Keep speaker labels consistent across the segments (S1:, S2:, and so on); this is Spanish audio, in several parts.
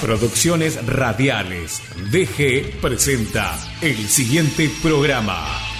S1: Producciones Radiales. DG presenta el siguiente programa.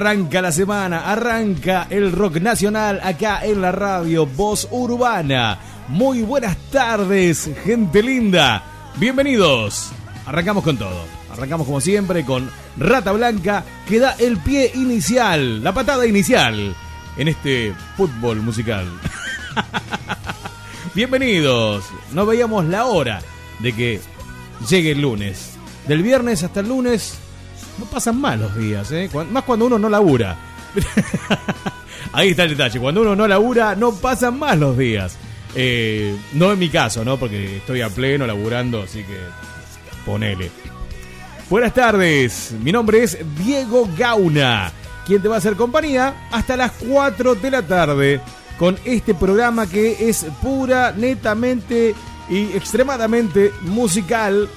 S2: Arranca, la semana, arranca el rock nacional acá en la radio Voz Urbana. Muy buenas tardes, gente linda. Bienvenidos. Arrancamos con todo. Arrancamos como siempre con Rata Blanca que da el pie inicial, la patada inicial en este fútbol musical. Bienvenidos. No veíamos la hora de que llegue el lunes. Del viernes hasta el lunes no pasan mal los días, ¿eh? Cuan- más cuando uno no labura. Ahí está el detalle. Cuando uno no labura, no pasan más los días. Eh, no en mi caso, ¿no? Porque estoy a pleno laburando, así que ponele. Buenas tardes, mi nombre es Diego Gauna, quien te va a hacer compañía hasta las 4 de la tarde con este programa que es pura, netamente y extremadamente musical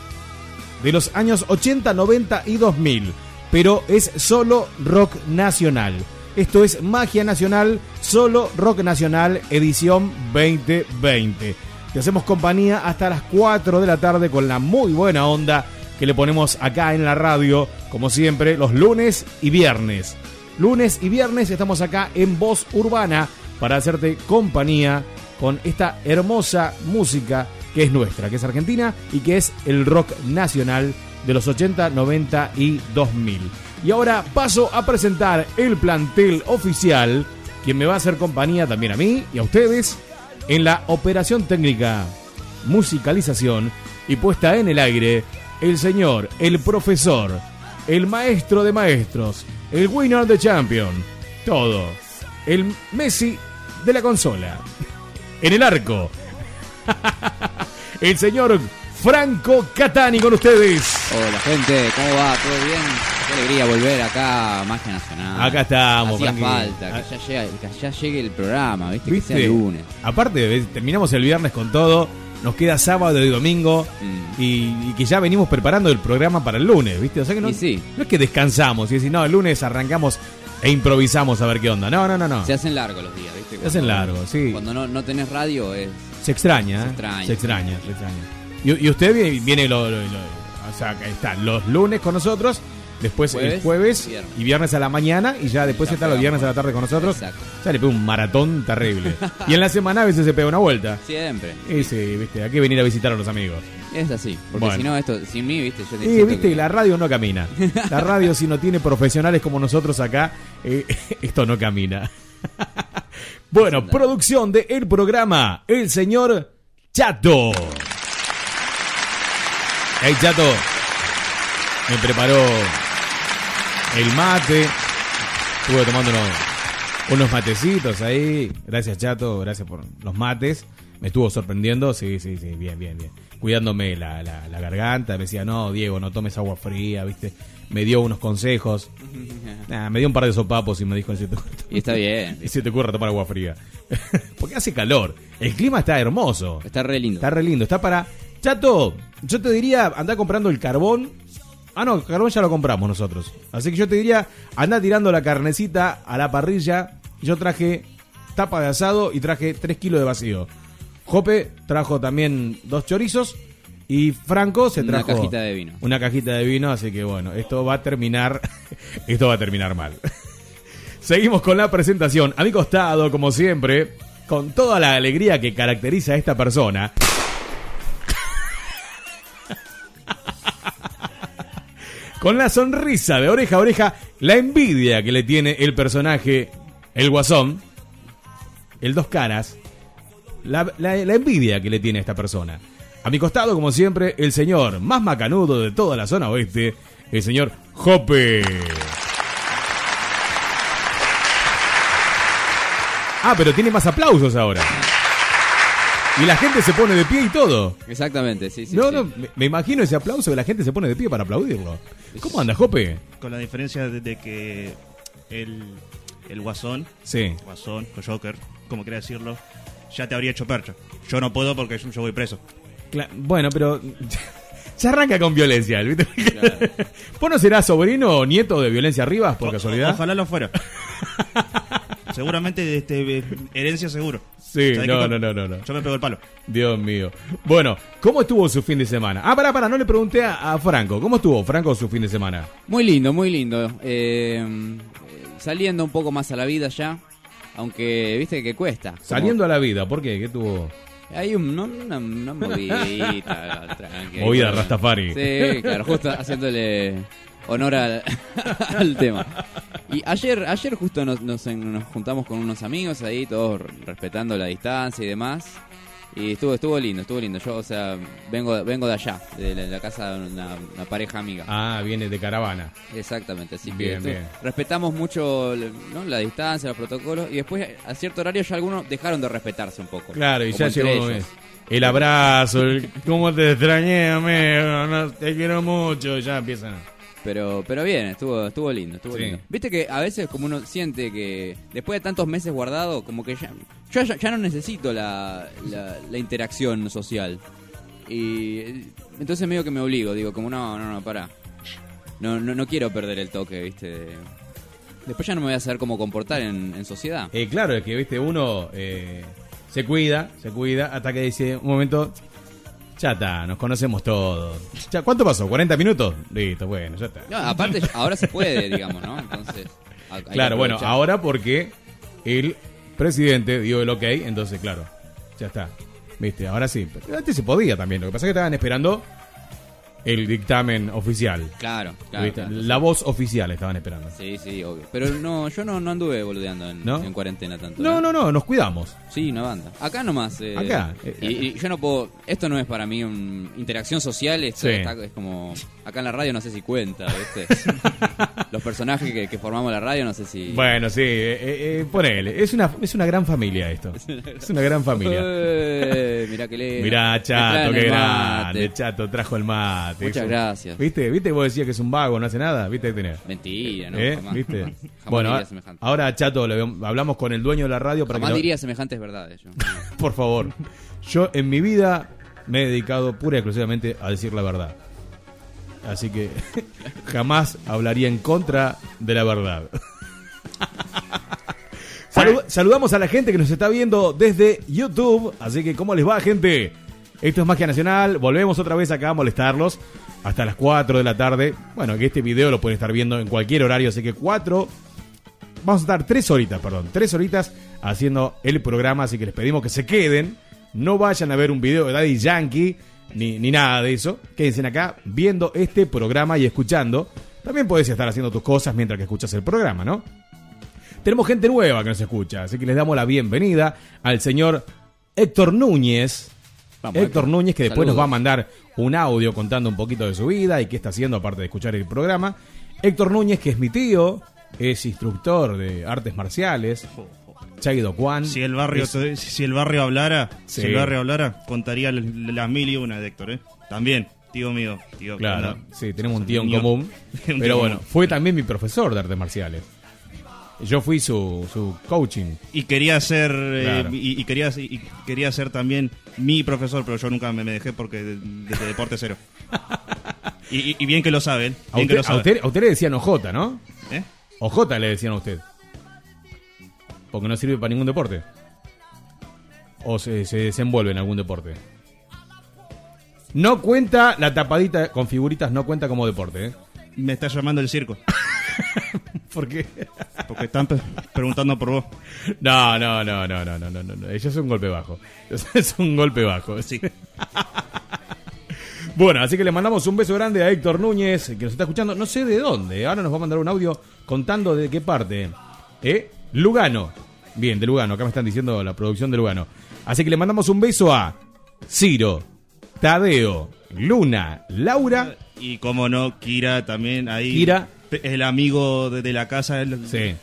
S2: de los años 80, 90 y 2000, pero es solo rock nacional. Esto es Magia Nacional, solo rock nacional, edición 2020. Te hacemos compañía hasta las 4 de la tarde con la muy buena onda que le ponemos acá en la radio, como siempre, los lunes y viernes. Lunes y viernes estamos acá en Voz Urbana para hacerte compañía con esta hermosa música que es nuestra, que es argentina y que es el rock nacional de los 80, 90 y 2000. Y ahora paso a presentar el plantel oficial, quien me va a hacer compañía también a mí y a ustedes en la operación técnica, musicalización y puesta en el aire, el señor, el profesor, el maestro de maestros, el winner de champion, todo, el Messi de la consola, en el arco, el señor Franco Catani con ustedes.
S3: Hola gente, ¿cómo va? ¿Todo bien? Qué alegría volver acá a Magia Nacional.
S2: Acá estamos,
S3: Hacía
S2: Frankie.
S3: falta,
S2: Ah.
S3: que ya, llegue, que ya llegue el programa, ¿viste?
S2: ¿Viste?
S3: Que sea lunes.
S2: Aparte, ¿ves? terminamos el viernes con todo, nos queda sábado y domingo
S3: Mm.
S2: y, y que ya venimos preparando el programa para el lunes, ¿viste? O sea que no,
S3: sí.
S2: no es que descansamos y decir, no, el lunes arrancamos e improvisamos a ver qué onda. No, no, no, no.
S3: Se hacen largos los días, ¿viste?
S2: Se hacen largos, sí.
S3: Cuando no, no tenés radio es...
S2: Se extraña,
S3: Se
S2: ¿eh?
S3: extraña.
S2: Se extraña, se extraña. Y, y usted viene, viene lo, lo- lo- o sea, que está los lunes con nosotros Después el
S3: Jueves, viernes.
S2: y viernes a la mañana y ya después
S3: Ya
S2: está los viernes a la tarde con nosotros.
S3: Exacto.
S2: Ya le pega un maratón terrible. y en la semana a veces se pega una vuelta.
S3: Siempre.
S2: Y sí, viste, hay que venir a visitar a los amigos.
S3: Es así. Porque
S2: Bueno.
S3: si no, esto, sin mí, viste, yo te siento
S2: viste,
S3: que-
S2: la radio no camina. La radio si no tiene profesionales como nosotros acá, eh, esto no camina. Bueno, producción de el programa, el señor Chato. Hey Chato, me preparó el mate, estuve tomando unos, unos matecitos ahí. Gracias Chato, gracias por los mates. Me estuvo sorprendiendo, sí, sí, sí, bien, bien, bien. Cuidándome la, la- la garganta, me decía, no, Diego, no tomes agua fría, ¿viste? Me dio unos consejos. Nah, me dio un par de sopapos y me dijo, si te,
S3: Y está bien.
S2: y se te ocurre tomar agua fría. Porque hace calor. El clima está hermoso.
S3: Está re lindo.
S2: Está re lindo. Está para. Chato, yo te diría, anda comprando el carbón. Ah, no, el carbón ya lo compramos nosotros. Así que yo te diría, anda tirando la carnecita a la parrilla. Yo traje tapa de asado y traje 3 kilos de vacío. Jope trajo también dos chorizos. Y Franco se
S3: Una
S2: trajo
S3: cajita de vino.
S2: Una cajita de vino, así que bueno, esto va a terminar. esto va a terminar mal. Seguimos con la presentación. A mi costado, como siempre, con toda la alegría que caracteriza a esta persona. con la sonrisa de oreja a oreja, la envidia que le tiene el personaje, el guasón, el dos caras, la, la- la envidia que le tiene a esta persona. A mi costado, como siempre, el señor más macanudo de toda la zona oeste, el señor Jope. Ah, pero tiene más aplausos ahora. Y la gente se pone de pie y todo.
S3: Exactamente, sí, sí.
S2: no,
S3: sí.
S2: no, me, me imagino ese aplauso que la gente se pone de pie para aplaudirlo. ¿Cómo anda, Jope?
S4: Con la diferencia de, de que el, el guasón,
S2: Sí.
S4: guasón o Joker, como quiera decirlo, ya te habría hecho percha. Yo no puedo porque yo, yo voy preso.
S2: Cla- bueno, pero se arranca con violencia. ¿viste?
S3: Claro.
S2: ¿Vos no serás sobrino o nieto de violencia Rivas, por
S4: O-
S2: casualidad?
S4: Ojalá lo fuera. Seguramente este, herencia seguro.
S2: Sí,
S4: ¿Sabés
S2: no, no, no, no, no.
S4: Yo me pego el palo.
S2: Dios mío. Bueno, ¿cómo estuvo su fin de semana? Ah, pará, pará, no le pregunté a, a Franco. ¿Cómo estuvo Franco su fin de semana?
S3: Muy lindo, muy lindo. Eh, eh, saliendo un poco más a la vida ya. Aunque, viste que cuesta. Como-
S2: Saliendo a la vida, ¿por qué? ¿Qué tuvo?
S3: Hay un, no, una, una movidita, tranqui.
S2: Movida Rastafari.
S3: Sí, claro, justo haciéndole honor al, al tema. Y ayer, ayer justo nos, nos, en- nos juntamos con unos amigos ahí, todos respetando la distancia y demás. Y estuvo, estuvo lindo, estuvo lindo. Yo, o sea, vengo, vengo de allá, de la, de la casa de una, una pareja amiga.
S2: Ah, viene de caravana.
S3: Exactamente, así que
S2: Bien,
S3: esto-
S2: bien.
S3: respetamos mucho ¿no? la distancia, los protocolos, y después a cierto horario ya algunos dejaron de respetarse un poco.
S2: Claro, y ya llegó el abrazo, el cómo te extrañé, amigo, no, te quiero mucho, ya empiezan.
S3: Pero, pero bien, estuvo, estuvo lindo, estuvo
S2: Sí.
S3: lindo. Viste que a veces como uno siente que después de tantos meses guardado, como que ya, yo ya, ya no necesito la, la, la interacción social. Y entonces medio que me obligo, digo, como no, no, no, para. No, no, no quiero perder el toque, viste. Después ya no me voy a saber cómo comportar en, en sociedad.
S2: Eh, claro, es que, viste, uno eh, se cuida, se cuida, hasta que dice, un momento, ya está, nos conocemos todos. Ya, ¿Cuánto pasó? ¿40 minutos? Listo, bueno, ya está.
S3: No, aparte, ahora se puede, digamos, ¿no? Entonces.
S2: Claro, bueno, ahora porque el presidente dio el ok, entonces, claro, ya está. Viste, ahora sí. Pero antes se podía también, lo que pasa es que estaban esperando el dictamen oficial.
S3: Claro, claro.
S2: La voz oficial estaban esperando.
S3: Sí, sí, obvio. Pero no, yo no, no anduve boludeando en,
S2: ¿No?
S3: en cuarentena tanto.
S2: No, no, no, nos cuidamos.
S3: Sí, una banda. Acá nomás. eh,
S2: Acá, eh,
S3: y, y yo no puedo. Esto no es para mí una interacción social. Esto
S2: Sí.
S3: está- es como. Acá en la radio no sé si cuenta, ¿viste? Los personajes que, que formamos la radio no sé si.
S2: Bueno, sí, eh, eh, eh, ponele. Es una, es una gran familia esto. Es una gran familia.
S3: Eh, mirá que le.
S2: Mirá, Chato, qué grande. Chato trajo el mate.
S3: Muchas gracias.
S2: ¿Viste? ¿Viste? Vos decías que es un vago, no hace nada. ¿Viste que tenés?
S3: Mentira, ¿no?
S2: ¿Eh?
S3: Jamás,
S2: ¿Viste?
S3: jamás. Jamás
S2: bueno,
S3: diría semejante.
S2: ahora Chato, hablamos con el dueño de la radio para
S3: Jamás
S2: que no-
S3: diría semejantes verdades. Yo.
S2: Por favor. Yo en mi vida me he dedicado pura y exclusivamente a decir la verdad. Así que jamás hablaría en contra de la verdad. Salu- saludamos a la gente que nos está viendo desde YouTube. Así que, ¿cómo les va, gente? Esto es Magia Nacional. Volvemos otra vez acá a molestarlos hasta las 4 de la tarde. Bueno, que este video lo pueden estar viendo en cualquier horario, así que 4. Vamos a estar 3 horitas, perdón. 3 horitas haciendo el programa, así que les pedimos que se queden. No vayan a ver un video de Daddy Yankee ni, ni nada de eso. Quédense acá viendo este programa y escuchando. También puedes estar haciendo tus cosas mientras que escuchas el programa, ¿no? Tenemos gente nueva que nos escucha, así que les damos la bienvenida al señor Héctor Núñez.
S3: Vamos,
S2: Héctor. Núñez, que después nos va a mandar un audio contando un poquito de su vida y qué está haciendo aparte de escuchar el programa. Héctor Núñez, que es mi tío, es instructor de artes marciales. Chaido Kwan.
S4: Si el barrio,
S2: es-
S4: si el barrio hablara,
S2: Sí.
S4: si el barrio hablara, contaría las mil y una de Héctor, ¿eh? También, tío mío, tío.
S2: Claro,
S4: no.
S2: sí, tenemos un tío en común.
S4: Tío
S2: Pero bueno,
S4: común.
S2: fue también mi profesor de artes marciales. Yo fui su, su coaching.
S4: Y quería ser eh, y, y quería y quería ser también mi profesor, pero yo nunca me, me dejé porque de- desde deporte cero. Y, bien que lo saben,
S2: A
S4: bien
S2: usted,
S4: que lo
S2: a
S4: saben.
S2: usted- a usted le decían OJ, ¿no?
S4: ¿Eh?
S2: OJ le decían a usted. Porque no sirve para ningún deporte. O se, se desenvuelve en algún deporte. No cuenta la tapadita con figuritas, no cuenta como deporte, ¿eh?
S4: Me está llamando el circo,
S2: Porque.
S4: porque están preguntando por vos.
S2: No, no, no, no, no, no, no, no. Eso es un golpe bajo. Eso es un golpe bajo.
S4: Sí.
S2: Bueno, así que le mandamos un beso grande a Héctor Núñez, que nos está escuchando, no sé de dónde. Ahora nos va a mandar un audio contando de qué parte. ¿Eh? Lugano. Bien, de Lugano. Acá me están diciendo la producción de Lugano. Así que le mandamos un beso a Ciro, Tadeo, Luna, Laura.
S4: Y como no, Kira también ahí.
S2: Kira.
S4: El amigo de, de la casa, el-
S2: Sí.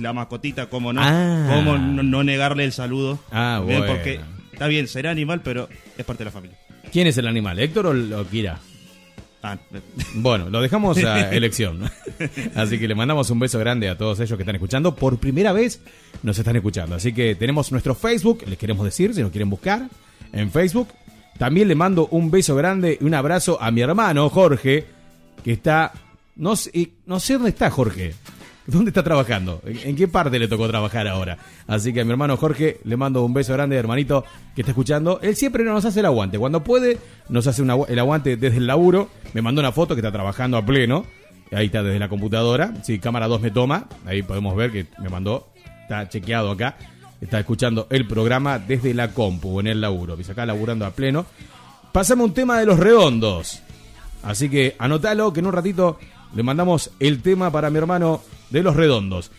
S4: la mascotita, cómo no.
S2: Ah.
S4: Cómo no, no negarle el saludo.
S2: Ah,
S4: Bien,
S2: bueno.
S4: Porque está bien, será animal, pero es parte de la familia.
S2: ¿Quién es el animal? ¿Héctor o, o Kira?
S4: Ah,
S2: Bueno, lo dejamos a elección. Así que le mandamos un beso grande a todos ellos que están escuchando. Por primera vez nos están escuchando. Así que tenemos nuestro Facebook, les queremos decir, si nos quieren buscar en Facebook. También le mando un beso grande y un abrazo a mi hermano Jorge, que está... No sé, no sé dónde está Jorge. ¿Dónde está trabajando? ¿En, qué parte le tocó trabajar ahora? Así que a mi hermano Jorge le mando un beso grande, hermanito, que está escuchando. Él siempre nos hace el aguante. Cuando puede, nos hace el aguante desde el laburo. Me mandó una foto que está trabajando a pleno. Ahí está desde la computadora. Si cámara 2 me toma, ahí podemos ver que me mandó. Está chequeado acá. Está escuchando el programa desde la compu en el laburo. Dice acá laburando a pleno. Pasamos un tema de los redondos. Así que anótalo que en un ratito le mandamos el tema para mi hermano de los redondos.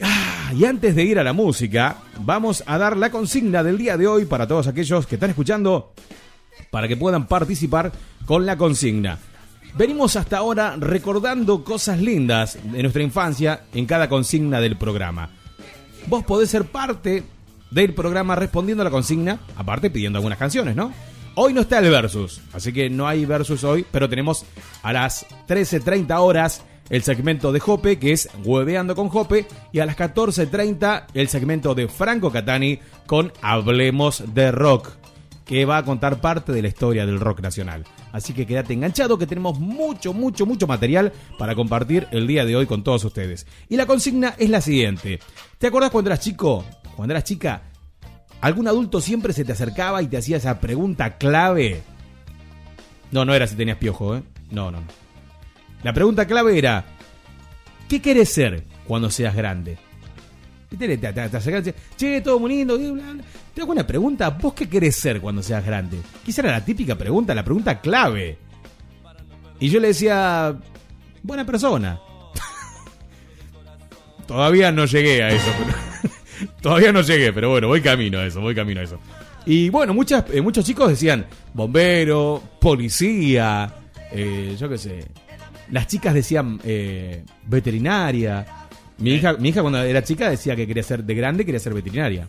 S2: Ah, y antes de ir a la música, vamos a dar la consigna del día de hoy para todos aquellos que están escuchando para que puedan participar con la consigna. Venimos hasta ahora recordando cosas lindas de nuestra infancia en cada consigna del programa. Vos podés ser parte del programa respondiendo a la consigna, aparte pidiendo algunas canciones, ¿no? Hoy no está el versus, así que no hay versus hoy, pero tenemos a las 13.30 horas el segmento de Jope, que es Hueveando con Jope, y a las 14.30 el segmento de Franco Catani con Hablemos de Rock que va a contar parte de la historia del rock nacional. Así que quédate enganchado que tenemos mucho, mucho, mucho material para compartir el día de hoy con todos ustedes. Y la consigna es la siguiente. ¿Te acordás cuando eras chico? Cuando eras chica, algún adulto siempre se te acercaba y te hacía esa pregunta clave. No, no era si tenías piojo, ¿eh? No, no. no. La pregunta clave era, ¿qué querés ser cuando seas grande? Te, te, te che, todo muy lindo. bla, bla. Te hago una pregunta, ¿vos qué querés ser cuando seas grande? Quizá era la típica pregunta, la pregunta clave. Y yo le decía, buena persona. Todavía no llegué a eso, todavía no llegué, pero bueno, voy camino a eso, voy camino a eso. Y bueno, muchas, eh, muchos chicos decían bombero, policía, eh, yo qué sé. Las chicas decían eh, veterinaria. Mi hija, mi hija cuando era chica decía que quería ser de grande, quería ser veterinaria.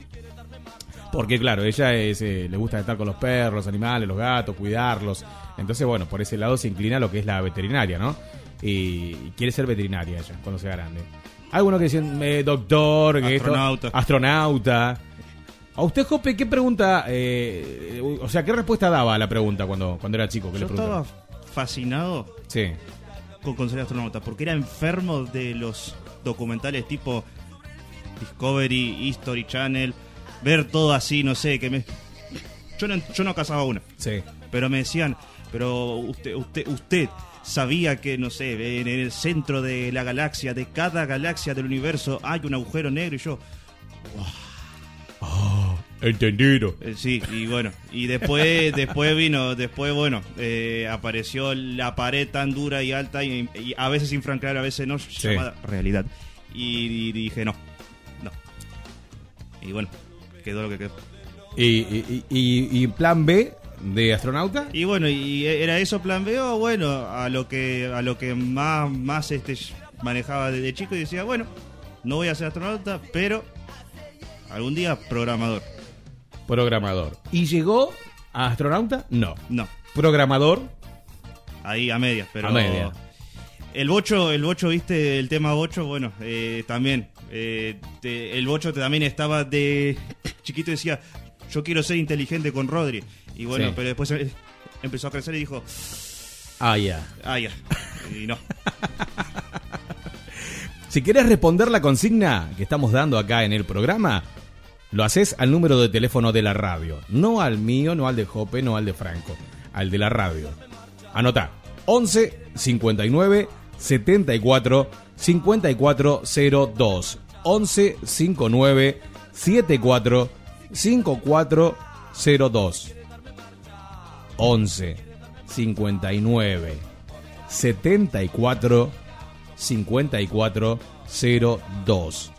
S2: Porque claro, ella es, eh, le gusta estar con los perros, los animales, los gatos, cuidarlos. Entonces, bueno, por ese lado se inclina lo que es la veterinaria, ¿no? Y quiere ser veterinaria ella cuando sea grande. Algunos que dicen eh, doctor, esto-
S4: Astronauta.
S2: astronauta. A usted, Jope, ¿qué pregunta, eh, o sea, qué respuesta daba a la pregunta cuando, cuando era chico? Que
S4: Yo
S2: le
S4: estaba fascinado
S2: Sí.
S4: Con, con ser astronauta porque era enfermo de los documentales tipo Discovery, History Channel, ver todo así, no sé, que me... yo no, yo no cazaba una.
S2: Sí.
S4: Pero me decían, pero usted, usted, usted sabía que, no sé, en el centro de la galaxia, de cada galaxia del universo, hay un agujero negro y yo,
S2: Entendido.
S4: eh, sí, y bueno, y después, después vino, después, bueno, eh, apareció la pared tan dura y alta y, y a veces infranclar, a veces no, llamada realidad. Y, y dije, no, no. Y bueno, quedó lo que quedó.
S2: ¿Y, y, y- y plan B de astronauta?
S4: Y bueno, y era eso plan B o bueno, a lo que a lo que más más este manejaba desde chico y decía, bueno, no voy a ser astronauta, pero algún día programador.
S2: Programador. ¿Y llegó a astronauta? No.
S4: No,
S2: Programador.
S4: ahí a medias, pero
S2: A medias.
S4: El bocho, el bocho, viste, el tema bocho, bueno, eh, también eh, te- el bocho también estaba de chiquito y decía, yo quiero ser inteligente con Rodri. Y bueno,
S2: Sí.
S4: pero después eh, empezó a crecer y dijo,
S2: Ah, ya.
S4: ah, ya. Y no.
S2: Si querés responder la consigna que estamos dando acá en el programa, lo haces al número de teléfono de la radio. No al mío, no al de Jope, no al de Franco. Al de la radio. Anota. 11 59 74 54 02. 11 59 74 54 02. 11 59 74 5402.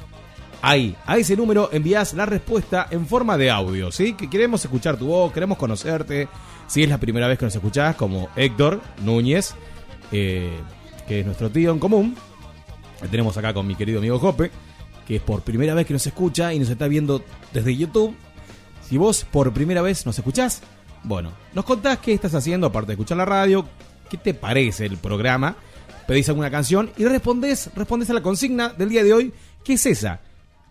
S2: Ahí, a ese número envías la respuesta en forma de audio, ¿sí? Que queremos escuchar tu voz, queremos conocerte. Si es la primera vez que nos escuchás, como Héctor Núñez, eh, que es nuestro tío en común. Que tenemos acá con mi querido amigo Jope, que es por primera vez que nos escucha y nos está viendo desde YouTube. Si vos por primera vez nos escuchás, bueno, nos contás qué estás haciendo aparte de escuchar la radio, qué te parece el programa, pedís alguna canción y respondés, respondés a la consigna del día de hoy, que es esa.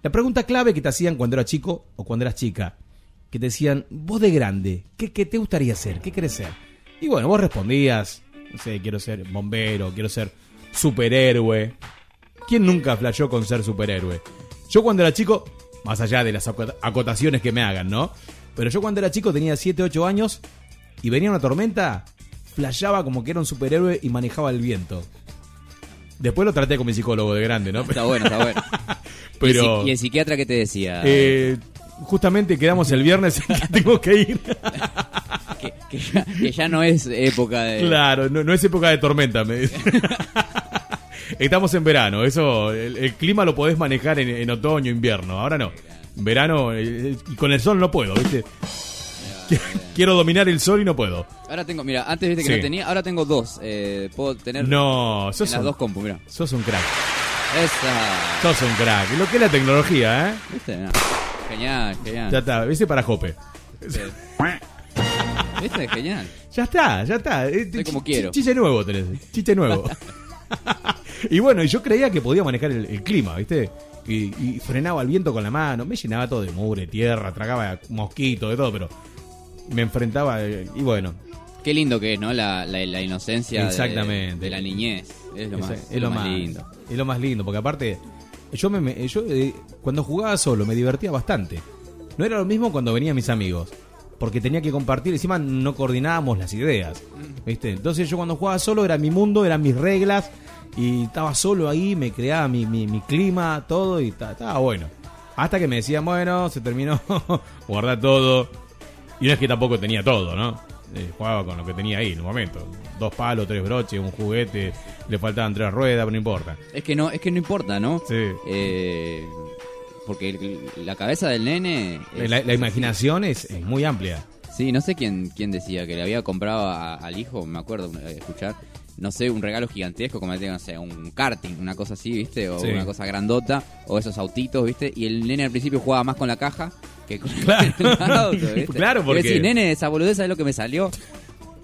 S2: La pregunta clave que te hacían cuando eras chico o cuando eras chica, que te decían, vos de grande, ¿qué, qué te gustaría ser? ¿Qué querés ser? Y bueno, vos respondías, no sé, quiero ser bombero, quiero ser superhéroe. ¿Quién nunca flasheó con ser superhéroe? Yo cuando era chico, más allá de las acota- acotaciones que me hagan, ¿no? Pero yo cuando era chico tenía 7, 8 años y venía una tormenta, flasheaba como que era un superhéroe y manejaba el viento. Después lo traté con mi psicólogo de grande, ¿no?
S3: Está bueno, está bueno.
S2: Pero
S3: ¿Y, el, psiquiatra qué te decía?
S2: eh, justamente quedamos el viernes en que tengo que ir.
S3: que, que ya, que ya no es época de...
S2: Claro, no, no es época de tormenta, me dice. Estamos en verano, eso, el, el clima lo podés manejar en, en otoño, invierno, ahora no. Verano, eh, y con el sol no puedo, ¿viste? Quiero dominar el sol y no puedo.
S3: Ahora tengo, mira, antes viste que
S2: Sí.
S3: no tenía, ahora tengo dos. Eh, puedo tener
S2: No,
S3: en
S2: sos
S3: las
S2: un,
S3: dos compu, mira.
S2: sos un crack.
S3: Esa.
S2: Sos un crack. Lo que es la tecnología, ¿eh?
S3: ¿Viste? No. Genial, genial.
S2: Ya está, ese para Jope.
S3: ¿Viste? Genial.
S2: Ya está, ya está. Eh,
S3: Soy como quiero.
S2: Chiche nuevo tenés, chiche nuevo. y bueno, y yo creía que podía manejar el, el clima, ¿viste? Y, y frenaba el viento con la mano, me llenaba todo de mugre, tierra, tragaba mosquitos, de todo, pero me enfrentaba eh, y bueno,
S3: Qué lindo que es, ¿no? La, la, la inocencia de-
S2: Exactamente.
S3: De, la niñez. Es lo
S2: es,
S3: más,
S2: es lo más
S3: lindo.
S2: Es lo más lindo, porque aparte, yo, me, me- yo eh, cuando jugaba solo me divertía bastante. No era lo mismo cuando venían mis amigos, porque tenía que compartir, encima no coordinábamos las ideas, ¿viste? Entonces yo cuando jugaba solo era mi mundo, eran mis reglas, y estaba solo ahí, me creaba mi, mi, mi clima, todo, y ta- estaba bueno. Hasta que me decían, bueno, se terminó, guardá todo. Y no es que tampoco tenía todo, ¿no? Eh, jugaba con lo que tenía ahí en un momento. Dos palos, tres broches, un juguete, le faltaban tres ruedas, pero no importa.
S3: Es que no, es que no importa, ¿no?
S2: Sí.
S3: Eh, porque la cabeza del nene. es-
S2: La, la imaginación es, es muy amplia.
S3: Sí, no sé quién, quién decía que le había comprado a- al hijo, me acuerdo eh, escuchar, no sé, un regalo gigantesco, como no sé, un karting, una cosa así, ¿viste? O
S2: Sí.
S3: una cosa grandota, o esos autitos, ¿viste? Y el nene al principio jugaba más con la caja que con
S2: Claro.
S3: el auto, ¿viste?
S2: Claro, porque-
S3: decís, nene, esa boludez es lo que me salió.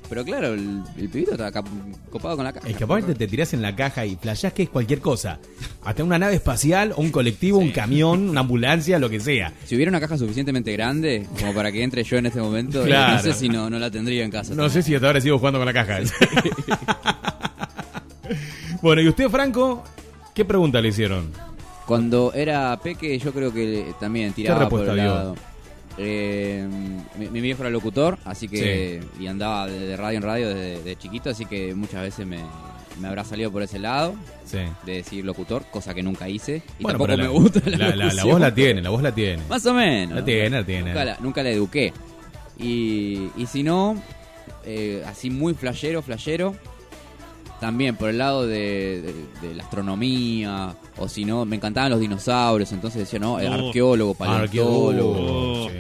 S3: Pero claro, el, el pibito cap- copado con la caja.
S2: Es que aparte te tirás en la caja y flashás que es cualquier cosa. Hasta una nave espacial, o un colectivo, un camión, una ambulancia, lo que sea.
S3: Si hubiera una caja suficientemente grande como para que entre yo en este momento, eh,
S2: Claro.
S3: no sé si no, no la tendría en casa.
S2: No sé si hasta ahora sigo jugando con la caja. bueno, ¿y usted, Franco? ¿Qué pregunta le hicieron?
S3: Cuando era peque, yo creo que también tiraba por
S2: respuesta
S3: el
S2: dio?
S3: Eh, mi, mi viejo era locutor, así que. Y andaba de, de radio en radio desde de chiquito, así que muchas veces me, me habrá salido por ese lado
S2: Sí.
S3: de decir locutor, cosa que nunca hice. Y
S2: Bueno,
S3: tampoco me
S2: la-
S3: gusta la,
S2: La, la- la
S3: locución.
S2: voz la tiene, la voz la tiene.
S3: Más o menos.
S2: La tiene, la tiene.
S3: Nunca la, nunca la eduqué. Y, y si no, eh, así muy flashero, flashero, también por el lado de, de- de la astronomía, o si no, me encantaban los dinosaurios, entonces decía, no, eh,
S4: Oh.
S3: arqueólogo, paleontólogo.
S2: Arqueólogo, sí.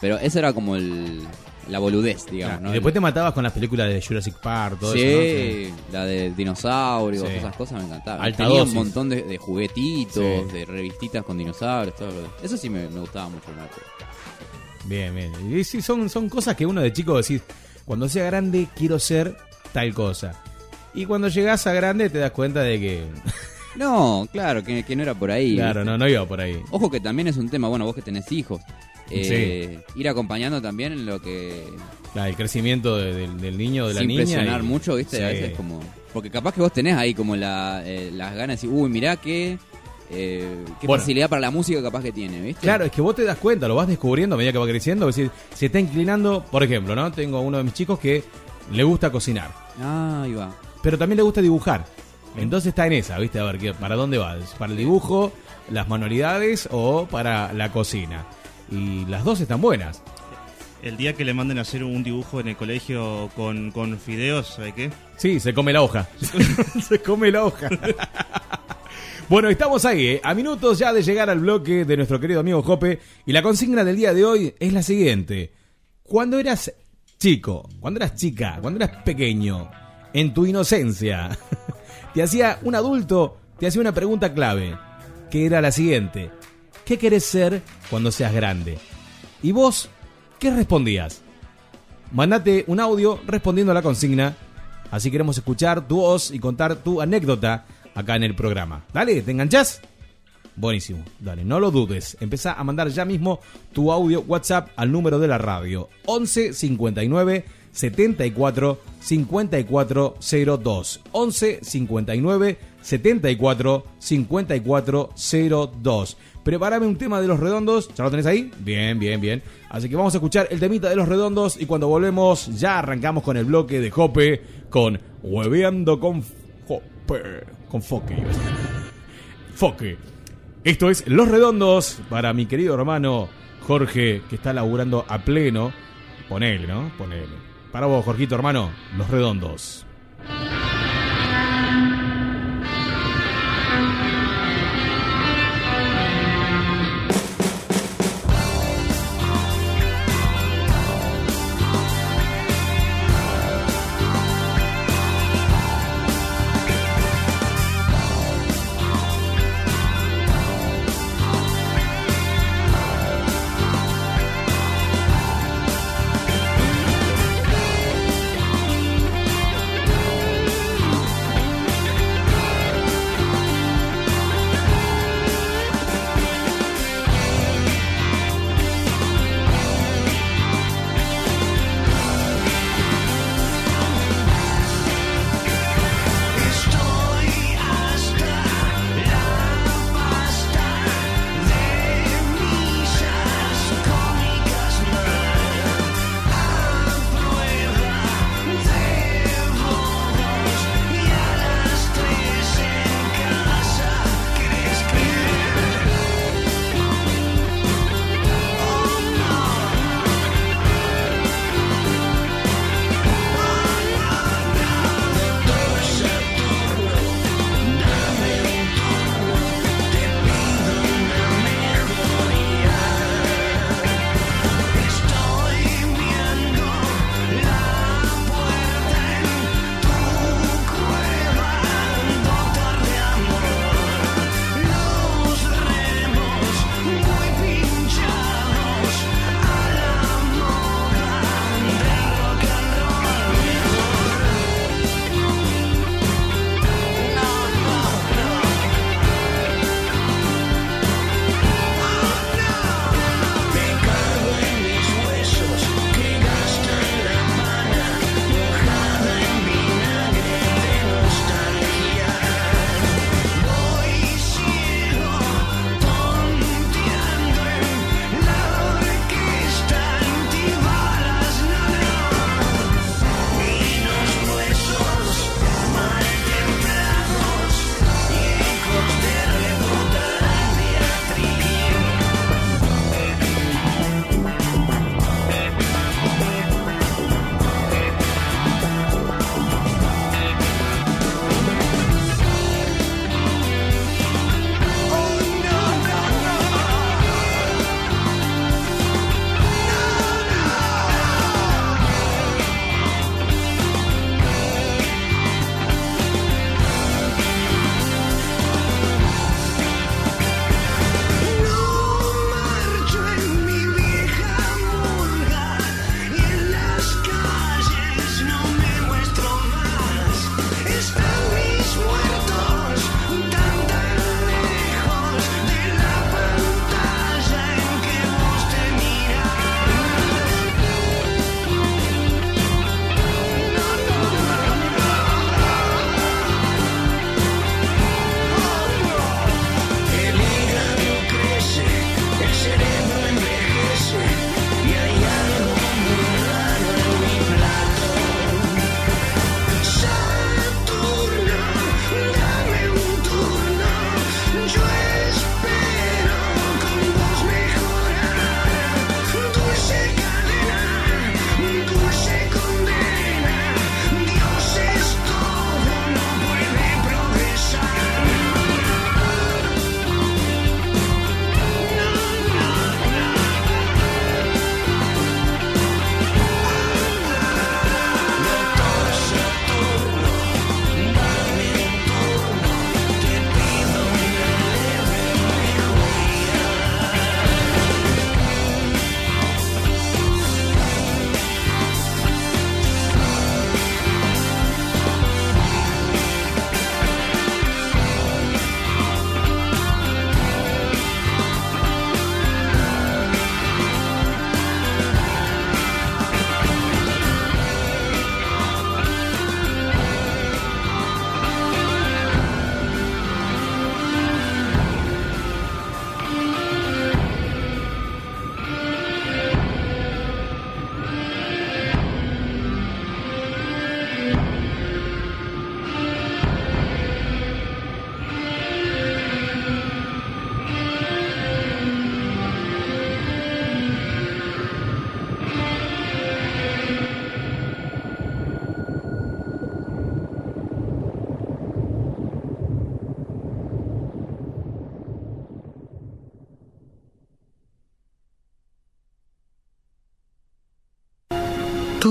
S3: Pero eso era como el, la boludez, digamos.
S2: Claro,
S3: ¿no?
S2: Y después te matabas con las películas de Jurassic Park, todo
S3: sí,
S2: eso. ¿no?
S3: la de dinosaurios,
S2: Sí.
S3: esas cosas me encantaban.
S2: Alta
S3: Tenía
S2: dosis.
S3: un montón de, de juguetitos,
S2: Sí.
S3: de revistitas con dinosaurios, todo lo- Eso sí me, me gustaba mucho. ¿no?
S2: Bien, bien. Y sí, son, son cosas que uno de chico decís, cuando sea grande quiero ser tal cosa. Y cuando llegas a grande te das cuenta de que,
S3: No, claro, que, que no era por ahí.
S2: claro, no, no iba por ahí.
S3: Ojo que también es un tema, bueno, vos que tenés hijos, eh, ir acompañando también en lo que...
S2: Claro, el crecimiento de- del, del niño o de la niña.
S3: presionar
S2: y-
S3: mucho, ¿viste? A
S2: Sí.
S3: veces como... Porque capaz que vos tenés ahí como la, eh, las ganas de decir, uy, mirá qué, eh, qué
S2: Bueno.
S3: facilidad para la música capaz que tiene, ¿viste?
S2: Claro, es que vos te das cuenta, lo vas descubriendo a medida que va creciendo. Es decir, se está inclinando, por ejemplo, ¿no? Tengo uno de mis chicos que le gusta cocinar,
S3: Ah, ahí va.
S2: Pero también le gusta dibujar. Entonces está en esa, ¿viste? A ver, ¿qué- ¿para dónde va? ¿Es ¿Para el dibujo, las manualidades o para la cocina? Y las dos están buenas.
S4: El día que le manden a hacer un dibujo en el colegio con, con fideos, ¿sabe qué?
S2: Sí, se come la hoja. se come la hoja. bueno, estamos ahí, ¿eh? a minutos ya de llegar al bloque de nuestro querido amigo Jope. Y la consigna del día de hoy es la siguiente. Cuando eras chico, cuando eras chica, cuando eras pequeño, en tu inocencia, te hacía un adulto, te hacía una pregunta clave, que era la siguiente. ¿Qué querés ser cuando seas grande? ¿Y vos qué respondías? Mandate un audio respondiendo a la consigna. Así queremos escuchar tu voz y contar tu anécdota acá en el programa. Dale, ¿te enganchás? Buenísimo, dale, no lo dudes. Empezá a mandar ya mismo tu audio WhatsApp al número de la radio 11 59 74 54 02. 11 59 74 54 02. Prepárame un tema de los redondos. ¿Ya lo tenés ahí? Bien, bien, bien. Así que vamos a escuchar el temita de los redondos y cuando volvemos ya arrancamos con el bloque de Jope con Hueveando con Jope. Con Foque. Foque. Esto es Los Redondos para mi querido hermano Jorge, que está laburando a pleno. Ponele, ¿no? Ponele. Para vos, Jorgito, hermano, Los Redondos.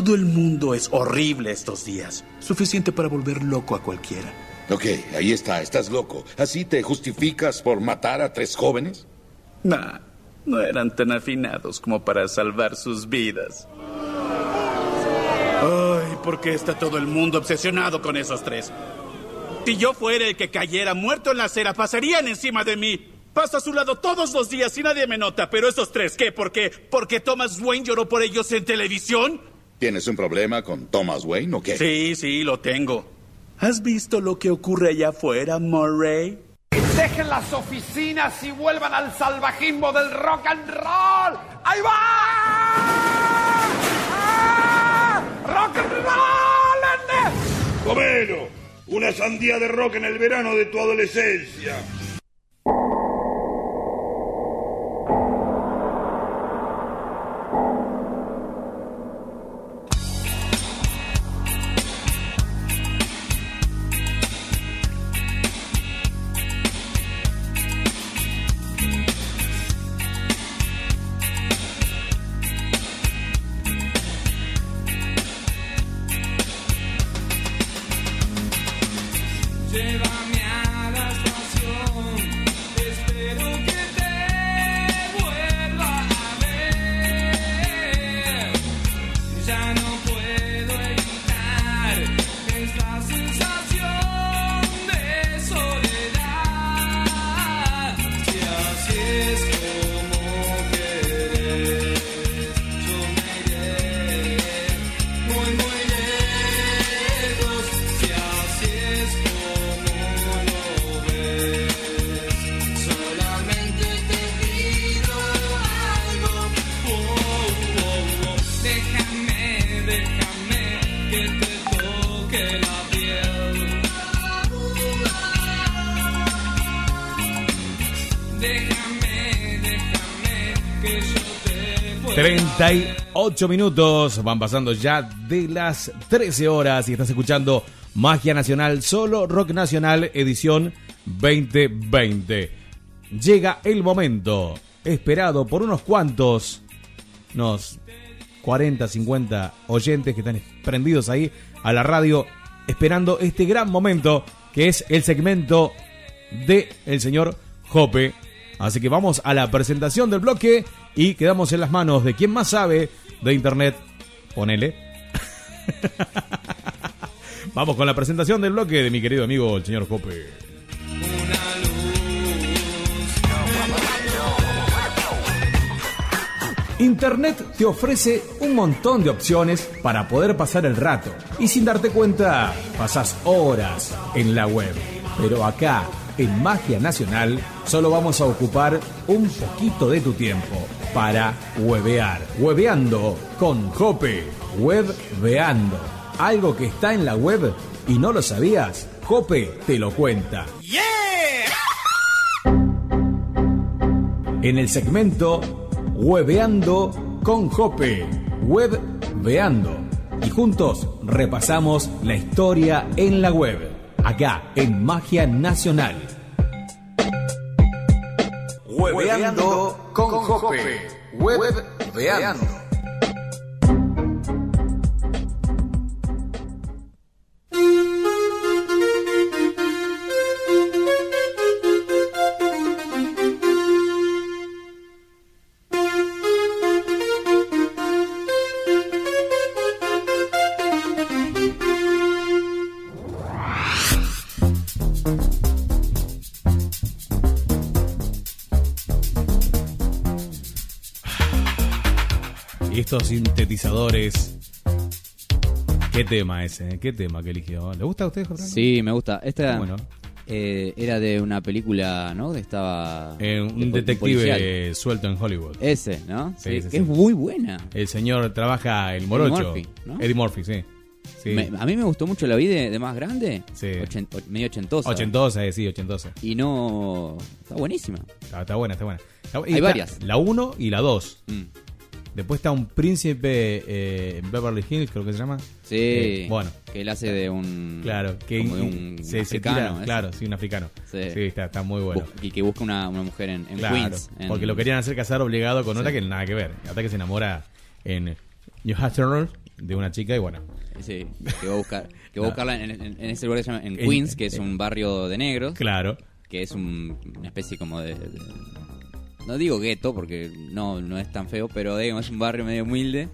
S5: Todo el mundo es horrible estos días. Suficiente para volver loco a cualquiera.
S6: Ok, ahí está, estás loco. ¿Así te justificas por matar a tres jóvenes?
S5: Nah, no eran tan afinados como para salvar sus vidas. Ay, ¿por qué está todo el mundo obsesionado con esos tres? Si yo fuera el que cayera muerto en la acera, pasarían encima de mí. Paso a su lado todos los días y nadie me nota. Pero esos tres, ¿qué? ¿Por qué? ¿Porque Thomas Wayne lloró por ellos en televisión?
S6: ¿Tienes un problema con Thomas Wayne o qué?
S5: Sí, sí, lo tengo. ¿Has visto lo que ocurre allá afuera, Murray?
S1: Dejen las oficinas y vuelvan al salvajismo del rock and roll. ¡Ahí va! ¡Ah! ¡Rock and roll!
S7: Comelo, una sandía de rock en el verano de tu adolescencia.
S2: 38 minutos, van pasando ya de las 13 horas y estás escuchando Magia Nacional, solo Rock Nacional, edición 2020. Llega el momento esperado por unos cuantos, unos 40, 50 oyentes que están prendidos ahí a la radio, esperando este gran momento que es el segmento de el señor Jope. Así que vamos a la presentación del bloque y quedamos en las manos de quien más sabe de internet. Ponele. vamos con la presentación del bloque de mi querido amigo el señor Jope. Internet te ofrece un montón de opciones para poder pasar el rato y sin darte cuenta pasas horas en la web. Pero acá, en Magia Nacional, solo vamos a ocupar un poquito de tu tiempo para webear. Webeando con Jope. Webveando. Algo que está en la web y no lo sabías, Jope te lo cuenta. En el segmento Webeando con Jope. Webveando. Y juntos repasamos la historia en la web. Acá en Magia Nacional. Webeando con Jope. Webveando. Y sintetizadores. ¿Qué tema ese? ¿Qué tema que eligió? ¿Le gusta a usted, Jorge?
S3: Sí, me gusta. Esta
S2: Bueno.
S3: eh, era de una película, ¿no? De estaba
S2: Eh, un detective suelto en Hollywood.
S3: Ese, ¿no?
S2: Sí,
S3: Sí,
S2: sí,
S3: que
S2: sí.
S3: es muy buena.
S2: El señor trabaja el morocho.
S3: Murphy, ¿no?
S2: Eddie Murphy, sí. sí.
S3: Me- a mí me gustó mucho la vida de, de más grande.
S2: Sí.
S3: Ochen- o- medio ochentosa.
S2: Ochentosa, eh, sí, ochentosa.
S3: Y no. Está buenísima.
S2: Está, está buena, está buena. Está-
S3: Hay
S2: está
S3: varias.
S2: La 1 y la 2.
S3: Mm.
S2: Después está un príncipe eh, en Beverly Hills, creo que se llama.
S3: Sí.
S2: Eh, bueno,
S3: Que él hace de un.
S2: claro. Que
S3: como de un
S2: se, se
S3: africano,
S2: tira- claro, sí, un africano.
S3: Sí.
S2: Sí, está, está muy bueno.
S3: Bu- Y que busca una, una mujer en, en
S2: Claro,
S3: Queens. en-
S2: porque lo querían hacer casar obligado con
S3: Sí.
S2: otra que nada que ver. Hasta que se enamora en New Hampshire, de una chica y bueno.
S3: Sí, que va a buscar, que va a buscarla en, ese lugar que se llama en
S2: En-
S3: Queens, que es un barrio de negros,
S2: Claro.
S3: que es un- una especie como de, de- no digo gueto porque no no es tan feo, pero digamos es un barrio medio humilde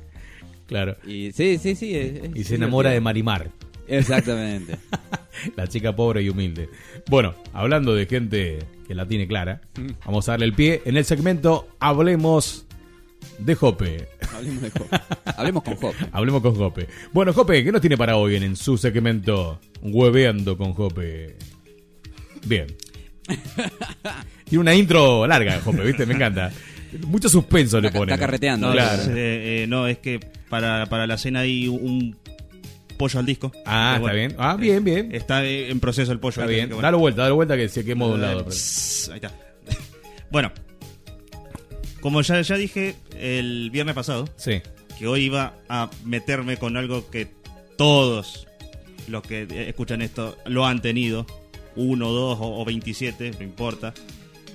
S2: Claro.
S3: y sí, sí, sí, es- es
S2: Y se enamora de. Marimar,
S3: Exactamente.
S2: la chica pobre y humilde. Bueno, hablando de gente que la tiene clara, vamos a darle el pie en el segmento Hablemos de Jope.
S3: Hablemos de Jope. Hablemos con Jope.
S2: Hablemos con Jope. Bueno, Jope, ¿qué nos tiene para hoy en, en su segmento Hueveando con Jope? Bien. Tiene una intro larga, Jope, ¿viste? Me encanta. Mucho suspenso le pone.
S3: está carreteando.
S4: No,
S2: Claro.
S4: es, eh, eh, no, es que para, para la cena hay un pollo al disco.
S2: Ah, está bien. Ah, bien, bien.
S4: Está eh, en proceso el pollo.
S2: Está bien.
S4: que bueno.
S2: Dale vuelta, dale vuelta que se quemó de un lado.
S4: Eh, pss, Ahí está. Bueno, como ya, ya dije el viernes pasado,
S2: Sí.
S4: que hoy iba a meterme con algo que todos los que eh, escuchan esto lo han tenido, uno, dos o, o 27, no importa,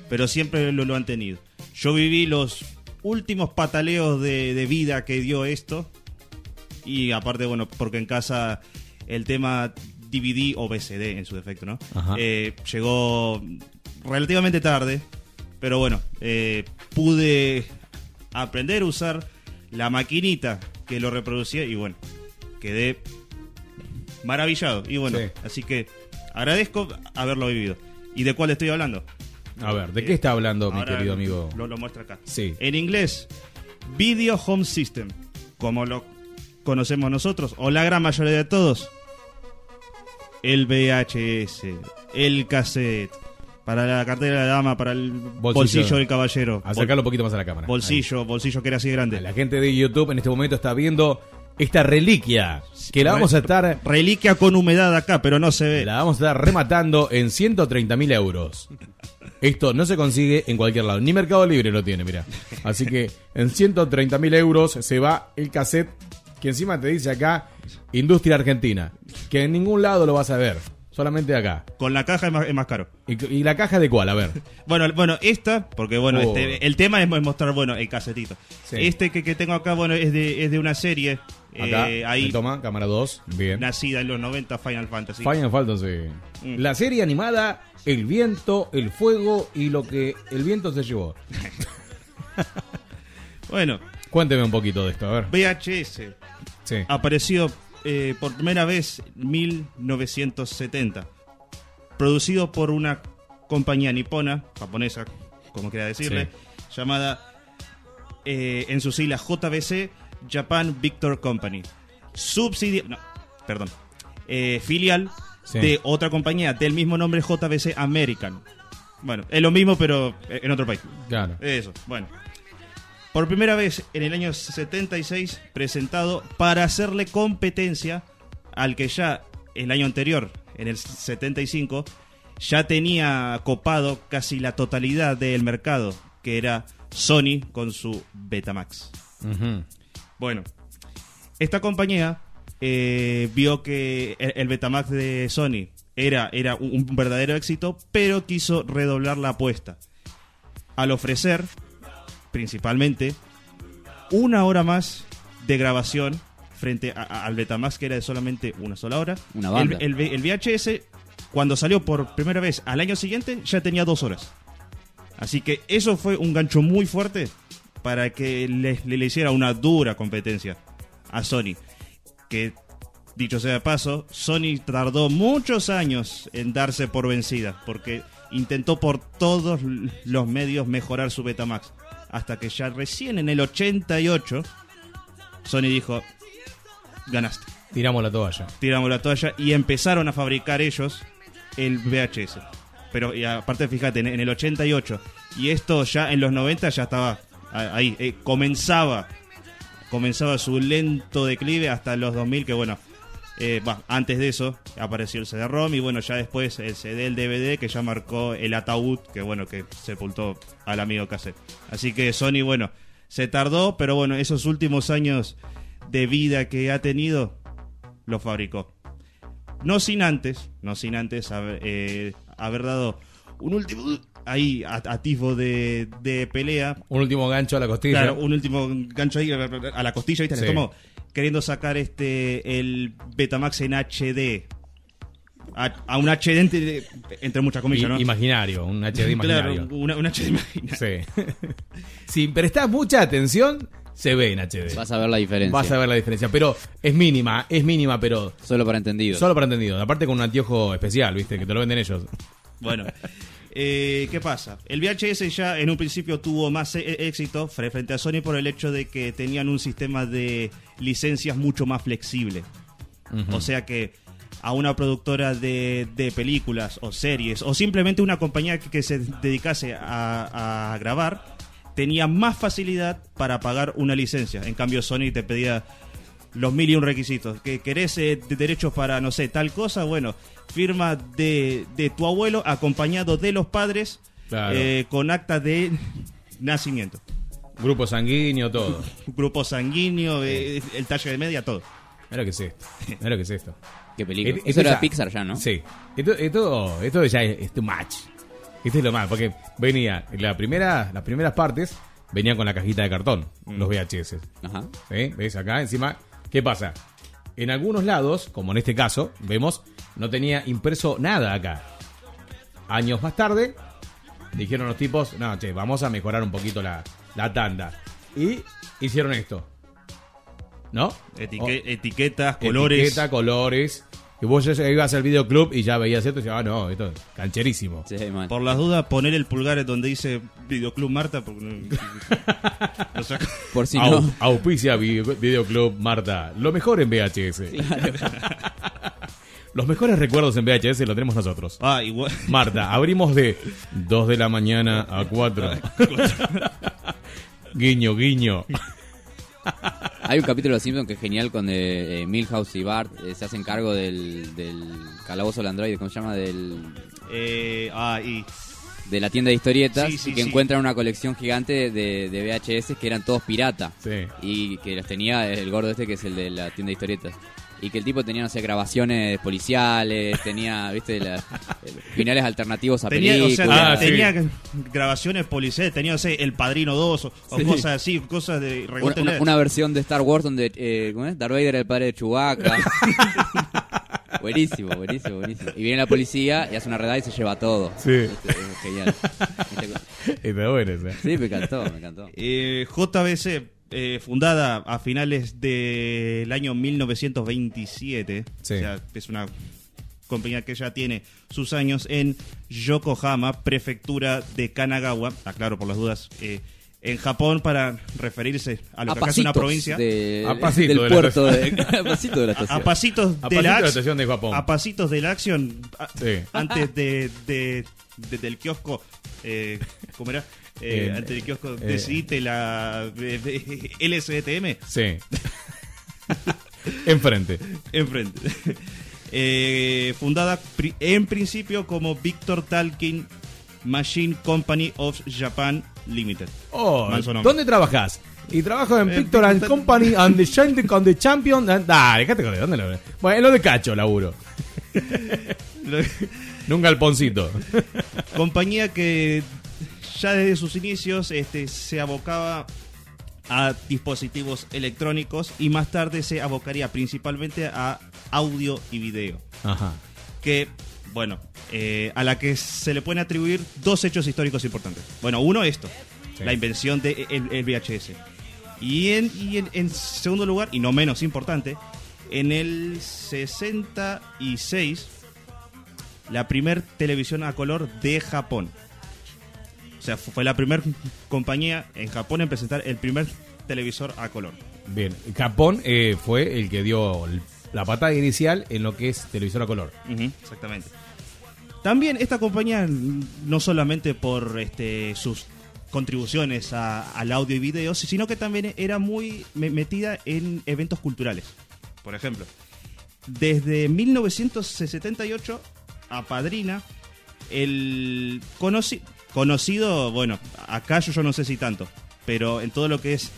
S4: pero siempre lo, lo han tenido. Yo viví los últimos pataleos de, de vida que dio esto y aparte, bueno, porque en casa el tema DVD o VCD en su defecto, ¿no? Eh, llegó relativamente tarde, pero bueno, eh, pude aprender a usar la maquinita que lo reproducía y bueno, quedé maravillado. Y bueno,
S2: Sí.
S4: así que agradezco haberlo vivido. ¿Y de cuál estoy hablando?
S2: A ver, ¿de qué está hablando mi
S4: Ahora
S2: querido amigo?
S4: Lo, lo muestra acá.
S2: Sí.
S4: En inglés, Video Home System, como lo conocemos nosotros, o la gran mayoría de todos. El VHS, el cassette, para la cartera de la dama, para el bolsillo, del caballero.
S2: Acercarlo un poquito más a la cámara.
S4: Bol- bolsillo, bolsillo que era así grande.
S2: La gente de YouTube en este momento está viendo esta reliquia que la vamos a estar
S4: Reliquia con humedad acá, pero no se ve.
S2: la vamos a estar rematando en 130 mil euros. Esto no se consigue en cualquier lado, ni Mercado Libre lo tiene, mira. Así que en 130 mil euros se va el cassette que encima te dice acá Industria Argentina, que en ningún lado lo vas a ver, solamente acá.
S4: Con la caja es más, es más caro.
S2: ¿Y, y la caja de cuál? A ver.
S4: Bueno, bueno, esta, porque bueno,
S2: Oh.
S4: este, el tema es mostrar, bueno, el casetito.
S2: Sí.
S4: Este que, que tengo acá, bueno, es de, es de una serie.
S2: Acá,
S4: eh, ahí,
S2: toma, cámara 2, bien.
S4: nacida en los 90, Final Fantasy.
S2: Final Fantasy.
S4: Mm.
S2: La serie animada, el viento, el fuego y lo que el viento se llevó.
S4: Bueno,
S2: Cuénteme un poquito de esto, a ver.
S4: VHS
S2: Sí.
S4: apareció eh, por primera vez en 1970. Producido por una compañía nipona, japonesa, como quiera decirle, llamada eh, en sus siglas JBC, Japan Victor Company. Subsidia... No, perdón. Eh, filial
S2: Sí.
S4: de otra compañía del mismo nombre, JBC American. Bueno, es lo mismo, pero en otro país.
S2: Claro.
S4: Eso, bueno. Por primera vez en el año 76, presentado para hacerle competencia al que ya el año anterior, en el 75, ya tenía copado casi la totalidad del mercado, que era Sony con su Betamax. Bueno, esta compañía eh, vio que el, el Betamax de Sony era, era un, un verdadero éxito, pero quiso redoblar la apuesta. Al ofrecer, principalmente, una hora más de grabación frente a- a- al Betamax, que era de solamente una sola hora.
S3: Una banda.
S4: El, el- el VHS, cuando salió por primera vez al año siguiente, ya tenía dos horas. Así que eso fue un gancho muy fuerte para que le, le- le hiciera una dura competencia a Sony. Que, dicho sea de paso, Sony tardó muchos años en darse por vencida, porque intentó por todos los medios mejorar su Betamax. Hasta que ya recién en el 88, Sony dijo, ganaste
S2: Tiramos la toalla.
S4: tiramos la toalla y empezaron a fabricar ellos el VHS. Pero y aparte, fíjate, en, en el 88 y esto ya en los 90 ya estaba ahí, eh, comenzaba comenzaba su lento declive hasta los 2000 que bueno, eh, antes de eso apareció el CD-ROM y bueno, ya después el CD, el DVD que ya marcó el ataúd que bueno, que sepultó al amigo cassette. Así que Sony, bueno, se tardó, pero bueno, esos últimos años de vida que ha tenido, lo fabricó. No sin antes, no sin antes haber, eh, haber dado un último ahí a- atisbo de, de pelea.
S2: Un último gancho a la costilla.
S4: Claro, un último gancho ahí a la costilla, ¿viste?
S2: Sí.
S4: tomó. queriendo sacar este el Betamax en HD. A, a un HD entre, entre muchas comillas,
S2: I-
S4: ¿no?
S2: Imaginario, un HD
S4: Claro,
S2: imaginario.
S4: una, un HD imaginario.
S2: Sí. si prestás mucha atención, se ve en HD.
S3: Vas a ver la diferencia.
S2: Vas a ver la diferencia. Pero es mínima, es mínima, pero
S3: Solo para entendido.
S2: solo para entendido. Aparte con un anteojo especial, ¿viste? Que te lo venden ellos.
S4: Bueno, eh, ¿qué pasa? El VHS ya en un principio tuvo más e- éxito fre- frente a Sony por el hecho de que tenían un sistema de licencias mucho más flexible. O sea que a una productora de, de películas o series o simplemente una compañía que, que se dedicase a, a grabar tenía más facilidad para pagar una licencia. En cambio Sony te pedía los mil y un requisitos. Que querés eh, de derechos para, no sé, tal cosa, bueno, firma de, de tu abuelo acompañado de los padres
S2: Claro.
S4: eh, con acta de nacimiento.
S2: Grupo sanguíneo, todo.
S4: Grupo sanguíneo, eh, el talle de media, todo.
S2: Mira lo que es esto. Mira lo que es esto.
S3: Qué película.
S2: Esto-
S3: Eso era
S2: ya-
S3: Pixar ya, ¿no?
S2: Sí. Esto, esto, esto ya es, es too much. Esto es lo más, porque venía, la primera, las primeras partes venían con la cajita de cartón, los VHS.
S3: Ajá.
S2: ¿Sí? ¿Ves acá encima? ¿Qué pasa? En algunos lados, como en este caso, vemos, no tenía impreso nada acá. Años más tarde, dijeron los tipos, no, che, vamos a mejorar un poquito la, la tanda. Y hicieron esto. ¿No?
S4: Etique-
S2: O-
S4: etiquetas, colores.
S2: Etiqueta, colores. Y vos ya ibas al videoclub y ya veías esto y decías, ah, no, esto es cancherísimo.
S3: Sí, man.
S4: Por las dudas, poner el pulgar en donde dice Videoclub Marta. Porque lo saco.
S3: Por si
S2: Au-
S3: no.
S2: Auspicia Video- Videoclub Marta. Lo mejor en VHS. Los mejores recuerdos en VHS lo tenemos nosotros.
S4: Ah, igual.
S2: Marta, abrimos de 2 de la mañana a 4. guiño, guiño.
S3: Hay un capítulo de Los Simpsons que es genial cuando eh, Milhouse y Bart eh, se hacen cargo del, del calabozo del androide, ¿cómo se llama? Del,
S4: Eh, ah, y
S3: de la tienda de historietas
S4: Sí, sí,
S3: y que
S4: sí.
S3: encuentran una colección gigante de, de VHS que eran todos pirata.
S2: Sí.
S3: Y que los tenía el gordo este que es el de la tienda de historietas. Y que el tipo tenía, no sé, grabaciones policiales, tenía, viste, la- finales alternativos a
S4: tenía, o
S3: películas.
S4: sea,
S2: Ah, sí.
S4: tenía grabaciones policiales, tenía, no sé, El Padrino 2 o, o
S3: Sí.
S4: cosas así, cosas de
S3: una, una- versión de Star Wars donde eh, ¿cómo es? Darth Vader era el padre de Chewbacca. buenísimo, buenísimo, buenísimo. Y viene la policía y hace una redada y se lleva todo.
S2: Sí.
S3: Este, es genial. Este-
S2: Está bueno ese.
S3: Sí, me encantó, me encantó.
S4: Eh, JBC, eh, fundada a finales del año 1927,
S2: Sí.
S4: o sea, es una compañía que ya tiene sus años en Yokohama, prefectura de Kanagawa, aclaro por las dudas, eh, en Japón para referirse a lo
S3: A
S4: que acá es una
S3: pasitos
S4: provincia.
S3: de-
S2: A pasito
S3: del
S2: de la
S3: puerto de, a pasito de la estación.
S4: a pasitos
S2: A
S4: de
S2: pasito
S4: la
S2: de la
S4: ac-
S2: estación de Japón.
S4: A pasitos de la acción. a-
S2: Sí.
S4: Antes de, de- de- del kiosco. Eh, ¿Cómo era? Eh, antes del kiosco.
S2: eh,
S4: decidiste la LSDTM.
S2: Sí. Enfrente.
S4: Enfrente. Eh, fundada pri- en principio como Victor Talking Machine Company of Japan Limited.
S2: Oh. ¿dónde trabajas? Y trabajo en
S4: Eh,
S2: Victor and Company and the, Shine- con the Champion. Dale, déjate con ¿dónde lo Bueno, en lo de cacho laburo. Nunca al poncito.
S4: compañía que ya desde sus inicios este, se abocaba a dispositivos electrónicos y más tarde se abocaría principalmente a audio y video.
S2: Ajá.
S4: Que, bueno, eh, a la que se le pueden atribuir dos hechos históricos importantes. Bueno, uno esto,
S2: Sí.
S4: la invención del el VHS. Y, en, y en, en segundo lugar, y no menos importante, en el 66, la primer televisión a color de Japón. O sea, fu- fue la primera compañía en Japón en presentar el primer televisor a color.
S2: Bien. Japón eh, fue el que dio la patada inicial en lo que es televisor a color.
S4: Exactamente. También esta compañía, no solamente por este, sus contribuciones a- al audio y video, sino que también era muy me- metida en eventos culturales. Por ejemplo, desde 1978 apadrina el conoci- conocido, bueno, acá yo, yo no sé si tanto, pero en todo lo que es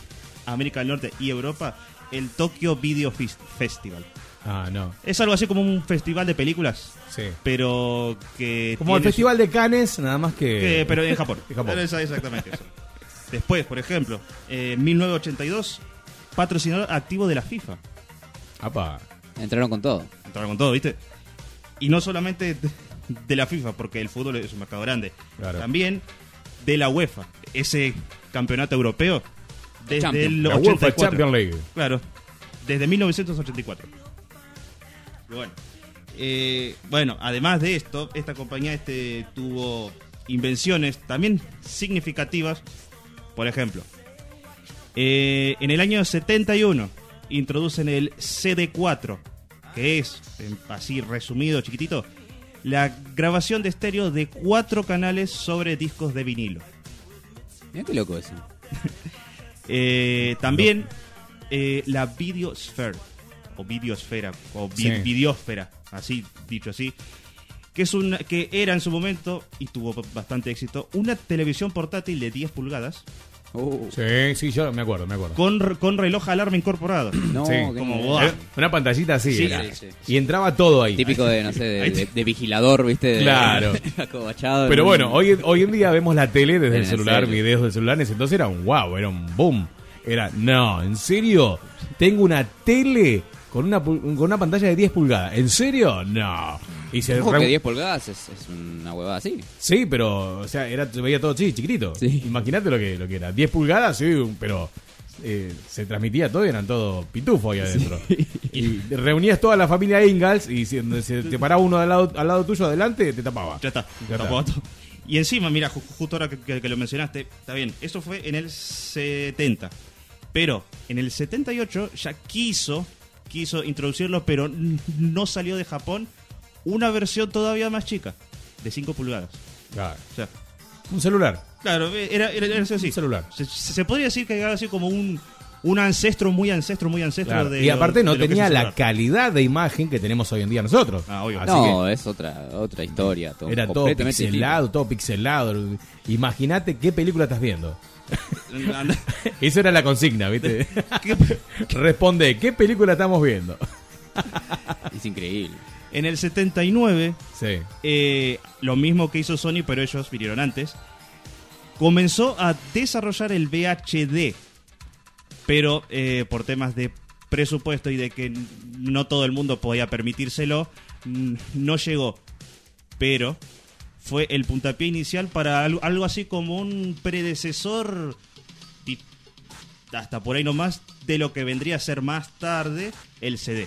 S4: América del Norte y Europa, el Tokyo Video Fes- Festival.
S2: Ah, no.
S4: Es algo así como un festival de películas,
S2: Sí.
S4: pero que...
S2: Como el Festival de Cannes, nada más que.
S4: que- pero en Japón.
S2: En Japón.
S4: Es exactamente eso. Después, por ejemplo, en 1982 patrocinador activo de la FIFA.
S2: Apa.
S3: Entraron con todo.
S4: Entraron con todo, ¿viste? Y no solamente de- la FIFA, porque el fútbol es un mercado grande.
S2: Claro.
S4: También de la UEFA, ese campeonato europeo desde
S3: Champions.
S4: el
S2: La
S4: 84.
S2: UEFA Champions League.
S4: Claro, desde 1984. Y bueno, eh, bueno, además de esto, esta compañía este, tuvo invenciones también significativas. Por ejemplo, eh, en el año 71 introducen el CD4, que es, en- así resumido, chiquitito, la grabación de estéreo de cuatro canales sobre discos de vinilo.
S3: Mira qué loco eso.
S4: Eh, también eh, la Videosphere, o Videosfera, o vi-
S2: Sí.
S4: Videósfera, así dicho así, que, es una, que era en su momento, y tuvo bastante éxito, una televisión portátil de 10 pulgadas
S3: Uh,
S2: Sí, sí, yo me acuerdo, me acuerdo.
S4: con, con reloj alarma incorporado.
S3: no,
S2: Sí,
S4: como vos.
S2: Era Una pantallita así
S4: Sí,
S2: era.
S3: sí, sí.
S2: Y entraba todo ahí.
S3: Típico de, no sé, de, de- de vigilador, ¿viste? De-
S2: Claro.
S3: acobachado.
S2: Pero
S3: en-
S2: bueno, hoy, hoy en día vemos la tele desde el celular,
S3: serio.
S2: videos del celular, en ese entonces era un wow, era un boom. Era, no, ¿en serio? Tengo una tele con una, pul- con una pantalla de 10 pulgadas. ¿En serio? No. Y se
S3: Ojo
S2: re-
S3: que 10 pulgadas es, es una huevada así.
S2: Sí, pero, o sea, era, se veía todo chi- chiquitito.
S3: Sí.
S2: Imagínate lo que, lo que era. 10 pulgadas, sí, pero eh, se transmitía todo y eran todo pitufo ahí adentro. Y reunías toda la familia Ingalls y si se te paraba uno al lado, al lado tuyo adelante, te tapaba.
S4: Ya está,
S2: Ya
S4: tapó todo. Y encima, mira, ju- justo ahora que, que- que lo mencionaste, está bien, eso fue en el 70. Pero en el 78 ya quiso, quiso introducirlo, pero no salió de Japón una versión todavía más chica, de 5 pulgadas.
S2: Claro.
S4: O sea,
S2: Un celular.
S4: claro, era, era, era así.
S2: Un celular.
S4: Se, se- se podría decir que era así como un, un ancestro, muy ancestro, muy ancestro
S2: Claro.
S4: de
S2: y aparte
S4: lo-
S2: no tenía la calidad de imagen que tenemos hoy en día nosotros.
S4: Ah, obvio.
S2: Así
S3: no,
S2: que
S3: es otra otra historia. Todo,
S2: era todo pixelado, todo pixelado. Imagínate qué película estás viendo. Esa era la consigna, ¿viste? Responde, ¿qué película estamos viendo?
S3: Es increíble.
S4: En el 79
S2: Sí.
S4: eh, lo mismo que hizo Sony, pero ellos vinieron antes. Comenzó a desarrollar el VHD, pero eh, por temas de presupuesto y de que no todo el mundo podía permitírselo, n- no llegó. Pero fue el puntapié inicial para algo, así como un predecesor, hasta por ahí nomás, de lo que vendría a ser más tarde el CD.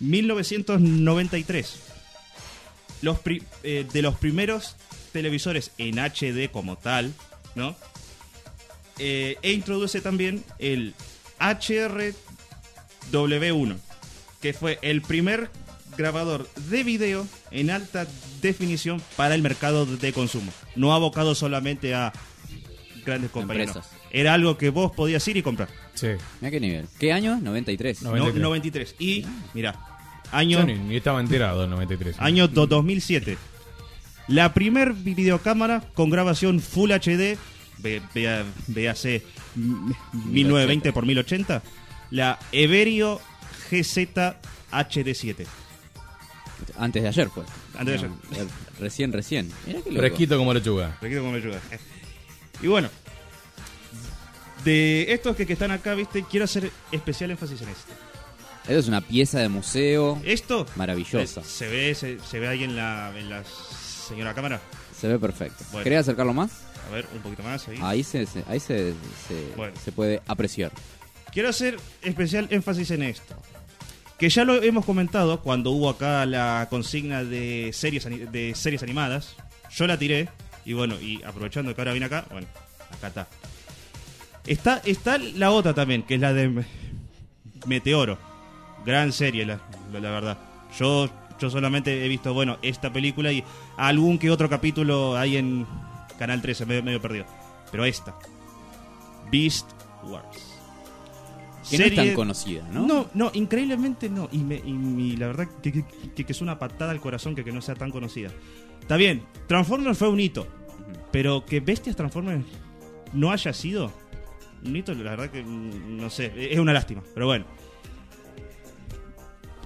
S4: 1993. Los pri- eh, de los primeros televisores en HD como tal, ¿no? Eh, e introduce también el HRW1, que fue el primer grabador de video en alta definición para el mercado de consumo. No abocado solamente a grandes compañías. no. Era algo que vos podías ir y comprar.
S2: Sí.
S3: Mira qué nivel. ¿Qué año? 93.
S2: No.
S4: No-
S2: 93.
S4: 93. Y, mira, año
S2: Yo ni, ni estaba enterado del 93.
S4: Año do- 2007. La primer videocámara con grabación Full HD, mm, 1920 por 1080, la Everio GZ HD7.
S3: Antes de ayer fue.
S4: Antes de
S3: No, eh, Recién, recién. Loco.
S2: Fresquito como lechuga.
S4: Requiero como lechuga. Y bueno, de estos que, que están acá, viste, quiero hacer especial énfasis en esto.
S3: Esto es una pieza de museo
S4: Esto
S3: maravillosa.
S4: se ve, se, se ve ahí en la, en la señora cámara.
S3: Se ve perfecto.
S4: Bueno.
S3: ¿Querés acercarlo más?
S4: A ver, un poquito más ahí.
S3: Ahí se, se- ahí se, se,
S4: Bueno.
S3: se puede apreciar.
S4: Quiero hacer especial énfasis en esto. Que ya lo hemos comentado cuando hubo acá la consigna de series, de series animadas. Yo la tiré. Y bueno, y aprovechando que ahora viene acá, bueno, acá está. Está, está la otra también, que es la de Me- Meteoro. Gran serie, la, la- la verdad. Yo, yo solamente he visto, bueno, esta película y algún que otro capítulo ahí en Canal 13, medio, medio perdido. Pero esta. Beast Wars.
S3: Que no es tan conocida, ¿no?
S4: No, no, increíblemente no. Y, me- y mi- la verdad que, que- es una patada al corazón que, que no sea tan conocida. Está bien, Transformers fue un hito. Pero que Bestias Transformers no haya sido un hito, la verdad que mm, no sé, es una lástima. Pero bueno.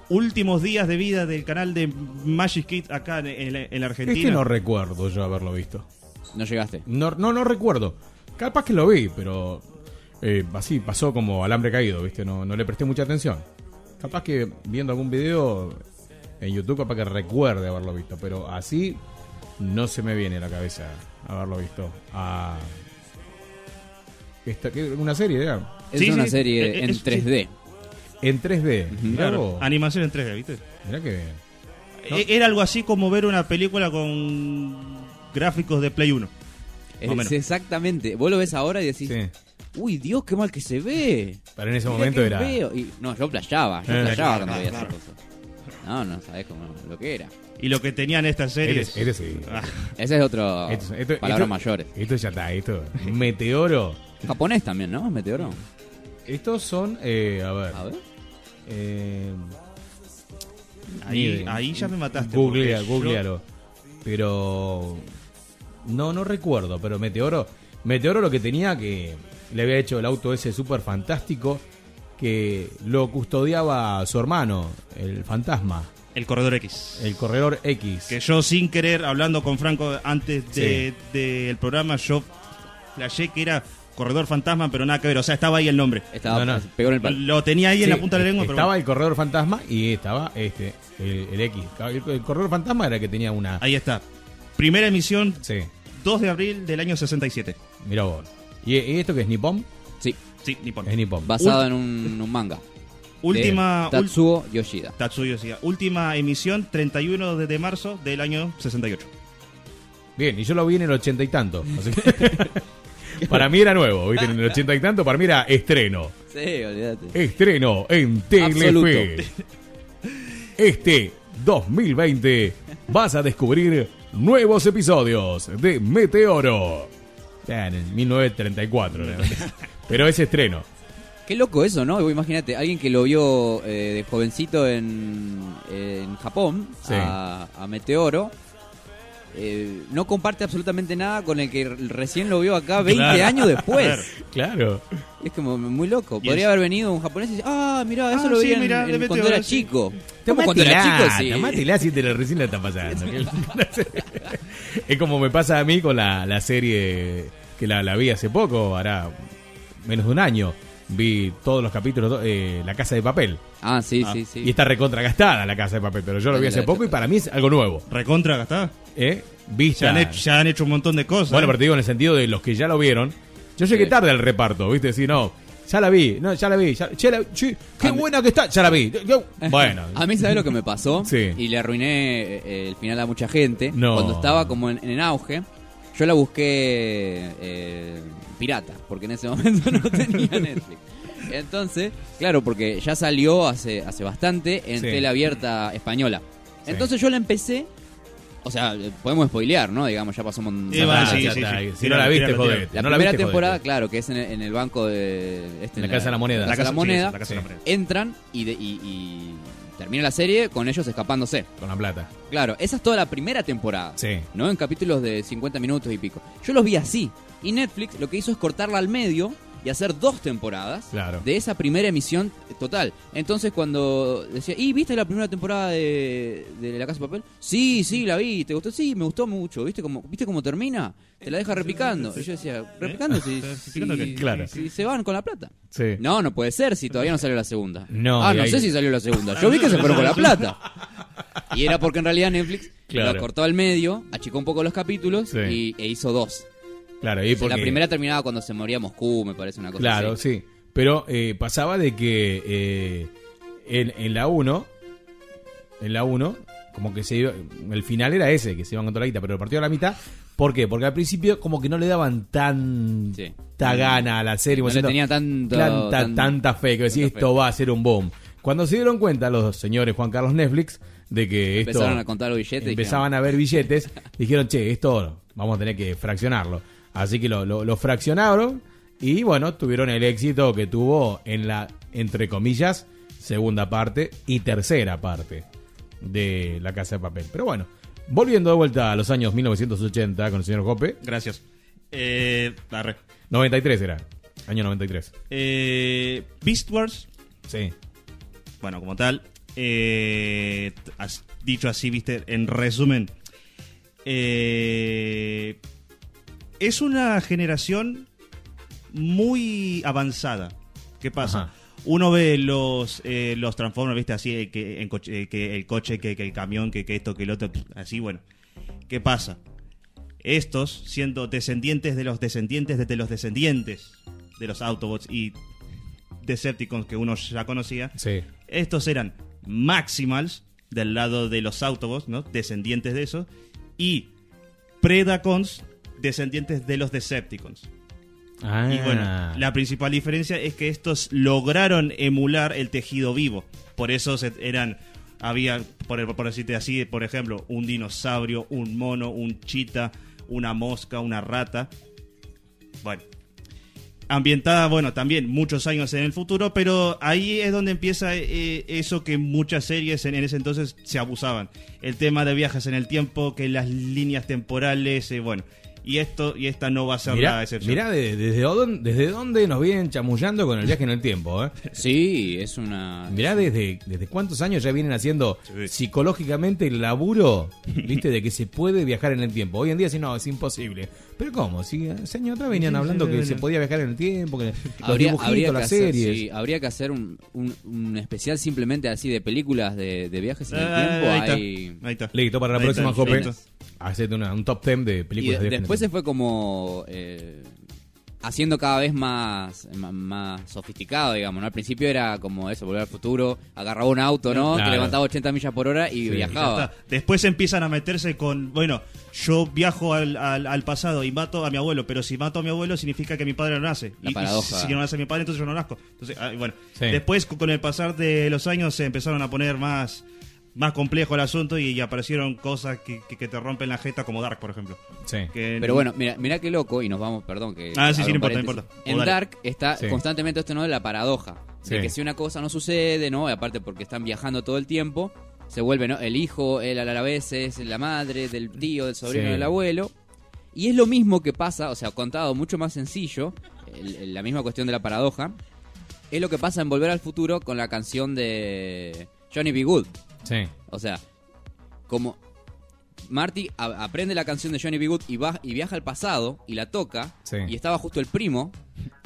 S4: Últimos días de vida del canal de Magic Kids acá en, en en Argentina.
S2: Este no recuerdo yo haberlo visto.
S3: No llegaste.
S2: No, no, no recuerdo. Capaz que lo vi, pero eh, así pasó como alambre caído, ¿viste? No, no le presté mucha atención. Capaz que viendo algún video en YouTube, capaz que recuerde haberlo visto, pero así no se me viene a la cabeza haberlo visto. Ah, esta. ¿Una serie? era?
S3: Es
S4: Sí,
S3: una
S4: sí,
S3: serie
S4: eh,
S3: en
S4: es-
S3: 3D.
S2: En 3D. Mirá
S4: Claro,
S2: vos.
S4: animación en 3D, ¿viste?
S2: Mirá que bien.
S4: E- Era algo así como ver una película con gráficos de Play 1.
S3: Es
S4: o menos.
S3: exactamente. Vos lo ves ahora y decís,
S2: Sí.
S3: uy, Dios, qué mal que se ve.
S2: Pero en ese
S3: Mirá
S2: momento
S3: qué
S2: era.
S3: feo". Y, no, yo playaba, yo
S2: Eh,
S3: playaba
S2: claro,
S3: cuando veía
S2: claro.
S3: esas cosas. No, no, sabés cómo lo que era.
S4: Y lo que tenían estas series.
S2: Eres- eres- sí.
S4: Ah,
S3: Ese es otro
S2: Esto- esto-
S3: palabras
S2: esto-
S3: mayores.
S2: Esto ya está, esto. Meteoro.
S3: Japonés también, ¿no? Meteoro.
S2: Estos son, eh, a ver.
S3: A ver.
S2: Eh,
S4: ahí, ahí ya me mataste.
S2: Googlea,
S4: yo-
S2: googlealo. Pero. No, no recuerdo, pero Meteoro. Meteoro lo que tenía que. Le había hecho el auto ese súper fantástico. Que lo custodiaba su hermano, el fantasma,
S4: El Corredor X.
S2: el corredor X.
S4: Que yo sin querer, hablando con Franco antes de- del programa, yo flashé que era Corredor Fantasma, pero nada que ver. O sea, estaba ahí el nombre.
S3: Estaba,
S2: No, no.
S3: pegó en el palo.
S4: Lo tenía ahí en la punta de la lengua, pero
S2: Estaba
S4: bueno.
S2: el corredor fantasma y estaba este el, el X. El, el corredor fantasma era el que tenía una.
S4: ahí está. Primera emisión,
S2: Sí,
S4: 2 de abril del año 67.
S2: mira vos. ¿Y, y esto que es Nippon?
S3: Sí,
S4: Sí, Nippon.
S2: Es Nippon.
S3: basado en un, un manga.
S4: Última,
S3: Tatsuo Yoshida.
S4: Tatsuyo Yoshida. Última emisión, 31 de, de marzo del año 68.
S2: Bien, y yo lo vi en el ochenta y tanto. así que- para mí era nuevo, ¿viste? En el ochenta y tanto, para mí era estreno.
S3: Sí, olvídate.
S2: Estreno en Telefe. Este 2020 vas a descubrir nuevos episodios de Meteoro. Ya, en el 1934, realmente. Pero es estreno.
S3: Qué loco eso, ¿no? Imagínate, alguien que lo vio eh, de jovencito en, en Japón,
S2: Sí.
S3: a, a Meteoro, eh, no comparte absolutamente nada con el que recién lo vio acá 20
S4: Claro.
S3: años después.
S2: Claro.
S3: Es como muy loco. Podría haber venido un japonés y decir, ah, mirá, eso
S4: Ah,
S3: lo vi
S4: sí,
S3: en-
S4: mirá,
S3: en- cuando era
S4: sí.
S3: chico. ¿Cómo cuando era chico? Sí.
S2: Tomátela si te lo recién la está pasando. es como me pasa a mí con la, la serie que la, la vi hace poco, hará menos de un año. Vi todos los capítulos, eh, La Casa de Papel.
S3: Ah, sí, sí, sí.
S2: Y está recontra gastada La Casa de Papel, pero yo lo vi
S3: La
S2: hace poco y para mí es algo nuevo.
S4: Recontra gastada.
S2: ¿Eh? Vista.
S4: Ya han, hecho, ya han hecho un montón de cosas.
S2: Bueno, pero te digo en el sentido de los que ya lo vieron. Yo llegué tarde al reparto, ¿viste? Si no, ya la vi, no, ya la vi, ya, ya la- sí, qué
S3: A
S2: buena que está, ya la vi. Yo- bueno,
S3: A mí, ¿sabes lo que me pasó?
S2: Sí.
S3: Y le arruiné eh, el final a mucha gente.
S2: No.
S3: Cuando estaba como en, en auge, yo la busqué eh, pirata, porque en ese momento no tenía Netflix. Entonces, claro, porque ya salió hace, hace bastante en
S2: Sí.
S3: tele abierta española. Entonces yo la empecé. O sea, podemos spoilear, ¿no? Digamos, ya pasó un montón
S2: Ah,
S4: sí, sí, sí.
S2: Si no la viste,
S4: tíralo.
S3: La
S2: no la
S3: primera
S2: viste,
S3: temporada, claro, que es en el, en el banco de... Este,
S2: La Casa de la Moneda.
S3: La Casa de la Moneda.
S4: la Casa de la. Moneda.
S3: Entran y, de- y- y termina la serie con ellos escapándose.
S2: Con la plata.
S3: Claro, esa es toda la primera temporada.
S2: Sí.
S3: ¿No? En capítulos de 50 minutos y pico. Yo los vi así. Y Netflix lo que hizo es cortarla al medio y hacer dos temporadas
S2: Claro.
S3: de esa primera emisión total. Entonces cuando decía, ¿y viste la primera temporada de, de La Casa de Papel? Sí, sí, la vi. ¿Te gustó? Sí, me gustó mucho. ¿Viste cómo, ¿viste cómo termina? Te la deja repicando. Y yo decía, ¿repicando? Si.
S2: Claro.
S3: si se van con la plata.
S2: Sí.
S3: No, no puede ser si todavía no salió la segunda.
S2: No,
S3: ah, no
S2: ahí-
S3: sé si salió la segunda. Yo vi que se fueron con la plata. Y era porque en realidad Netflix
S2: Claro.
S3: lo cortó al medio, achicó un poco los capítulos
S2: Sí.
S3: y, e hizo dos.
S2: Claro, y
S3: O sea,
S2: porque,
S3: La primera terminaba cuando se moría Moscú, me parece una cosa
S2: Claro,
S3: así.
S2: sí. Pero eh, pasaba de que eh, en, en la 1, en la 1, como que se iba, el final era ese, que se iban con toda la guita, pero el partido a la mitad. ¿Por qué? Porque al principio como que no le daban tanta
S3: Sí.
S2: gana a la serie.
S3: No le tenía tanto-
S2: tanta,
S3: tan-
S2: tanta fe, que decía esto
S3: fe.
S2: va a ser un boom. Cuando se dieron cuenta los señores Juan Carlos Netflix de que esto...
S3: Empezaron a contar los billetes.
S2: empezaban a ver billetes, dijeron, che, esto vamos a tener que fraccionarlo. Así que lo, lo- lo fraccionaron y bueno, tuvieron el éxito que tuvo en la, entre comillas, segunda parte y tercera parte de La Casa de Papel. Pero bueno, volviendo de vuelta a los años 1980 con el señor Jope,
S4: Gracias. Eh, arre.
S2: 93 era, año 93.
S4: Eh, Beast Wars,
S2: Sí,
S4: bueno, como tal, eh, has dicho así, viste, en resumen, eh, es una generación muy avanzada. ¿Qué pasa?
S2: Ajá.
S4: Uno ve los eh, los Transformers, ¿viste? Así, eh, que, en coche- eh, que el coche, que, que el camión, que, que esto, que el otro, así, bueno. ¿Qué pasa? Estos, siendo descendientes de los descendientes de los descendientes de los Autobots y Decepticons que uno ya conocía,
S2: Sí.
S4: estos eran Maximals del lado de los Autobots, ¿no? Descendientes de eso. Y Predacons, descendientes de los Decepticons.
S2: Ah,
S4: Y bueno, la principal diferencia es que estos lograron emular el tejido vivo. Por eso eran. Había, por, por decirte así, por ejemplo, un dinosaurio, un mono, un chita, una mosca, una rata. Bueno. Ambientada, bueno, también muchos años en el futuro, pero ahí es donde empieza eh, eso que muchas series en, en ese entonces se abusaban. El tema de viajes en el tiempo, que las líneas temporales, eh, bueno. Y esto y esta no va a ser la
S2: Mirá,
S4: excepción.
S2: mirá de- desde, dónde, desde dónde nos vienen chamullando con el viaje en el tiempo, ¿eh?
S3: Sí, es una.
S2: Mirá desde, desde cuántos años ya vienen haciendo
S4: Sí.
S2: psicológicamente el laburo, viste, de que se puede viajar en el tiempo. Hoy en día sí, no, es imposible. Pero ¿cómo? Si hace años atrás venían
S4: Sí,
S2: hablando
S4: sí,
S2: que se podía viajar en el tiempo, que los
S3: Habría,
S2: dibujitos,
S3: habría que
S2: las
S3: hacer,
S2: series.
S3: sí, habría que hacer un, un- un especial simplemente así de películas de, de viajes en el
S4: Ah,
S3: tiempo.
S4: ahí está,
S3: Hay-
S4: ahí está.
S2: Listo, para la
S4: Ahí
S2: próxima Jope, una- un top 10 de
S3: Y
S2: películas
S3: de-
S2: de el
S3: después se fue como eh, haciendo cada vez más, más, sofisticado, digamos, ¿no? Al principio era como eso, volver al futuro, agarraba un auto, ¿no?
S2: Claro.
S3: Que levantaba 80 millas por hora y
S2: Sí,
S3: viajaba.
S4: está. Después empiezan a meterse con, bueno, yo viajo al, al- al pasado y mato a mi abuelo, pero si mato a mi abuelo significa que mi padre no nace.
S3: La
S4: y, y si no nace mi padre, entonces yo no nazco. Entonces, ah, bueno,
S2: Sí.
S4: después con el pasar de los años se empezaron a poner más, más complejo el asunto y, aparecieron cosas que, que- que te rompen la jeta, como Dark, por ejemplo.
S2: Sí.
S4: Que-
S3: Pero bueno, mira, mira qué loco, y nos vamos, perdón, que...
S4: Ah, sí, sí, no importa, no
S3: paréntesis.
S4: importa.
S3: En
S4: dale.
S3: Dark está
S2: Sí.
S3: constantemente esto, ¿no? De la paradoja.
S2: Sí.
S3: De que si una cosa no sucede, ¿no? Y aparte porque están viajando todo el tiempo, se vuelve, ¿no? El hijo, él a la vez es la madre del tío, del sobrino,
S2: Sí.
S3: del abuelo. Y es lo mismo que pasa, o sea, contado mucho más sencillo, el- el- la misma cuestión de la paradoja, es lo que pasa en Volver al Futuro con la canción de Johnny B. Good.
S2: Sí.
S3: O sea, como Marty a- aprende la canción de Johnny B. Good y, va, y viaja al pasado y la toca,
S2: Sí.
S3: y estaba justo el primo.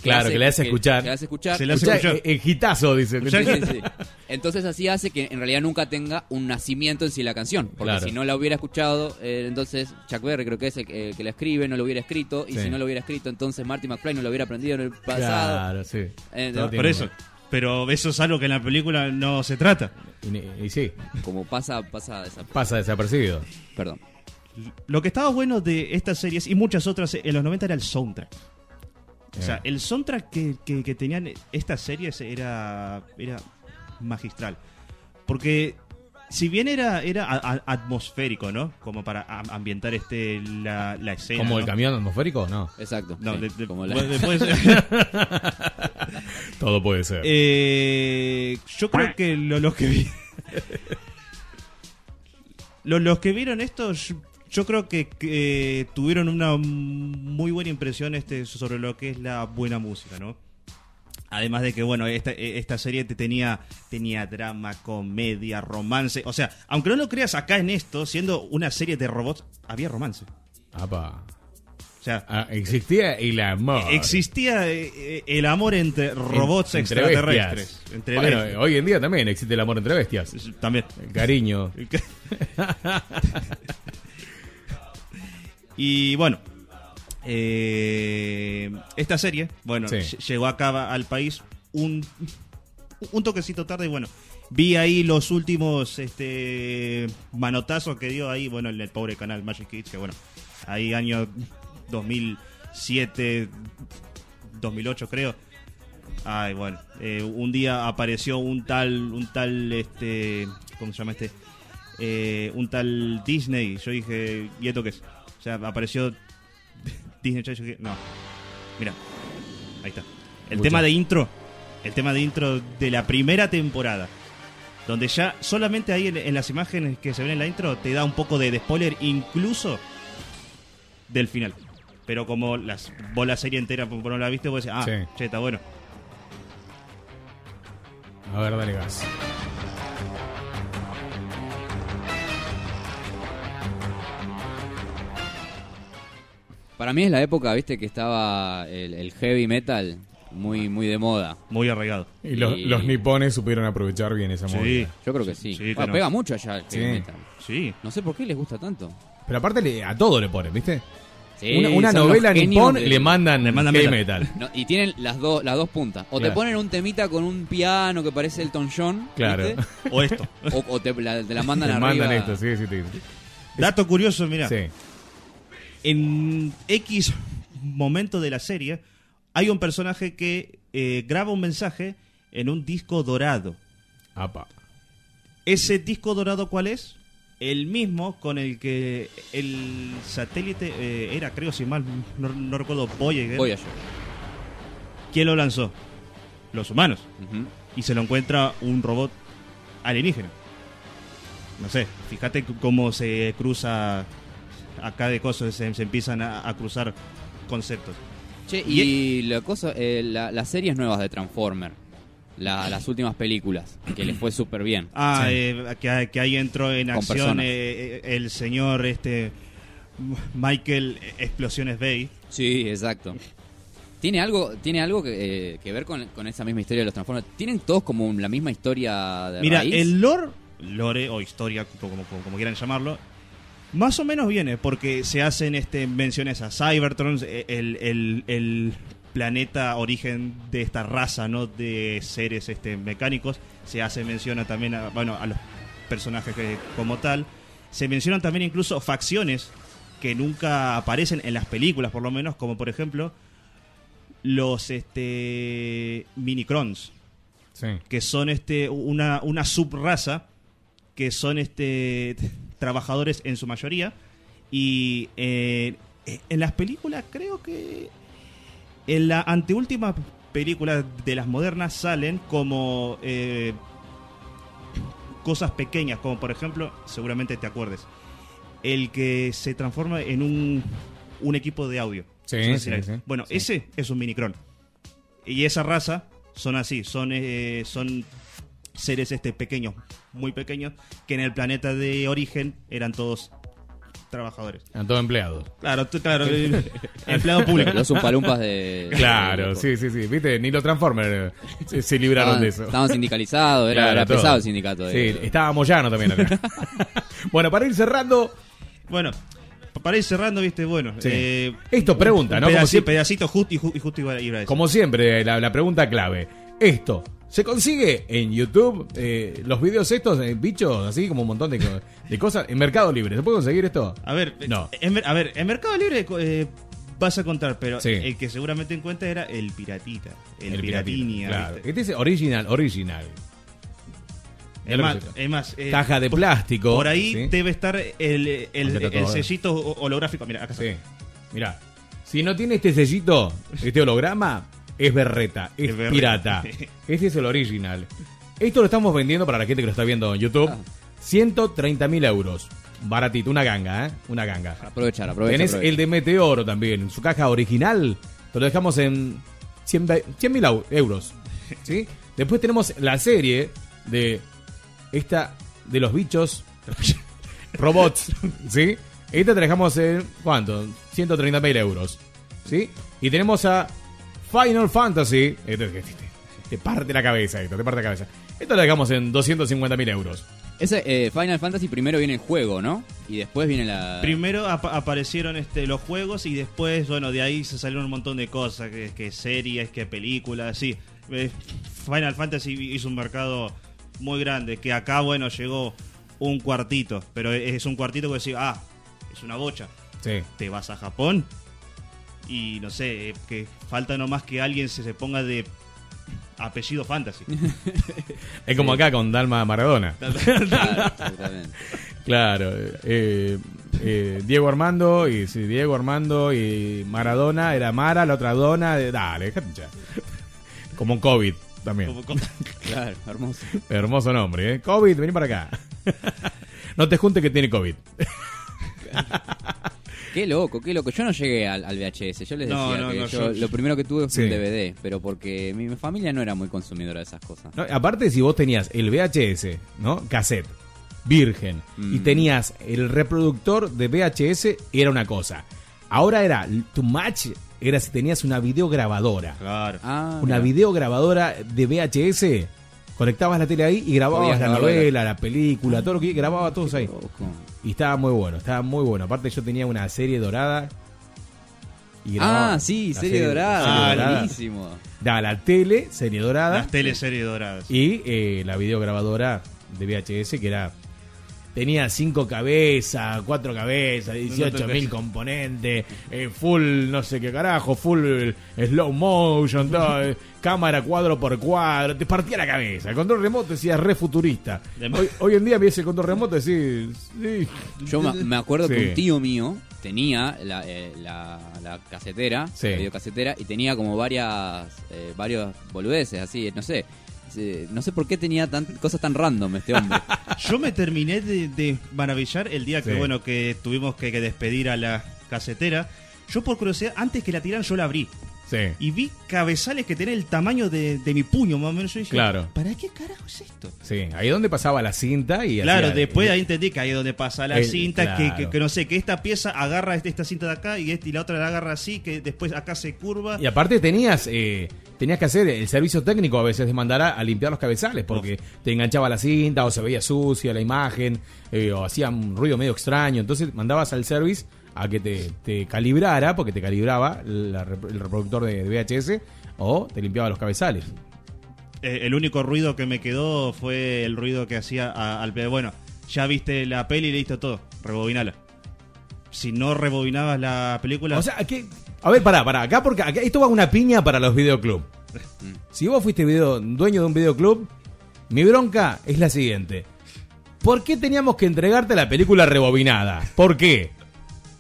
S2: Claro, que le hace escuchar.
S3: que le hace escuchar.
S4: Se le hace
S2: Escuchá,
S4: escuchar.
S2: eh, el hitazo, dice.
S4: Escuchá,
S3: Sí, sí, sí. Entonces así hace que en realidad nunca tenga un nacimiento en sí la canción. Porque
S2: Claro.
S3: si no la hubiera escuchado, eh, entonces Chuck Berry creo que es el que, que la escribe, no lo hubiera escrito. Y
S2: Sí.
S3: si no lo hubiera escrito, entonces Marty McFly no lo hubiera aprendido en el pasado.
S2: Claro, sí.
S3: Eh,
S2: Todo
S3: no,
S2: tiene
S4: Por eso. Pero eso es algo que en la película no se trata.
S2: Y, y sí,
S3: Como pasa, pasa esa...
S2: pasa desapercibido.
S3: Perdón.
S4: Lo que estaba bueno de estas series y muchas otras en los 90 era el soundtrack. O sea,
S2: Eh.
S4: el soundtrack que, que- que tenían estas series era, era magistral. Porque si bien era, era a- a- atmosférico, ¿no? Como para a- ambientar este la, la escena.
S2: ¿Como el
S4: ¿no?
S2: camión atmosférico? No.
S3: Exacto.
S4: No,
S3: sí,
S4: de- de-
S3: como la-
S4: ser.
S2: Todo puede ser.
S4: Eh, yo creo que lo- los que vi- los que vieron esto, yo, yo creo que, que tuvieron una muy buena impresión este sobre lo que es la buena música, ¿no? Además de que, bueno, esta, esta serie te tenía, tenía drama, comedia, romance. O sea, aunque no lo creas acá en esto, siendo una serie de robots, había romance.
S2: Apa.
S4: O sea,
S2: Ah, existía el amor.
S4: existía eh, eh, el amor entre robots
S2: En- entre
S4: extraterrestres. Entre
S2: bueno,
S4: bestias.
S2: hoy en día también existe el amor entre bestias.
S4: También.
S2: El cariño.
S4: y bueno, eh, esta serie, bueno,
S2: Sí.
S4: ll- llegó acá al país un, un toquecito tarde y bueno, vi ahí los últimos este manotazos que dio ahí, bueno, en el pobre canal Magic Kids, que bueno, ahí año 2007, 2008 creo. Ay, bueno, eh, un día apareció un tal, un tal, este, ¿cómo se llama este? Eh, un tal Disney. Yo dije, ¿y esto qué es? O sea, apareció Disney Channel. No, mira, ahí está. El tema de intro, el tema de intro de la primera temporada, donde ya solamente ahí en, en las imágenes que se ven en la intro te da un poco de, de spoiler, incluso del final. Pero como las, vos la serie entera por no la viste, vos decís, ah,
S2: Sí.
S4: che, está bueno.
S2: A ver, dale gas.
S3: Para mí es la época, viste, que estaba el, el heavy metal muy muy de moda.
S4: Muy arraigado.
S2: Y los,
S3: Y-
S2: los nipones supieron aprovechar bien esa
S4: Sí.
S2: movida.
S3: Yo creo que sí.
S4: Sí,
S3: Bueno, pega mucho allá el heavy
S2: Sí.
S3: metal.
S4: Sí.
S3: No sé por qué les gusta tanto.
S2: Pero aparte le- a todo le ponen, ¿viste?
S3: Sí,
S2: una una
S3: son los
S2: novela
S3: genios
S2: nipón le mandan,
S4: Le mandan
S2: heavy
S4: metal.
S2: metal.
S3: No, y tienen las dos las dos puntas. O te
S2: Claro.
S3: ponen un temita con un piano que parece Elton John.
S2: Claro.
S3: ¿viste?
S4: O esto.
S3: O, o te, la, te la mandan
S2: Le
S3: arriba.
S2: mandan esto, sí, sí, sí.
S4: Dato curioso, mira.
S2: Sí.
S4: En X momento de la serie hay un personaje que eh, graba un mensaje en un disco dorado.
S2: Apa.
S4: ¿Ese disco dorado cuál es? El mismo con el que el satélite eh, era, creo, si mal no, no recuerdo, Voyager.
S3: Voyager.
S4: ¿Quién lo lanzó? Los humanos. Y se lo encuentra un robot alienígena. No sé, fíjate cómo se cruza acá de cosas, se, se empiezan a, a cruzar conceptos.
S3: Che,
S4: Y-
S3: y la cosa, eh, la- las series nuevas de Transformer, la- las últimas películas, que les fue súper bien.
S4: Ah,
S2: Sí.
S4: eh, que, que ahí entró en
S3: Con
S4: acción eh, eh, el señor este Michael Explosiones Bay.
S3: Sí, exacto. ¿Tiene algo, tiene algo que, eh, que ver con, con esa misma historia de los Transformers? ¿Tienen todos como la misma historia de
S4: Mira,
S3: raíz?
S4: el lore, lore o historia, como, como- como quieran llamarlo, más o menos viene porque se hacen este menciones a Cybertron, eh, el, el- el planeta origen de esta raza, ¿no? De seres este, mecánicos. Se hace mención también a, bueno, a los personajes que- como tal. Se mencionan también incluso facciones que nunca aparecen en las películas, por lo menos, como por ejemplo los este minicrons
S2: Sí.
S4: que son este una, una subraza que son este trabajadores en su mayoría. Y eh, en las películas creo que en la anteúltima película de las modernas salen como eh, cosas pequeñas como por ejemplo seguramente te acuerdes el que se transforma en un, un equipo de audio.
S2: Sí, sí,
S4: bueno ese es un minicron. Y esa raza son así, son, eh, son seres este pequeños, muy pequeños, que en el planeta de origen eran todos trabajadores.
S2: Eran todos empleados.
S4: Claro, tú- claro, eh, empleado público.
S3: Los umpalumpas de...
S2: Claro,
S3: de-
S2: sí, sí, sí. Viste, ni los Transformers eh, se, se libraron
S3: Estaban,
S2: de eso.
S3: estaban sindicalizados, era,
S2: Claro,
S3: era pesado el sindicato. de-
S2: Sí, estaba Moyano también acá. bueno, para ir cerrando,
S4: Bueno, para ir cerrando, viste, bueno.
S2: Sí.
S4: eh,
S2: Esto pregunta,
S4: un
S2: ¿no? Como
S4: pedaci-
S2: siempre-
S4: pedacito justo y, ju- y justo
S2: como siempre, la, la pregunta clave. Esto, ¿se consigue en YouTube? Eh, los videos estos, eh, bichos, así como un montón de, co- de cosas. En Mercado Libre, ¿se puede conseguir esto?
S4: A ver,
S2: No.
S4: en, a ver, en Mercado Libre eh, vas a contar, pero
S2: Sí.
S4: el que seguramente encuentra era el piratita, el,
S2: piratito,
S4: piratinia.
S2: Claro.
S4: ¿viste?
S2: Este es original, original.
S4: Es más, es más, eh,
S2: Caja de plástico.
S4: Por ahí
S2: ¿sí?
S4: debe estar el, el, el sellito ho- holográfico. Mira, acá está.
S2: Sí. Mirá, si no tiene este sellito, este holograma, es berreta, es,
S4: Es berreta.
S2: pirata. Este es el original. Esto lo estamos vendiendo para la gente que lo está viendo en YouTube.
S3: Ah.
S2: 130 mil euros. Baratito, una ganga, ¿eh? Una ganga.
S3: Aprovechar, aprovechar.
S2: Tenés
S3: aprovechar.
S2: el de Meteoro también, en su caja original. Te lo dejamos en 100 mil euros. ¿Sí? Después tenemos la serie de esta de los bichos robots. ¿Sí? Esta te la dejamos en ¿cuánto? 130 mil euros. ¿Sí? Y tenemos a Final Fantasy. Te, te parte la cabeza esto, te parte la cabeza. Esto lo dejamos en 250 mil euros.
S3: Ese eh, Final Fantasy primero viene el juego, ¿no? Y después viene la...
S4: Primero apa- aparecieron este, los juegos y después, bueno, de ahí se salieron un montón de cosas, que, que series, que películas, sí. Eh, Final Fantasy hizo un mercado muy grande, que acá, bueno, llegó un cuartito, pero es un cuartito que decís, ah, es una bocha.
S2: Sí.
S4: Te vas a Japón y no sé, eh, que falta nomás que alguien se, se ponga de apellido Fantasy.
S2: Es como acá con Dalma Maradona.
S3: Claro,
S2: eh, eh, Diego Armando y sí, Diego Armando y Maradona era Mara, la otra Dona, eh, dale, ya. Como COVID también.
S4: Como- como-
S3: Claro, hermoso.
S2: Hermoso nombre, ¿eh? COVID, vení para acá. No te junte que tiene COVID.
S3: Qué loco, qué loco. Yo no llegué al, al VHS. Yo les decía
S4: No, no,
S3: que
S4: no,
S3: yo,
S4: yo-
S3: lo primero que tuve fue un. DVD, pero porque mi familia no era muy consumidora de esas cosas.
S2: No, aparte, si vos tenías el VHS, ¿no? Cassette, virgen, y
S3: Mm.
S2: tenías el reproductor de VHS, era una cosa. Ahora era, tu match era si tenías una videograbadora.
S4: Claro.
S3: Ah,
S2: una
S3: mira.
S2: videograbadora de VHS. Conectabas la tele ahí y grababas
S3: Podías
S2: la novela, la película, todo lo que grababa todos ahí.
S3: Loco.
S2: Y estaba muy bueno, estaba muy bueno. Aparte yo tenía una serie dorada. Y grababa
S3: Ah, sí, serie, dorada.
S2: serie
S4: Ah,
S2: dorada.
S3: buenísimo.
S2: Daba la tele, serie dorada.
S4: Las teleseries doradas.
S2: Y eh, la videograbadora de VHS que era... Tenía cinco cabezas, cuatro cabezas, 18 mil componentes, eh, full no sé qué carajo, full eh, slow motion, todo, eh, cámara cuadro por cuadro, te partía la cabeza. El control remoto decía re futurista. Hoy, hoy en día ves el control remoto decís, sí,
S3: Yo me, me acuerdo que un tío mío tenía la, eh, la, la casetera,
S2: Sí.
S3: la videocasetera, y tenía como varias, eh, varios boludeces, así, no sé. Eh, No sé por qué tenía tan, cosas tan random este hombre.
S4: Yo me terminé de, de maravillar el día que,
S2: Sí.
S4: bueno, que tuvimos que, que despedir a la casetera. Yo, por curiosidad, antes que la tiran, yo la abrí.
S2: Sí.
S4: Y vi cabezales que tenían el tamaño de, de mi puño, más o menos. Yo dije,
S2: Claro.
S4: ¿para qué carajo es esto?
S2: Sí, ahí donde pasaba la cinta y
S4: Claro,
S2: hacía-
S4: después ahí entendí que ahí es donde pasa la
S2: El-
S4: cinta, que,
S2: claro.
S4: que, que no sé, que esta pieza agarra este- esta cinta de acá y, este, y la otra la agarra así, que después acá se curva.
S2: Y aparte tenías eh, tenías que hacer el servicio técnico a veces de mandar a, a limpiar los cabezales porque te enganchaba la cinta o se veía sucia la imagen eh, o hacía un ruido medio extraño. Entonces mandabas al service a que te, te calibrara porque te calibraba la el reproductor de, de VHS o te limpiaba los cabezales.
S4: Eh, el único ruido que me quedó fue el ruido que hacía a- al bueno, ya viste la peli y listo todo, rebobinala. Si no rebobinabas la película,
S2: O sea, que, a ver, pará, pará, acá porque acá, esto va una piña para los videoclub. Si vos fuiste video, dueño de un videoclub, mi bronca es la siguiente. ¿Por qué teníamos que entregarte la película rebobinada? ¿Por qué?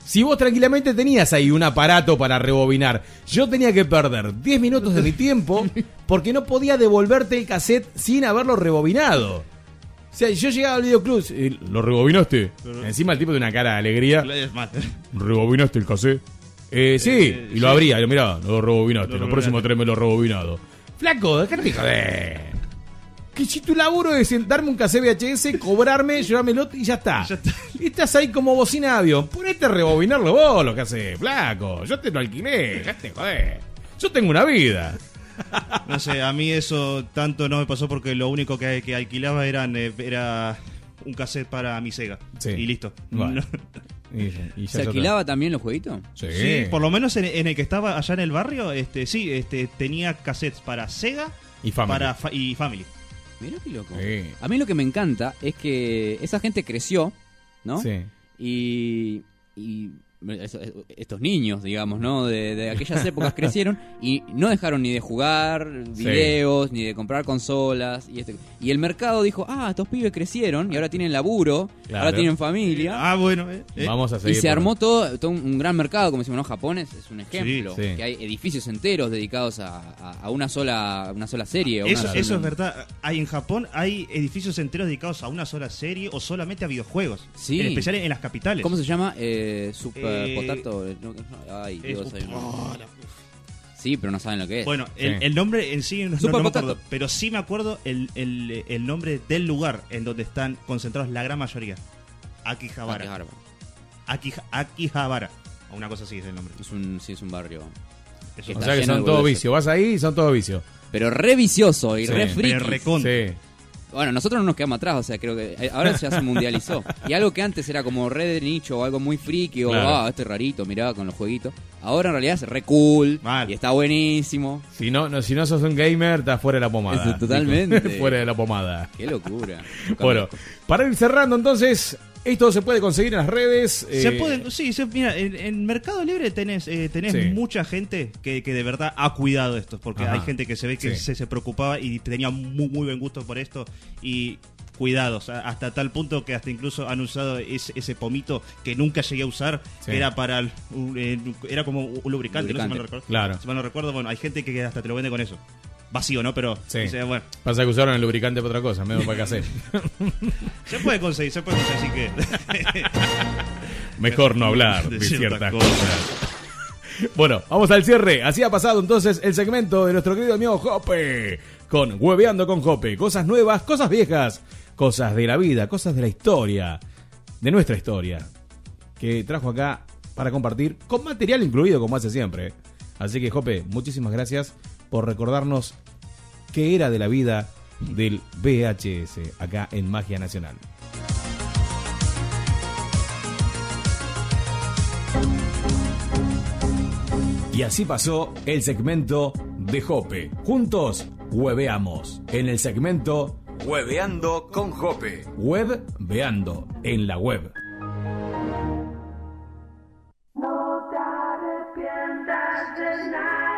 S2: Si vos tranquilamente tenías ahí un aparato para rebobinar, yo tenía que perder 10 minutos de mi tiempo porque no podía devolverte el cassette sin haberlo rebobinado. O sea, yo llegaba al videoclub, y, ¿lo rebobinaste? Encima el tipo de una cara de alegría. ¿Rebobinaste el cassette? Eh, sí,
S4: Eh,
S2: y lo
S4: sí.
S2: abría, y lo miraba, lo rebobinaste,
S4: Lo
S2: lo, próximo
S4: rebobinaste.
S2: tráeme lo rebobinado. Flaco, dejate joder. Que si tu laburo es sentarme un cassette VHS, cobrarme, llevármelo y ya está.
S4: Ya está.
S2: Y estás ahí como bocina de avión. Ponete a rebobinarlo vos lo que haces, flaco. Yo te lo alquilé, dejate joder. Yo tengo una vida.
S4: No sé, a mí eso tanto no me pasó porque lo único que, que alquilaba eran, eh, era un cassette para mi Sega.
S2: Sí.
S4: Y listo.
S2: Bueno.
S4: No-
S2: Y, y ya
S3: ¿Se alquilaba también los jueguitos?
S2: Sí.
S4: Sí, por lo menos en, en el que estaba allá en el barrio, este, sí, este, tenía cassettes para Sega
S2: Y Family.
S4: Para fa- y Family.
S3: Mirá qué loco.
S2: Sí.
S3: A mí lo que me encanta es que esa gente creció, ¿no?
S2: Sí.
S3: Y, y estos niños, digamos, ¿no? De, de aquellas épocas crecieron y no dejaron ni de jugar videos, ni de comprar consolas. Y, este, y el mercado dijo, ah, estos pibes crecieron y ahora tienen laburo,
S2: Claro.
S3: ahora tienen familia.
S4: Ah, bueno. eh, eh.
S2: Vamos a
S3: Y
S2: seguir.
S3: se
S2: por-
S3: armó todo, todo un gran mercado, como decimos, ¿no? Japón es, es un ejemplo.
S2: Sí, sí.
S3: Que hay edificios enteros dedicados a, a- a una sola una sola serie. a una
S4: Eso,
S3: sola-
S4: eso es verdad. Hay en Japón hay edificios enteros dedicados a una sola serie o solamente a videojuegos.
S3: Sí.
S4: En especial en las capitales.
S3: ¿Cómo se llama? Eh, super
S4: Eh,
S3: Potato. no, no, Ay, Dios, hay un- Sí, pero no saben lo que es.
S4: Bueno, el,
S2: Sí.
S4: el nombre en sí no, no-
S3: Super
S4: no me acuerdo, pero sí me acuerdo el, el- el nombre del lugar en donde están concentrados la gran mayoría. Akihabara.
S3: bárbaro.
S4: Aki- Akihabara. O una cosa así es el nombre.
S3: Es un, sí, es un barrio.
S2: O sea que son todos
S3: boludeces.
S2: vicios. Vas ahí y son todos vicios.
S3: Pero re vicioso y
S2: Sí,
S3: re
S2: pero
S3: friki.
S4: re con-
S2: Sí.
S3: Bueno, nosotros no nos quedamos atrás, o sea, creo que eh, ahora ya se mundializó. Y algo que antes era como re de nicho o algo muy friki o,
S2: Claro.
S3: ah, este es rarito, mirá, con los jueguitos. Ahora en realidad es re cool
S4: Mal.
S3: y está buenísimo.
S2: Si no, no, si no sos un gamer, estás fuera de la pomada.
S3: Totalmente.
S2: Fuera de la pomada.
S3: Qué locura.
S2: Bueno, para ir cerrando entonces, esto se puede conseguir en las redes.
S4: Se
S2: eh,
S4: pueden, sí, se- mira, en, en Mercado Libre tenés, eh, tenés
S2: Sí.
S4: mucha gente que, que de verdad ha cuidado esto, porque
S2: Ajá.
S4: hay gente que se ve que
S2: Sí.
S4: se, se preocupaba y tenía muy, muy buen gusto por esto y cuidados, hasta tal punto que hasta incluso han usado ese, ese pomito que nunca llegué a usar,
S2: Sí.
S4: que era para el- un- eh, era como un lubricante, no si mal no recuerdo.
S2: Claro.
S4: Si mal no recuerdo, bueno, hay gente que hasta te lo vende con eso. Vacío, ¿no? Pero
S2: Sí.
S4: dice, bueno,
S2: Pasa que usaron el lubricante para otra cosa, menos para qué hacer.
S4: se puede conseguir, se puede conseguir, así que
S2: Mejor no hablar de,
S4: De
S2: ciertas
S4: ciertas
S2: cosas. Bueno, vamos al cierre. Así ha pasado entonces el segmento de nuestro querido amigo Jope. Con Hueveando con Jope. Cosas nuevas, cosas viejas, cosas de la vida, cosas de la historia. De nuestra historia. Que trajo acá para compartir, con material incluido como hace siempre. Así que, Jope, muchísimas gracias por recordarnos qué era de la vida del VHS acá en Magia Nacional. Y así pasó el segmento de Jope. Juntos, hueveamos. En el segmento
S8: Hueveando con Jope.
S2: Web Veando en la web.
S1: No te arrepientas de nada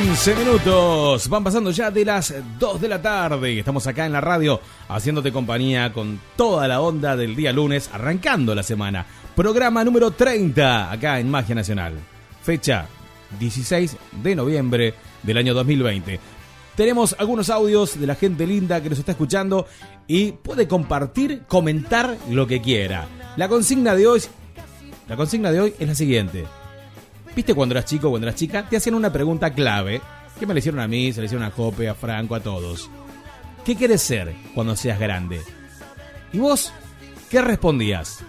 S2: 15 minutos, van pasando ya de las 2 de la tarde y estamos acá en la radio haciéndote compañía con toda la onda del día lunes, arrancando la semana. Programa número 30 acá en Magia Nacional. Fecha 16 de noviembre del año 2020. Tenemos algunos audios de la gente linda que nos está escuchando y puede compartir, comentar lo que quiera. La consigna de hoy, la consigna de hoy es la siguiente. ¿Viste cuando eras chico, cuando eras chica? Te hacían una pregunta clave. Que me la hicieron a mí, se la hicieron a Jope, a Franco, a todos. ¿Qué quieres ser cuando seas grande? ¿Y vos? ¿Qué respondías?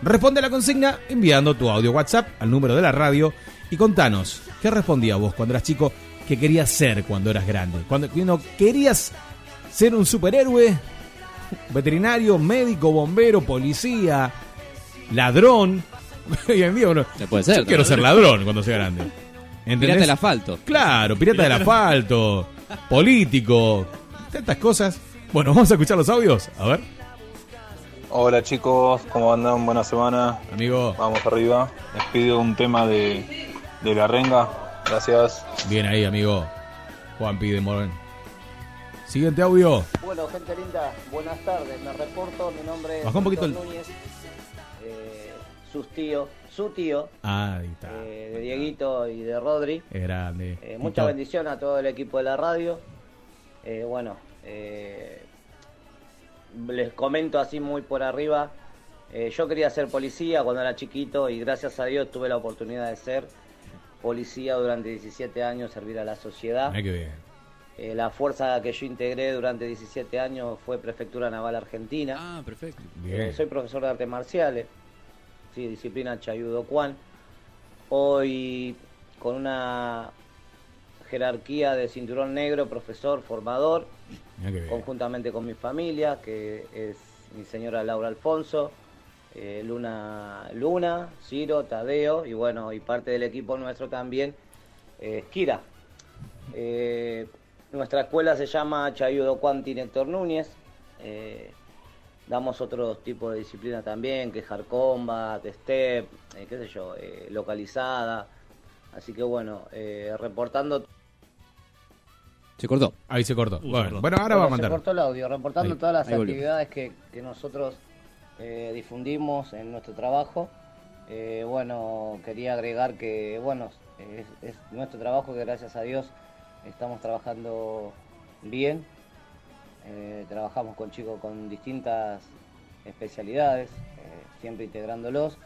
S2: Responde a la consigna enviando tu audio WhatsApp al número de la radio y contanos, ¿qué respondías vos cuando eras chico? ¿Qué querías ser cuando eras grande? Cuando, cuando querías ser un superhéroe, veterinario, médico, bombero, policía, ladrón. Hoy en día uno,
S3: Se puede ser,
S2: yo quiero ser ladrón cuando sea grande. ¿Entendés?
S3: Pirata del asfalto.
S2: Claro, pirata del asfalto, político, tantas cosas. Bueno, vamos a escuchar los audios. A ver,
S9: Hola chicos, ¿cómo andan? Buena semana.
S2: amigo.
S9: Vamos arriba. Les pido un tema de, de la renga. Gracias.
S2: Bien ahí, amigo. Juan Pide Morgan. Siguiente audio.
S10: Bueno, gente linda, buenas tardes. Me reporto, mi nombre es
S2: Bajá un poquito el-
S10: Núñez, sus tíos, su tío,
S2: Ahí está.
S10: eh, de Dieguito y de Rodri.
S2: Es grande.
S10: Eh, mucha bendición a todo el equipo de la radio. Eh, bueno, eh, les comento así muy por arriba. Yo quería ser policía cuando era chiquito y gracias a Dios tuve la oportunidad de ser policía durante 17 años, servir a la sociedad.
S2: Que bien.
S10: Eh, la fuerza que yo integré durante 17 años fue Prefectura Naval Argentina.
S3: Ah, perfecto.
S2: Bien.
S10: Eh, soy profesor de artes marciales, sí, disciplina Chayudo Kwan. Hoy con una jerarquía de cinturón negro, profesor, formador, conjuntamente con mi familia, que es mi señora Laura Alfonso, eh, Luna Luna, Ciro, Tadeo y bueno, y parte del equipo nuestro también, eh, Kira. Eh, nuestra escuela se llama Chayudo Cuanti Néctor Núñez. Damos otros tipos de disciplina también, que es hard combat, step, eh, qué sé yo, eh, localizada. Así que bueno, eh, reportando
S3: Se cortó.
S2: Ahí se cortó.
S4: Uh, se
S2: bueno,
S4: cortó.
S2: bueno, ahora va a
S10: Bueno, Se
S2: mandar.
S10: cortó el audio, reportando
S2: Ahí,
S10: todas las actividades que, que nosotros eh, difundimos en nuestro trabajo. Eh, bueno, quería agregar que, bueno, es, es nuestro trabajo que gracias a Dios estamos trabajando bien. Eh, trabajamos con chicos con distintas especialidades, eh, siempre integrándolos,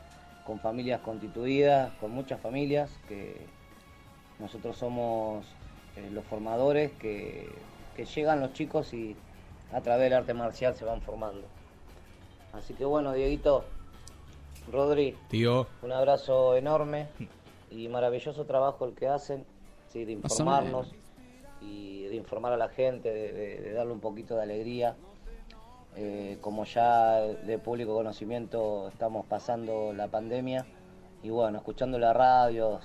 S10: con familias constituidas, con muchas familias que nosotros somos eh, los formadores que, que llegan los chicos y a través del arte marcial se van formando. Así que bueno, Dieguito, Rodri,
S2: Tío,
S10: un abrazo enorme y maravilloso trabajo el que hacen, sí, de informarnos y de informar a la gente, de, darle un poquito de alegría. Eh, como ya de público conocimiento estamos pasando la pandemia y bueno, escuchando la radio,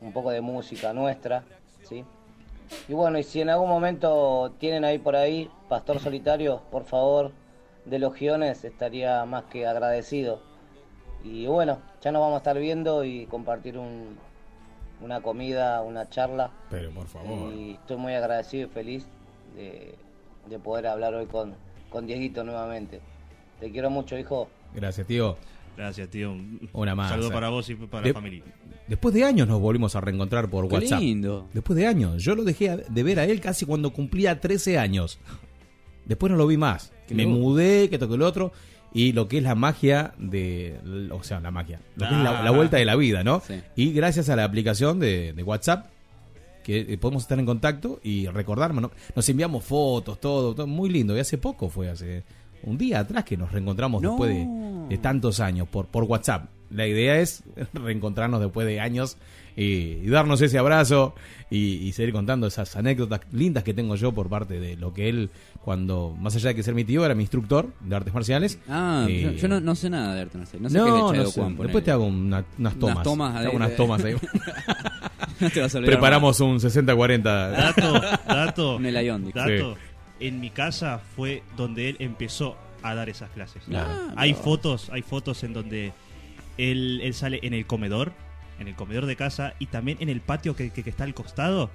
S10: un poco de música nuestra, ¿sí? Y bueno, y si en algún momento tienen ahí por ahí Pastor Solitario, por favor, de los guiones, estaría más que agradecido. Y bueno, ya nos vamos a estar viendo y compartir un, una comida, una charla.
S2: pero por favor.
S10: Y estoy muy agradecido y feliz de, de poder hablar hoy con, con Dieguito nuevamente. Te quiero mucho, hijo.
S2: Gracias, tío.
S4: Gracias, tío.
S2: Una más.
S4: Saludo para vos y para
S2: De-
S4: la familia.
S2: Después de años nos volvimos a reencontrar por
S3: Qué
S2: WhatsApp.
S3: lindo.
S2: Después de años. Yo lo dejé de ver a él casi cuando cumplía 13 años. Después no lo vi más. Me mudé, que toqué el otro. Y lo que es la magia de. O sea, la magia. Lo que es la,
S4: Ah.
S2: la vuelta de la vida, ¿no?
S3: Sí.
S2: Y gracias a la aplicación de, de WhatsApp, que eh, podemos estar en contacto y recordarnos. ¿no? Nos enviamos fotos, todo, todo, muy lindo. Y hace poco fue, hace un día atrás que nos reencontramos
S3: No.
S2: después de, de tantos años por, por WhatsApp. La idea es reencontrarnos después de años y, y darnos ese abrazo y, y seguir contando esas anécdotas lindas que tengo yo por parte de lo que él, cuando, más allá de que ser mi tío, era mi instructor de artes marciales.
S3: Ah,
S2: Eh,
S3: yo, yo no, no sé nada de arte marcial. No sé qué
S2: no,
S3: el
S2: no
S3: Chaido
S2: sé.
S3: Ponele.
S2: Después te hago una- unas tomas.
S3: Unas tomas
S2: Te hago unas tomas ahí.
S3: No te vas a olvidar
S2: Preparamos un 60-40.
S4: Dato, dato.
S3: Un Elion, dijo.
S4: dato. En mi casa fue donde él empezó a dar esas clases.
S3: Ah,
S4: hay
S3: no.
S4: fotos, hay fotos en donde él, él sale en el comedor, en el comedor de casa y también en el patio que, que- que está al costado,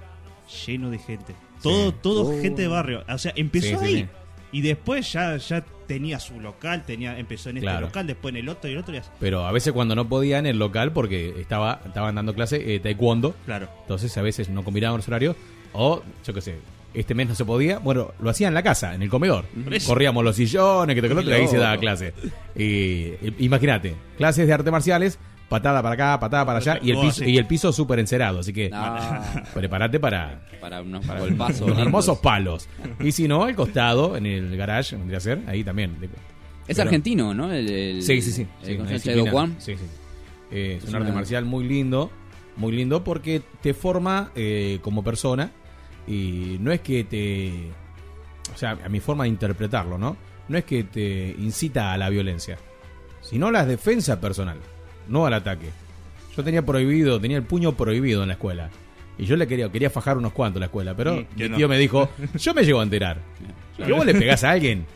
S4: lleno de gente. Todo, todo
S2: Oh.
S4: gente de barrio. O sea, empezó
S2: Sí,
S4: ahí.
S2: sí.
S4: Y después ya, ya tenía su local, tenía, empezó en este
S2: Claro.
S4: local, después en el otro y el otro y así.
S2: Pero a veces cuando no podía en el local porque estaba estaban dando clase eh, taekwondo.
S4: Claro.
S2: Entonces a veces no combinaban los horarios. O, yo qué sé, este mes no se podía. Bueno, lo hacía en la casa, en el comedor. Corríamos los sillones, que te y ahí se daba clase. Y, imagínate, clases de artes marciales, patada para acá, patada para allá, y el piso,
S4: sí.
S2: y el piso súper encerado. Así que prepárate para,
S3: para unos golpazos.
S2: unos
S3: lindos.
S2: hermosos palos. Y si no, al costado, en el garage, vendría a ser, ahí también. De-
S3: Es
S2: Pero-
S3: argentino, ¿no? El, el-
S2: Sí, sí, sí. sí,
S3: El,
S2: disciplina.
S3: Chaido Kwan.
S2: Sí, sí. Eh, es,
S3: Es
S2: un arte
S3: una-
S2: marcial muy lindo, muy lindo porque te forma eh, como persona y no es que te... O sea, a mi forma de interpretarlo, ¿no? No es que te incita a la violencia, sino a la defensa personal, no al ataque. Yo tenía prohibido, tenía el puño prohibido en la escuela. Y yo le quería, quería fajar unos cuantos en la escuela, pero
S4: no.
S2: tío me dijo, yo me llego a enterar. Que vos le pegás a alguien,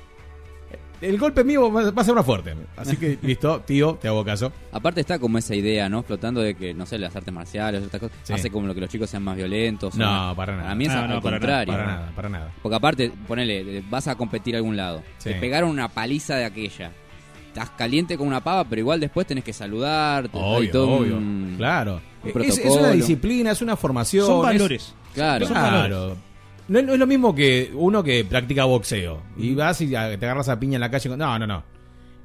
S2: el golpe mío va va a ser más fuerte. Así que, listo, tío, te hago caso.
S3: Aparte está como esa idea, ¿no? Flotando de que, no sé, las artes marciales, estas cosas,
S2: Sí.
S3: hace como lo que los chicos sean más violentos.
S2: No,
S3: o-
S2: para nada.
S3: Para mí es
S4: No,
S3: al
S4: no, para
S3: contrario.
S2: Para nada, para nada.
S3: Porque aparte, ponele, vas a competir a algún lado.
S2: Sí.
S3: Te pegaron una paliza de aquella. Estás caliente con una pava, pero igual después tenés que saludar.
S2: Obvio,
S3: todo
S2: obvio.
S3: un-
S2: Claro.
S3: un
S2: Es, una disciplina, es una formación.
S4: Son
S2: es-
S4: valores.
S3: Claro.
S4: Son
S2: Claro. No, es- no es lo mismo que uno que practica boxeo. Y vas y a- te agarras a piña en la calle. con- No, no, no.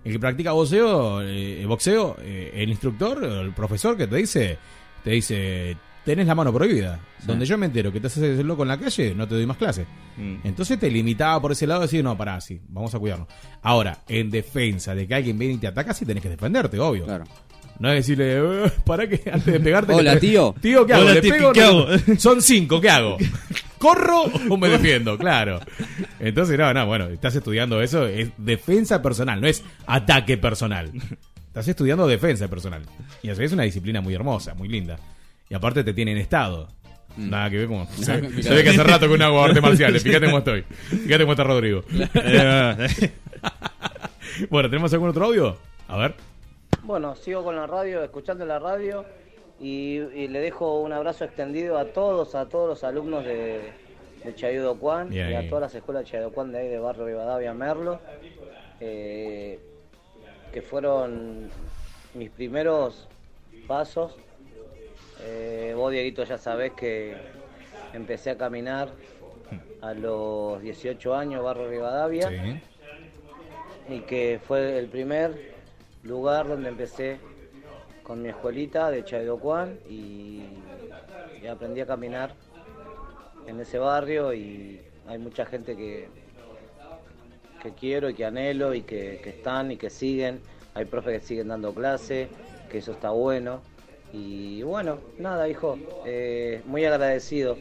S2: El que practica boxeo, eh, boxeo eh, el instructor, o el profesor que te dice, te dice, tenés la mano prohibida. Donde yo me entero que te haces loco en la calle, no te doy más clase.
S4: Mm.
S2: Entonces te limitaba por ese lado decir, no, pará, sí, vamos a cuidarnos. Ahora, en defensa de que alguien viene y te ataca, sí tenés que defenderte, obvio.
S3: Claro.
S2: No es decirle, "Eh, pará que antes de pegarte.
S3: Hola,
S2: le-
S3: tío.
S2: Tío, ¿qué hago?
S4: Hola,
S2: ¿Le
S4: tío,
S2: pego?
S4: ¿qué
S2: No,
S4: hago?
S2: Son cinco, ¿qué hago? ¿Corro o me defiendo? Claro. Entonces, no, no, bueno, estás estudiando eso, es defensa personal, no es ataque personal. Estás estudiando defensa personal. Y así es una disciplina muy hermosa, muy linda. Y aparte te tiene en estado. Nada que ver como. Se,
S3: Mm.
S2: ve que hace rato que no hago artes marciales. Fíjate cómo estoy. Fíjate cómo está Rodrigo.
S4: Eh,
S2: Bueno, ¿tenemos algún otro audio? A ver.
S10: Bueno, sigo con la radio, escuchando la radio y, y le dejo un abrazo extendido a todos, a todos los alumnos de, de Chayudo Juan y a todas las escuelas de Chayudo Juan de ahí de Barrio Rivadavia, Merlo, eh, que fueron mis primeros pasos. Eh, vos, Dieguito, ya sabés que empecé a caminar a los 18 años, Barrio Rivadavia.
S2: Sí.
S10: y que fue el primer lugar donde empecé con mi escuelita de Chaidocuán y, y aprendí a caminar en ese barrio y hay mucha gente que, que quiero y que anhelo y que, que están y que siguen, hay profes que siguen dando clase, que eso está bueno y bueno, nada hijo, eh, muy agradecido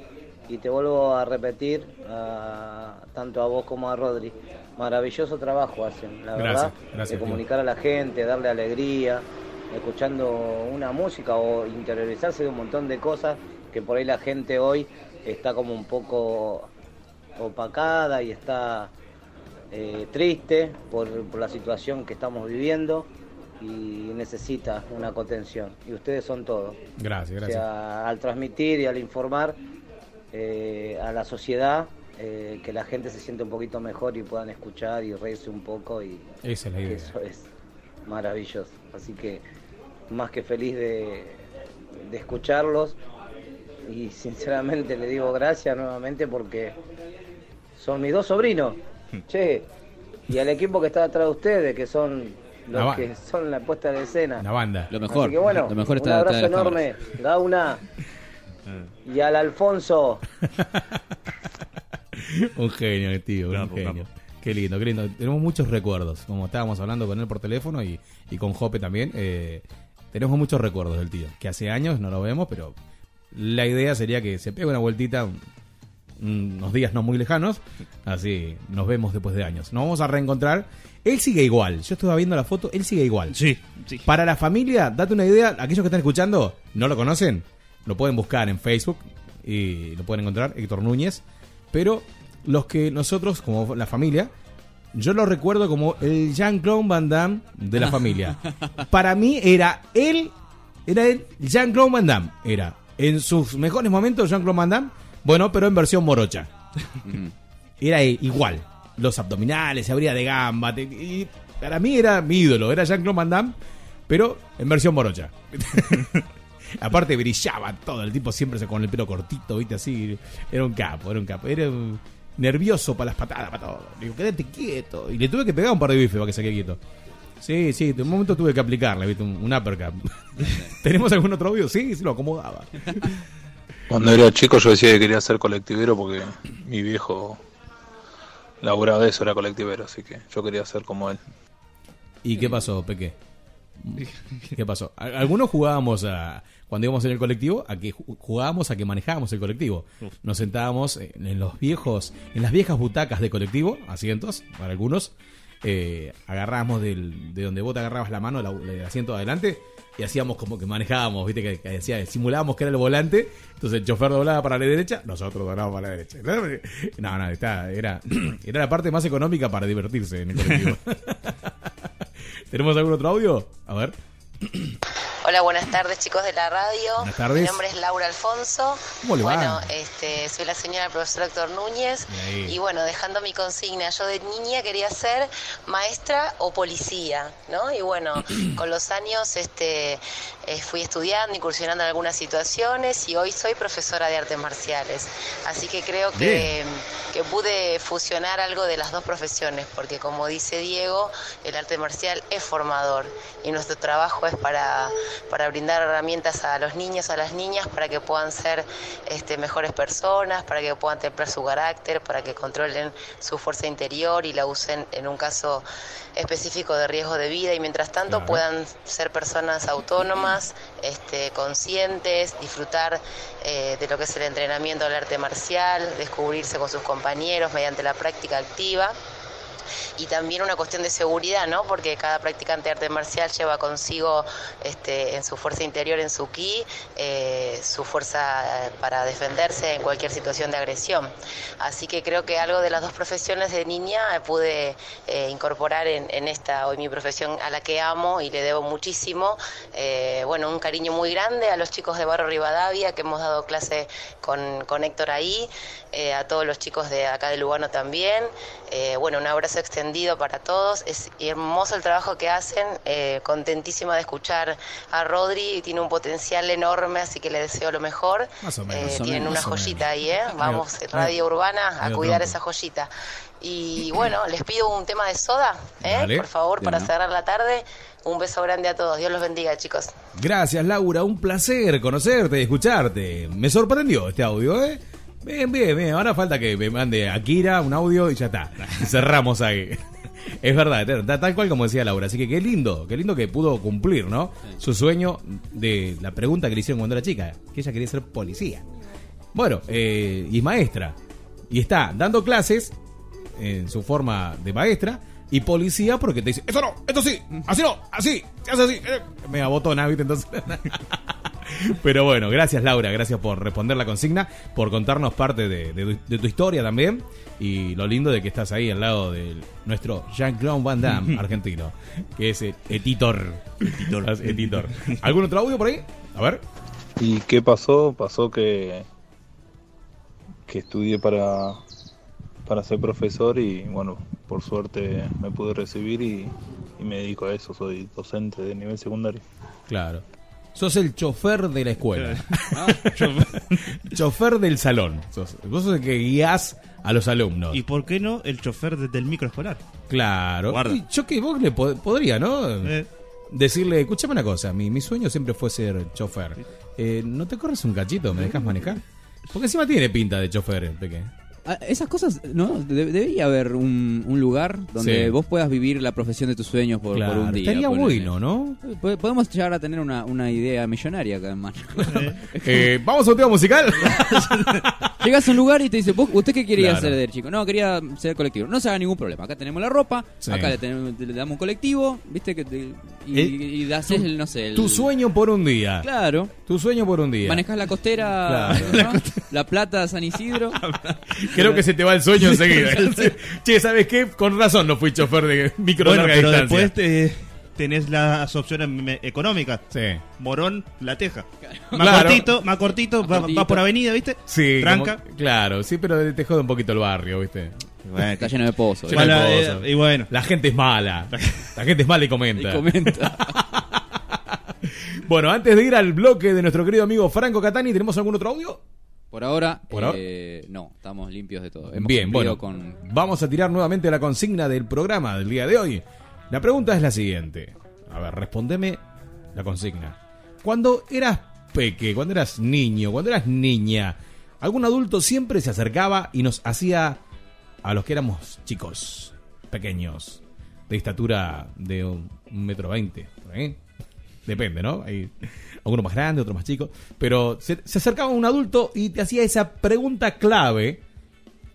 S10: y te vuelvo a repetir a- tanto a vos como a Rodri, maravilloso trabajo hacen, la
S2: Gracias,
S10: verdad,
S2: gracias,
S10: de
S2: tío.
S10: comunicar a la gente, darle alegría, escuchando una música o interiorizarse de un montón de cosas que por ahí la gente hoy está como un poco opacada y está eh, triste por, por la situación que estamos viviendo y necesita una contención. Y ustedes son todo.
S2: Gracias,
S10: O
S2: gracias.
S10: sea, al transmitir y al informar eh, a la sociedad, eh, que la gente se siente un poquito mejor y puedan escuchar y reírse un poco y
S2: Esa es la idea.
S10: eso es maravilloso. Así que más que feliz de, de escucharlos y sinceramente le digo gracias nuevamente porque son mis dos sobrinos. Che, y al equipo que está detrás de ustedes, que son los que son la puesta de escena.
S2: Una banda.
S3: Lo mejor.
S10: Así que bueno,
S3: lo mejor
S10: un
S3: está detrás
S10: abrazo enorme. Gauna. y al Alfonso.
S2: un genio, tío, un genio. Qué lindo, qué lindo. Tenemos muchos recuerdos, como estábamos hablando con él por teléfono y, y con Jope también. eh, tenemos muchos recuerdos del tío, que hace años no lo vemos, pero la idea sería que se pegue una vueltita un- unos días no muy lejanos, así nos vemos después de años. Nos vamos a reencontrar. Él sigue igual, yo estaba viendo la foto, él sigue igual.
S4: Sí, sí.
S2: Para la familia, date una idea, aquellos que están escuchando, no lo conocen, lo pueden buscar en Facebook y lo pueden encontrar, Héctor Núñez. Pero los que nosotros, como la familia, yo lo recuerdo como el Jean-Claude Van Damme de la familia. Para mí era él, era él, Jean-Claude Van Damme. Era en sus mejores momentos Jean-Claude Van Damme, bueno, pero en versión morocha. Era igual. Los abdominales, se abría de gamba. te- y para mí era mi ídolo, era Jean-Claude Van Damme, pero en versión morocha. Aparte brillaba todo, el tipo siempre se con el pelo cortito, viste así. Era un capo, era un capo. Era un- nervioso para las patadas, para todo. Digo, quédate quieto. Y le tuve que pegar un par de bifes para que se quede quieto. Sí, sí, de un momento tuve que aplicarle, viste, un, un uppercut. ¿Tenemos algún otro audio? Sí, sí, lo acomodaba.
S9: Cuando era chico yo decía que quería ser colectivero porque mi viejo laburaba de eso, era colectivero, así que yo quería ser como él.
S2: ¿Y qué pasó, Peque? ¿Qué pasó? Algunos jugábamos a. Cuando íbamos en el colectivo, a que ju- jugábamos a que manejábamos el colectivo. Nos sentábamos en los viejos, en las viejas butacas de colectivo, asientos, para algunos. Eh, agarrábamos del, de donde vos te agarrabas la mano, la- el asiento de adelante, y hacíamos como que manejábamos, viste, que, que decía, simulábamos que era el volante. Entonces el chofer doblaba para la derecha, nosotros doblábamos para la derecha. No, no, está, era, era la parte más económica para divertirse en el colectivo. ¿Tenemos algún otro audio? A ver.
S11: Hola, buenas tardes chicos de la radio.
S2: Buenas tardes.
S11: Mi nombre es Laura Alfonso.
S2: ¿Cómo le va?
S11: Bueno, este, soy la señora profesora Héctor Núñez.
S2: Ahí.
S11: Y bueno, dejando mi consigna, yo de niña quería ser maestra o policía, ¿no? Y bueno, con los años este, eh, fui estudiando, incursionando en algunas situaciones y hoy soy profesora de artes marciales. Así que creo que, que pude fusionar algo de las dos profesiones, porque como dice Diego, el arte marcial es formador y nuestro trabajo es para, para brindar herramientas a los niños, a las niñas, para que puedan ser este, mejores personas, para que puedan templar su carácter, para que controlen su fuerza interior y la usen en un caso específico de riesgo de vida y mientras tanto
S12: Claro.
S11: puedan ser personas autónomas, este, conscientes, disfrutar eh, de lo que es el entrenamiento del arte marcial, descubrirse con sus compañeros mediante la práctica activa y también una cuestión de seguridad, ¿no? Porque cada practicante de arte marcial lleva consigo este, en su fuerza interior, en su ki, eh, su fuerza eh, para defenderse en cualquier situación de agresión. Así que creo que algo de las dos profesiones de niña eh, pude incorporar en, esta hoy mi profesión a la que amo y le debo muchísimo. Bueno, un cariño muy grande a los chicos de Barrio Rivadavia que hemos dado clase con, con Héctor ahí, a todos los chicos de acá de Lugano también. Bueno, un abrazo extendido para todos. Es hermoso el trabajo que hacen. eh, contentísima de escuchar a Rodri. Tiene un potencial enorme, así que le deseo lo mejor.
S2: Más o menos.
S11: Eh,
S2: o
S11: tienen
S2: menos,
S11: una joyita ahí, ¿eh? Vamos, Radio Urbana, a cuidar esa joyita. Y bueno, les pido un tema de soda, ¿eh?
S2: Dale.
S11: Por favor, para cerrar la tarde. Un beso grande a todos. Dios los bendiga, chicos.
S2: Gracias, Laura. Un placer conocerte y escucharte. Me sorprendió este audio, ¿eh? Bien, bien, bien. Ahora falta que me mande Akira un audio y ya está. Cerramos ahí. Es verdad, ta- tal cual como decía Laura. Así que qué lindo, qué lindo que pudo cumplir, ¿no? Su sueño de la pregunta que le hicieron cuando era chica, que ella quería ser policía. Bueno, eh, y maestra. Y está dando clases en su forma de maestra y policía porque te dice, eso no, esto sí, así no, así, se hace así. Eh, Me abotona, ¿viste? Entonces... Pero bueno, gracias Laura, gracias por responder la consigna, por contarnos parte de, de tu- de tu historia también y lo lindo de que estás ahí al lado de nuestro Jean-Claude Van Damme argentino, que es el Etitor. Etitor. ¿Algún otro audio por ahí? A ver.
S9: ¿Y qué pasó? Pasó que, que estudié para, para ser profesor y bueno, por suerte me pude recibir y, y me dedico a eso, soy docente de nivel secundario.
S2: Claro. Sos el chofer de la escuela.
S4: Ah,
S2: chofer del salón. Sos, vos sos el que guías a los alumnos.
S4: ¿Y por qué no el chofer desde el microescolar?
S2: Claro.
S4: Guarda.
S2: Y yo que vos le pod- podría, ¿no?
S4: Eh.
S2: decirle, escúchame una cosa, mi, mi sueño siempre fue ser chofer. Eh, ¿No te corres un cachito? ¿Me dejas manejar? Porque encima tiene pinta de chofer, el peque.
S3: Ah, Esas cosas, ¿no? De- debería haber un, un lugar donde
S2: Sí.
S3: vos puedas vivir la profesión de tus sueños por, un día.
S2: estaría bueno, ¿no?
S3: Po- Podemos llegar a tener una, una idea millonaria acá en mano.
S2: Eh, ¿Vamos a un tema musical?
S3: Llegas a un lugar y te dice, ¿vos, ¿usted qué quería
S2: Claro.
S3: hacer de chico? No, quería ser colectivo. No se haga ningún problema. Acá tenemos la ropa,
S2: Sí.
S3: acá le, tenemos- le damos un colectivo, ¿viste? que te- Y,
S2: El-
S3: y das el, no sé, el-
S2: Tu sueño por un día.
S3: Claro.
S2: Tu sueño por un día.
S3: Manejás la costera,
S2: Claro.
S3: ¿no? la, plata San Isidro.
S2: Creo que se te va el sueño enseguida. che, ¿sabes qué? Con razón no fui chofer de micro
S4: Bueno,
S2: larga
S4: pero
S2: distancia.
S4: después te- tenés las opciones económicas.
S2: Sí.
S4: Morón, La Teja. Más
S2: Claro.
S4: cortito, más cortito, va,
S3: cortito.
S4: va por avenida, ¿viste?
S2: Sí,
S4: Tranca.
S2: como- claro, sí, pero te jode un poquito el barrio, ¿viste?
S3: Está lleno de pozos.
S2: Lleno de
S4: Bueno, eh,
S2: pozos.
S4: y bueno.
S2: La gente es mala. La gente es mala y comenta.
S3: Y comenta.
S2: Bueno, antes de ir al bloque de nuestro querido amigo Franco Catani, ¿tenemos algún otro audio?
S3: Por ahora,
S2: Por ahora.
S3: eh, no, estamos limpios de todo. Hemos
S2: Bien, bueno,
S3: con
S2: vamos a tirar nuevamente la consigna del programa del día de hoy. La pregunta es la siguiente. A ver, respondeme la consigna. Cuando eras peque, cuando eras niño, cuando eras niña, algún adulto siempre se acercaba y nos hacía a los que éramos chicos, pequeños, de estatura de un metro veinte, ahí. Depende, ¿no? Hay algunos más grandes, otros más chicos. Pero se, se acercaba un adulto y te hacía esa pregunta clave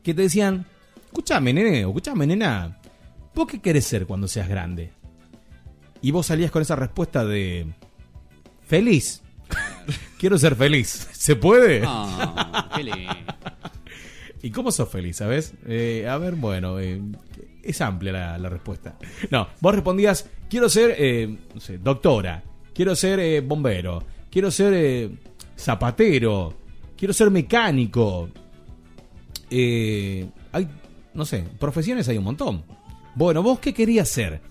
S2: que te decían, escúchame, nene, o escúchame, nena, ¿vos qué querés ser cuando seas grande? Y vos salías con esa respuesta de, feliz. Quiero ser feliz. ¿Se puede?
S3: Ah, qué lindo.
S2: ¿Y cómo sos feliz, sabes? Eh, a ver, bueno, eh, es amplia la, la respuesta. No, vos respondías, quiero ser, eh, no sé, doctora, quiero ser eh, bombero, quiero ser eh, zapatero, quiero ser mecánico. Eh, hay, no sé, profesiones hay un montón. Bueno, ¿vos qué querías ser?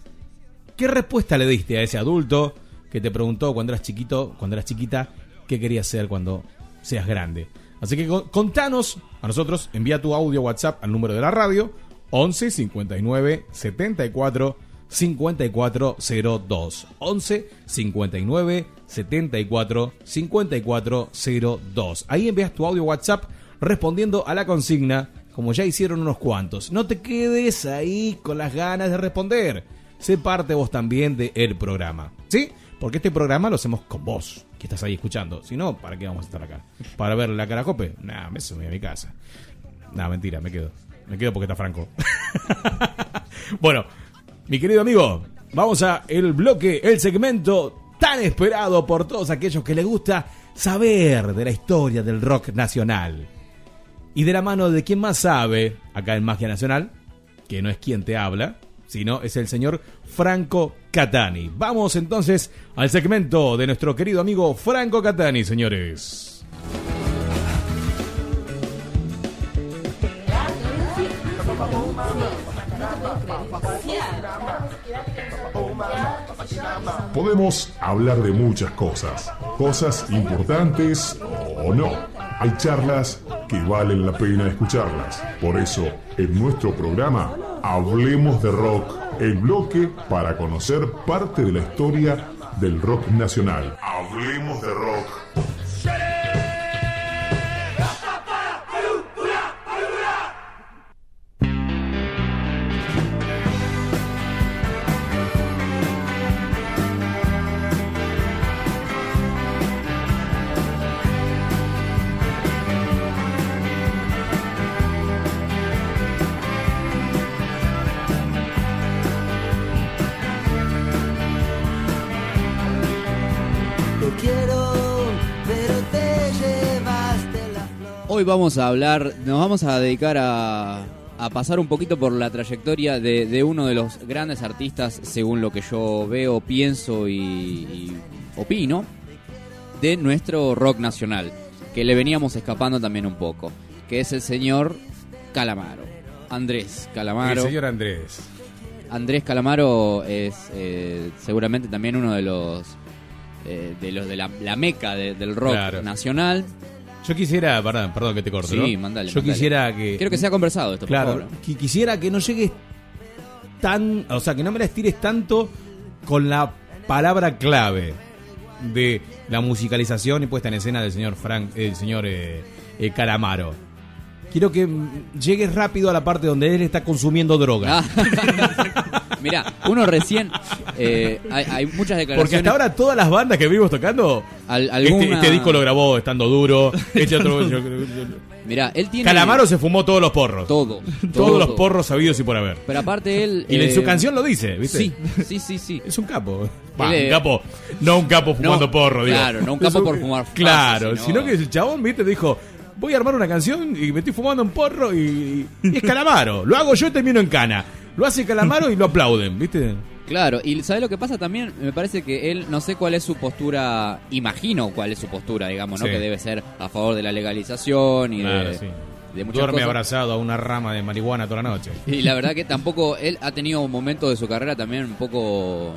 S2: ¿Qué respuesta le diste a ese adulto que te preguntó cuando eras chiquito, cuando eras chiquita, qué querías ser cuando seas grande? Así que con- contanos a nosotros, envía tu audio WhatsApp al número de la radio 11 59 74 54 02 11 59 74 54 02 Ahí envías tu audio WhatsApp respondiendo a la consigna como ya hicieron unos cuantos. No te quedes ahí con las ganas de responder. Sé parte vos también del programa. ¿Sí? Porque este programa lo hacemos con vos, que estás ahí escuchando. Si no, ¿para qué vamos a estar acá? ¿Para ver la caracope? Nah, me voy a mi casa. Nah, mentira, me quedo. Me quedo porque está Franco. bueno, mi querido amigo, vamos a el bloque, el segmento tan esperado por todos aquellos que les gusta saber de la historia del rock nacional. Y de la mano de quien más sabe, acá en Magia Nacional, que no es quien te habla, sino es el señor Franco Catani. Vamos entonces al segmento de nuestro querido amigo Franco Catani, señores.
S12: Podemos hablar de muchas cosas, cosas importantes o no. Hay charlas que valen la pena escucharlas. Por eso, en nuestro programa, Hablemos de Rock, el bloque para conocer parte de la historia del rock nacional. Hablemos de Rock.
S3: Hoy vamos a hablar, nos vamos a dedicar a, a pasar un poquito por la trayectoria de, de uno de los grandes artistas, según lo que yo veo, pienso y, y opino, de nuestro rock nacional, que le veníamos escapando también un poco, que es el señor Calamaro, Andrés Calamaro.
S2: El señor Andrés.
S3: Andrés Calamaro es eh, seguramente también uno de los eh, de los de la, la meca de- del rock
S2: Claro.
S3: nacional.
S2: Yo quisiera, perdón, perdón que te corto,
S3: Sí,
S2: ¿no?
S3: mandale,
S2: Yo
S3: mandale.
S2: quisiera que...
S3: Quiero que sea conversado esto, por
S2: Claro,
S3: favor.
S2: qui- quisiera que no llegues tan... O sea, que no me la estires tanto con la palabra clave de la musicalización y puesta en escena del señor Frank, el señor eh, eh, Calamaro. Quiero que llegues rápido a la parte donde él está consumiendo droga.
S3: Mira, uno recién. eh, hay, hay muchas declaraciones.
S2: Porque hasta ahora todas las bandas que vimos tocando,
S3: Al-
S2: este,
S3: alguna-
S2: este disco lo grabó estando duro. Este otro, yo-
S3: él tiene.
S2: Calamaro se fumó todos los porros.
S3: Todo.
S2: Todos
S3: todo.
S2: los porros sabidos y por haber.
S3: Pero aparte él.
S2: Y en
S3: eh,
S2: su canción lo dice, ¿viste?
S3: Sí, sí, sí, sí.
S2: Es un capo.
S3: Él, eh,
S2: un capo. No un capo fumando
S3: no,
S2: porro, digo.
S3: claro, no un capo por fumar fácil,
S2: Claro,
S3: sino-
S2: sino que el chabón, ¿viste? Dijo, voy a armar una canción y me estoy fumando un porro y, y es Calamaro. Lo hago yo y termino en cana. Lo hace Calamaro y lo aplauden, ¿viste?
S3: Claro, y ¿sabes lo que pasa también? Me parece que él, no sé cuál es su postura, imagino cuál es su postura, digamos, ¿no?
S2: Sí.
S3: Que debe ser a favor de la legalización y
S2: Claro,
S3: de,
S2: sí.
S3: de muchas
S2: Duerme
S3: cosas.
S2: abrazado a una rama de marihuana toda la noche.
S3: Y la verdad que tampoco, él ha tenido momentos de su carrera también un poco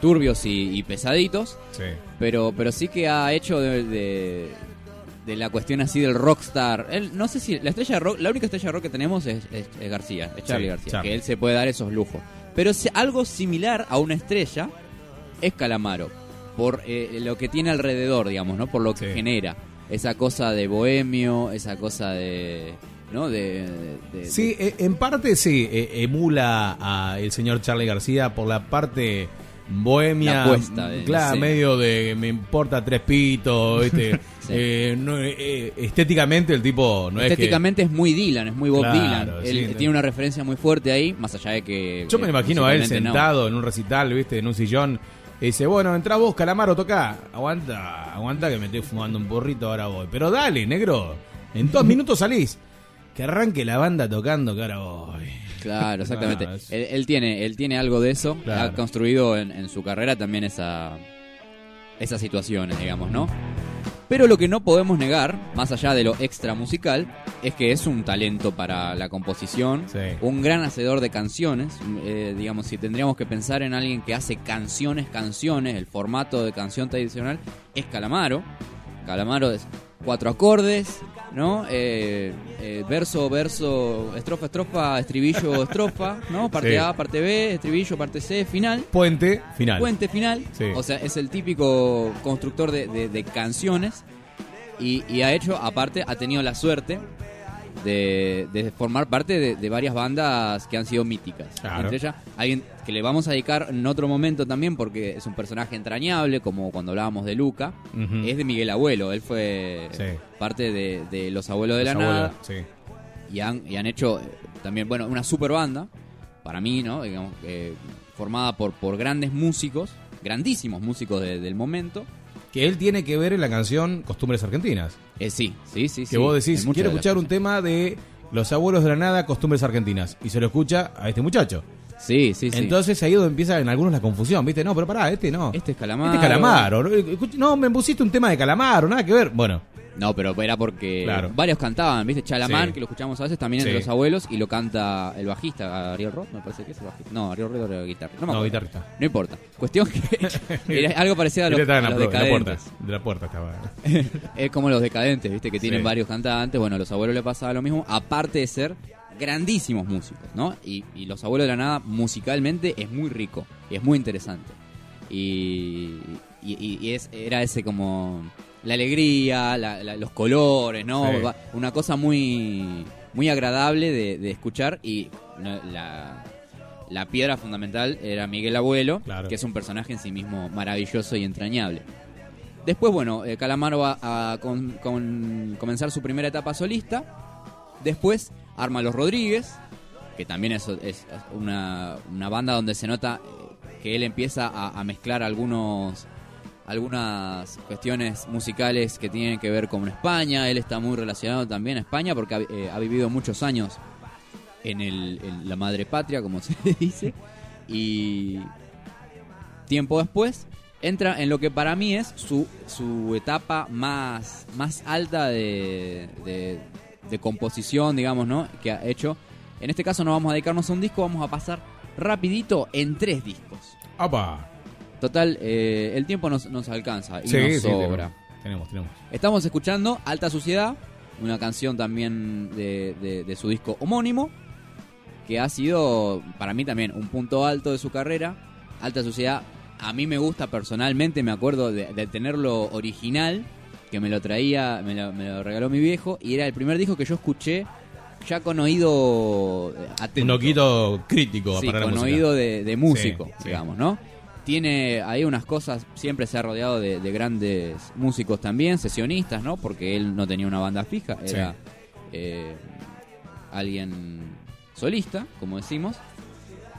S3: turbios y, y pesaditos,
S2: Sí.
S3: pero, pero sí que ha hecho de, de, de la cuestión así del rockstar. Él, no sé si, la estrella de rock, la única estrella de rock que tenemos es, es- es García, es Charlie
S2: Sí,
S3: García,
S2: Charlie.
S3: que él se puede dar esos lujos. Pero si- algo similar a una estrella es Calamaro, por eh, lo que tiene alrededor, digamos, ¿no? Por lo que genera. Esa cosa de bohemio, esa cosa de... ¿No? De, de-
S2: Sí, eh, en parte sí, eh, emula a el señor Charlie García por la parte bohemia.
S3: La apuesta de-
S2: claro,
S3: sí.
S2: medio de me importa tres pitos, ¿viste?
S3: Sí.
S2: Eh, no, eh, estéticamente el tipo no
S3: Estéticamente es, muy Dylan, es muy Bob
S2: Claro,
S3: Dylan. Él
S2: sí.
S3: tiene una referencia muy fuerte ahí, más allá de que.
S2: es que... Yo me
S3: que
S2: imagino a él
S3: no.
S2: sentado en un recital, ¿viste? En un sillón. Y dice, bueno, entra vos, Calamaro, toca. Aguanta, aguanta que me estoy fumando un porrito, ahora voy. Pero dale, negro. En dos minutos salís. Que arranque la banda tocando, que ahora voy.
S3: Claro, exactamente.
S2: Ah, es-
S3: él, él tiene, él tiene algo de eso.
S2: Claro.
S3: Ha construido en, en su carrera también esa, esas situaciones, digamos, ¿no? Pero lo que no podemos negar, más allá de lo extra musical, es que es un talento para la composición, un gran hacedor de canciones. Eh, digamos, si tendríamos que pensar en alguien que hace canciones, canciones, el formato de canción tradicional es Calamaro. Calamaro es cuatro acordes, ¿no? Eh, eh, verso, verso, estrofa, estrofa, estribillo, estrofa, ¿no? Parte
S2: Sí.
S3: A, parte B, estribillo, parte C, final.
S2: Puente, final.
S3: Puente final.
S2: Sí.
S3: O sea, es el típico constructor de, de- de canciones. Y, y ha hecho, aparte, ha tenido la suerte de, de formar parte de, de varias bandas que han sido míticas.
S2: Claro.
S3: Entre ellas, alguien que le vamos a dedicar en otro momento también, porque es un personaje entrañable, como cuando hablábamos de Luca, es de Miguel Abuelo. Él fue
S2: Sí.
S3: parte de, de Los Abuelos de
S2: Los
S3: la Nada.
S2: abuelos, sí.
S3: Y han, y han hecho eh, también, bueno, una super banda, para mí, ¿no? Digamos, eh, formada por, por grandes músicos, grandísimos músicos de- del momento.
S2: Que él tiene que ver en la canción Costumbres Argentinas.
S3: Eh, sí, sí, sí.
S2: Que
S3: sí,
S2: vos decís, quiero
S3: de
S2: escuchar un tema de Los Abuelos de la Nada, Costumbres Argentinas. Y se lo escucha a este muchacho.
S3: Sí, sí, sí.
S2: Entonces ahí donde empieza en algunos la confusión, ¿viste? No, pero pará, este no.
S3: Este es Calamaro.
S2: Este es Calamaro. No, me pusiste un tema de Calamaro, nada que ver. Bueno,
S3: No, pero era porque
S2: Claro.
S3: varios cantaban, ¿viste? Chalamán,
S2: Sí.
S3: que lo escuchamos a veces también entre
S2: Sí.
S3: los abuelos, y lo canta el bajista, Ariel Roth, me parece que es el bajista. No, Ariel Roth era guitarra. No, me
S2: No,
S3: acuerdo.
S2: guitarrista.
S3: No importa. Cuestión que era algo parecido a los,
S2: estaba en
S3: a
S2: la,
S3: los
S2: la puerta.
S3: decadentes.
S2: De la puerta estaba.
S3: es como los decadentes, ¿viste? Que tienen
S2: Sí.
S3: varios cantantes. Bueno, a los abuelos le pasaba lo mismo, aparte de ser grandísimos músicos, ¿no? Y, y los abuelos de la nada, musicalmente, es muy rico y es muy interesante. Y, y- y- y es, era ese como la alegría, la- la- los colores, ¿no?
S2: Sí.
S3: Una cosa muy, muy agradable de, de escuchar y la, la piedra fundamental era Miguel Abuelo,
S2: Claro.
S3: que es un personaje en sí mismo maravilloso y entrañable. Después, bueno, eh, Calamaro va a con- con- comenzar su primera etapa solista. Después arma Los Rodríguez, que también es, es una, una banda donde se nota eh, que él empieza a, a mezclar algunos algunas cuestiones musicales que tienen que ver con España. Él está muy relacionado también a España porque ha, eh, vivido muchos años en, el, la madre patria, como se dice. Y tiempo después entra en lo que para mí es su, su etapa más, más alta de, de, de composición, digamos, ¿no? Que ha hecho. En este caso no vamos a dedicarnos a un disco, vamos a pasar rapidito en tres discos.
S2: ¡Apa!
S3: Total, eh, el tiempo nos, nos alcanza y
S2: Sí,
S3: nos
S2: sí,
S3: sobra.
S2: tenemos, tenemos.
S3: Estamos escuchando Alta Suciedad, una canción también de, de- de su disco homónimo, que ha sido para mí también un punto alto de su carrera. Alta Suciedad A mí me gusta personalmente, me acuerdo de, de tenerlo original, que me lo traía, me lo, me lo regaló mi viejo, y era el primer disco que yo escuché ya con oído eh, atento.
S2: Un oquito crítico
S3: Sí,
S2: para
S3: con oído de, de músico,
S2: Sí, sí.
S3: digamos, ¿no? Tiene ahí unas cosas, siempre se ha rodeado de, de grandes músicos también, sesionistas, ¿no? Porque él no tenía una banda fija,
S2: Sí.
S3: era eh, alguien solista, como decimos.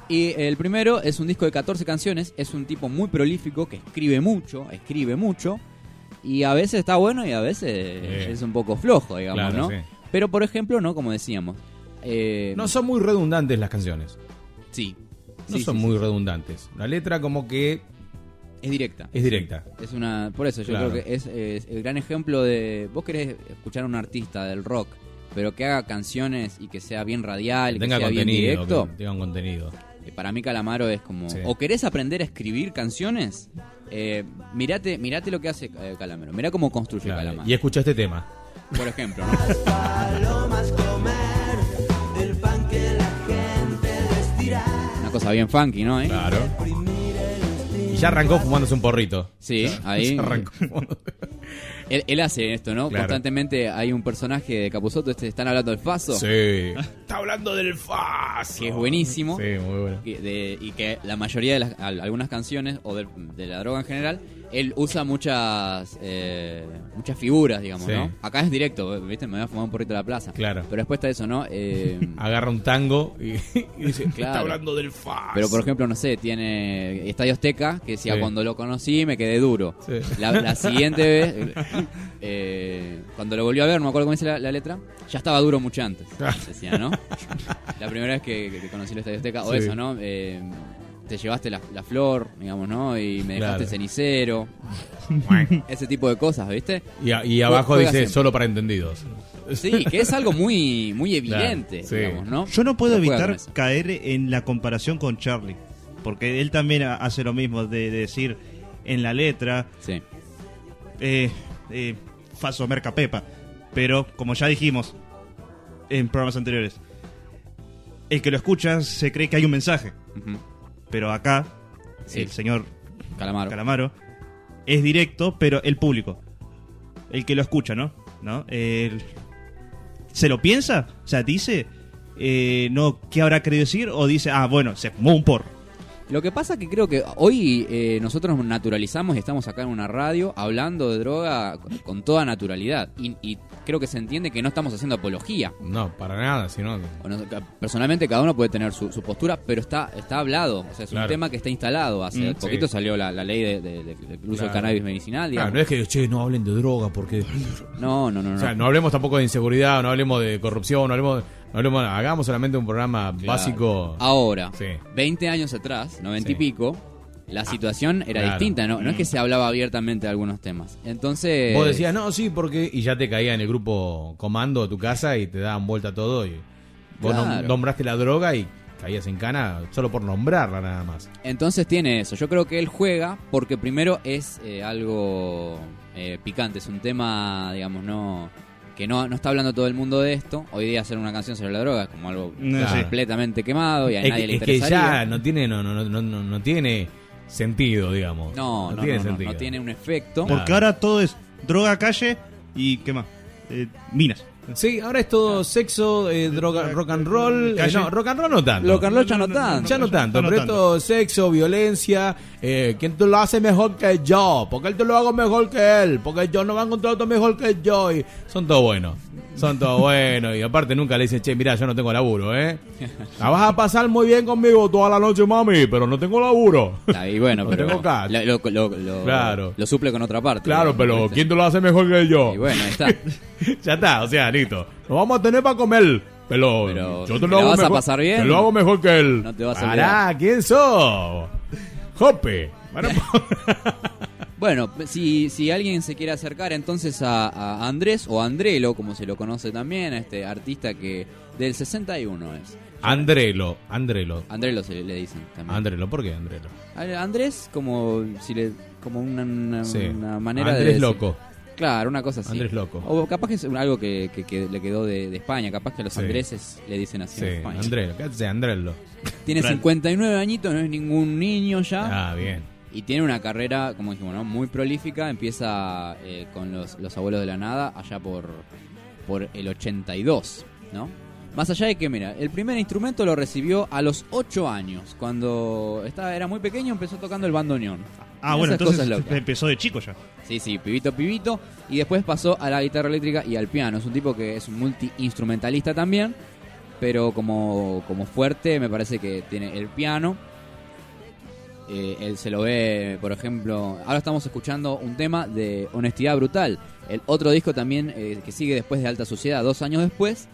S3: Y el primero es un disco de 14 canciones, es un tipo muy prolífico que escribe mucho, escribe mucho, y a veces está bueno y a veces
S2: Sí.
S3: es un poco flojo, digamos,
S2: Claro,
S3: ¿no?
S2: sí.
S3: Pero por ejemplo, ¿no? Como decíamos. eh,
S2: No son muy redundantes las canciones.
S3: Sí.
S2: No
S3: Sí,
S2: son
S3: sí,
S2: muy
S3: sí.
S2: redundantes. La letra como que
S3: Es directa.
S2: es directa.
S3: Es una, por eso yo
S2: Claro.
S3: creo que es, es el gran ejemplo de vos querés escuchar a un artista del rock, pero que haga canciones y que sea bien radial,
S2: Que
S3: que
S2: tenga
S3: sea bien directo.
S2: que tenga un contenido.
S3: eh, Para mí Calamaro es como
S2: Sí.
S3: o querés aprender a escribir canciones, eh, mirate, mirate lo que hace eh, Calamaro, mirá cómo construye
S2: Claro,
S3: Calamaro.
S2: Y escucha este tema.
S3: Por ejemplo, ¿no? Cosa bien funky, ¿no? eh?
S2: Claro. Y ya arrancó fumándose un porrito.
S3: Sí, ahí.
S2: Ya arrancó fumando.
S3: Él, él hace esto, ¿no?
S2: Claro.
S3: Constantemente hay un personaje de Capuzoto, este están hablando del Faso.
S2: Sí. Está hablando del faz.
S3: que es buenísimo.
S2: Sí, muy bueno.
S3: de- y que la mayoría de las, al- algunas canciones o de, de la droga en general él usa muchas eh, muchas figuras digamos
S2: Sí.
S3: no acá es directo viste me voy a fumar un porrito a la plaza
S2: Claro.
S3: pero después está eso no Eh,
S2: Agarra un tango y, y dice, está
S3: Claro.
S2: hablando del faz.
S3: pero por ejemplo no sé tiene Estadio Azteca que decía
S2: Sí.
S3: cuando lo conocí me quedé duro
S2: Sí.
S3: la, la siguiente vez eh, cuando lo volvió a ver no me acuerdo cómo dice la, la letra ya estaba duro mucho antes decía no la primera vez que, que- conocí el Estadio Azteca o eso no Eh, te llevaste la, la flor digamos no y me dejaste
S2: Claro.
S3: el cenicero ese tipo de cosas viste
S2: Y, a- y abajo
S3: Juega
S2: dice
S3: siempre.
S2: solo para entendidos.
S3: sí que es algo muy muy evidente
S2: Claro, sí.
S3: digamos no
S4: Yo no puedo
S3: juega
S4: evitar
S3: con eso.
S4: caer en la comparación con Charlie. Porque él también ha- hace lo mismo de decir en la letra.
S3: Sí.
S4: Eh, eh, Faso Merca Pepa. Pero, como ya dijimos en programas anteriores, el que lo escucha se cree que hay un mensaje.
S3: Ujú.
S4: Pero acá,
S3: Sí.
S4: el señor
S3: Calamaro
S4: Calamaro es directo, pero el público. El que lo escucha, ¿no? ¿No? El- ¿Se lo piensa? O sea, dice, eh, no, ¿qué habrá querido decir? O dice, ah, bueno, se fumó un porro.
S3: Lo que pasa que creo que hoy eh, nosotros nos naturalizamos y estamos acá en una radio hablando de droga con, toda naturalidad. Y, y creo que se entiende que no estamos haciendo apología.
S2: No, para nada, sino
S3: Bueno, personalmente cada uno puede tener su, su postura, pero está está hablado. O sea, es
S2: Claro.
S3: un tema que está instalado. Hace
S2: Mm,
S3: poquito
S2: sí.
S3: salió la, la ley de- de- de- uso del cannabis medicinal.
S2: Claro, no es que, che, no hablen de droga porque...
S3: No, no, no. no.
S2: O sea, no hablemos tampoco de inseguridad, no hablemos de corrupción, no hablemos... No hablemos hagamos solamente un programa
S3: Claro.
S2: básico...
S3: Ahora,
S2: Sí.
S3: 20 años atrás, 90
S2: Sí.
S3: y pico, la situación era
S2: claro.
S3: distinta. ¿no? no es que se hablaba abiertamente de algunos temas. Entonces.
S2: Vos decías, no, sí, porque... Y ya te caía en el grupo comando de tu casa y te daban vuelta todo y... Vos
S3: Claro.
S2: nombraste la droga y caías en cana solo por nombrarla nada más.
S3: Entonces tiene eso. Yo creo que él juega porque primero es eh, algo eh, picante, es un tema, digamos, no que no, no está hablando todo el mundo de esto. Hoy día hacer una canción sobre la droga es como algo
S4: No, sí.
S3: completamente quemado y a
S2: Es,
S3: nadie
S2: que-
S3: le
S2: es que ya no tiene, no, no, no, no, no tiene sentido, digamos.
S3: No, no,
S2: tiene sentido.
S3: no tiene un efecto.
S4: Porque ahora todo es droga, calle y ¿qué más? Eh, minas.
S2: Sí, ahora es todo sexo, eh, droga, rock and roll. eh, no, rock and roll no tanto.
S3: Lo Carlos ya no tanto.
S2: Ya no tanto, pero esto sexo, violencia, eh, ¿quién te lo hace mejor que yo? Porque él te lo hago mejor que él, porque yo no va a encontrar otro mejor que yo. Y son todos buenos, son todos buenos. Y aparte nunca le dicen, che, mira, yo no tengo laburo, ¿eh? La vas a pasar muy bien conmigo toda la noche, mami, pero no tengo laburo.
S3: Y bueno,
S2: No
S3: pero
S2: tengo cash.
S3: lo, lo- lo- lo-
S2: Claro.
S3: lo suple con otra parte.
S2: Claro, pero. ¿quién te lo hace mejor que yo?
S3: Y bueno, ahí está.
S2: ya está, o sea, listo. Lo vamos a tener para comer. Pero,
S3: Pero,
S2: yo te
S3: ¿te
S2: lo hago
S3: vas a
S2: mejor,
S3: pasar bien?
S2: Te lo hago mejor que él.
S3: No te vas a
S2: ¿quién sos? Jope. Bueno,
S3: Bueno, si, si alguien se quiere acercar entonces a, a Andrés o Andrelo, como se lo conoce también, a este artista que del 61 es.
S2: Andrelo, Andrelo.
S3: Andrelo se le, dicen también.
S2: Andrelo, ¿por qué Andrelo?
S3: Andrés como si le como una, una-
S2: Sí.
S3: una manera de
S2: Andrés
S3: decir-
S2: Loco.
S3: Claro, una cosa así.
S2: Andrés Loco.
S3: O capaz que es algo que, que- que le quedó de, de España, capaz que a los
S2: Sí.
S3: andreses le dicen así
S2: Sí,
S3: en España.
S2: Andrelo. ¿Qué hace Andrelo?
S3: Tiene
S4: Fran.
S3: 59 añitos, no es ningún niño ya.
S2: Ah, bien.
S3: Y tiene una carrera, como dijimos, ¿no? muy prolífica. Empieza eh, con los, los Abuelos de la Nada allá por, por el 82, ¿no? Más allá de que, mira, el primer instrumento lo recibió a los 8 años. Cuando estaba, era muy pequeño empezó tocando el bandoneón.
S4: Ah, bueno,
S3: Esas cosas
S4: entonces
S3: locas.
S4: empezó de chico ya.
S3: Sí, sí, pibito, pibito. Y después pasó a la guitarra eléctrica y al piano. Es un tipo que es un multi-instrumentalista también. Pero como, como fuerte me parece que tiene el piano. Eh, él se lo ve, por ejemplo... Ahora estamos escuchando un tema de Honestidad Brutal. El otro disco también eh, que sigue después de Alta Sociedad, dos años después.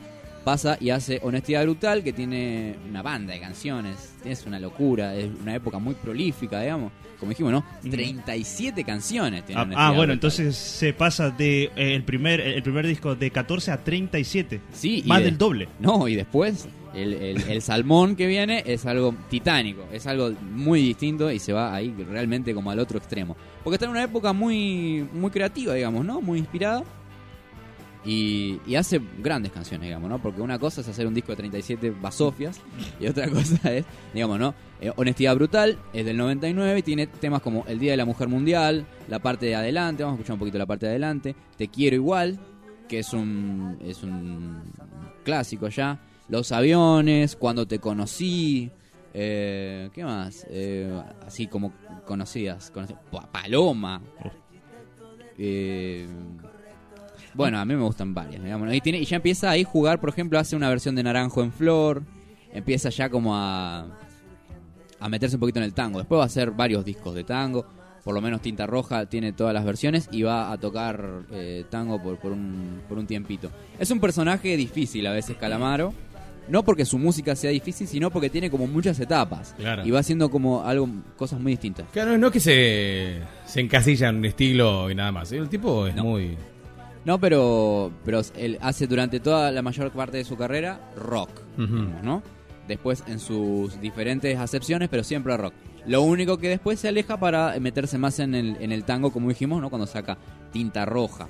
S3: Pasa y hace Honestidad Brutal, que tiene una banda de canciones. Es una locura, es una época muy prolífica, digamos. Como dijimos, ¿no? 37 canciones tiene
S4: Ah,
S3: Honestidad
S4: ah, bueno, entonces se pasa de eh, el primer el primer disco de 14 a 37.
S3: Sí, y
S4: Más
S3: de-
S4: del doble.
S3: No, y después el, el- el salmón que viene es algo titánico, es algo muy distinto y se va ahí realmente como al otro extremo. Porque está en una época muy, muy creativa, digamos, ¿no? Muy inspirada. Y, y hace grandes canciones, digamos, ¿no? Porque una cosa es hacer un disco de 37 basofias y otra cosa es, digamos, ¿no? Eh, Honestidad Brutal es del 99 y tiene temas como El Día de la Mujer Mundial, la parte de adelante, vamos a escuchar un poquito la parte de adelante, Te Quiero Igual, que es un, es un clásico ya, Los Aviones, Cuando Te Conocí, eh, ¿qué más? Eh, así como conocidas, conoci- Pa- Paloma. Eh, bueno, a mí me gustan varias, digamos. Y, tiene, y ya empieza ahí a jugar, por ejemplo, hace una versión de Naranjo en Flor. Empieza ya como a, a meterse un poquito en el tango. Después va a hacer varios discos de tango. Por lo menos Tinta Roja tiene todas las versiones y va a tocar eh, tango por, por, un, por un tiempito. Es un personaje difícil a veces, Calamaro. No porque su música sea difícil, sino porque tiene como muchas etapas.
S2: Claro.
S3: Y va haciendo como algo, cosas muy distintas.
S2: Claro, no es que se, se encasilla en un estilo y nada más. El tipo es muy.
S3: No, pero, pero él hace durante toda la mayor parte de su carrera rock, digamos, ¿no? Después en sus diferentes acepciones, pero siempre rock. Lo único que después se aleja para meterse más en el, en el tango, como dijimos, ¿no? Cuando saca Tinta Roja.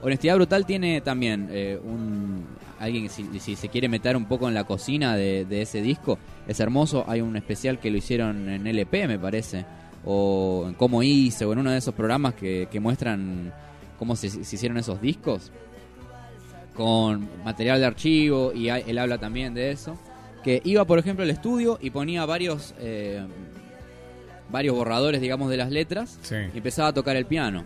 S3: Honestidad Brutal tiene también eh, un... Alguien que si, si se quiere meter un poco en la cocina de, de ese disco, es hermoso. Hay un especial que lo hicieron en LP, me parece. O en Cómo hice, o en uno de esos programas que, que muestran cómo se, se hicieron esos discos con material de archivo y él habla también de eso que iba por ejemplo al estudio y ponía varios eh, varios borradores digamos de las letras
S2: Sí.
S3: y empezaba a tocar el piano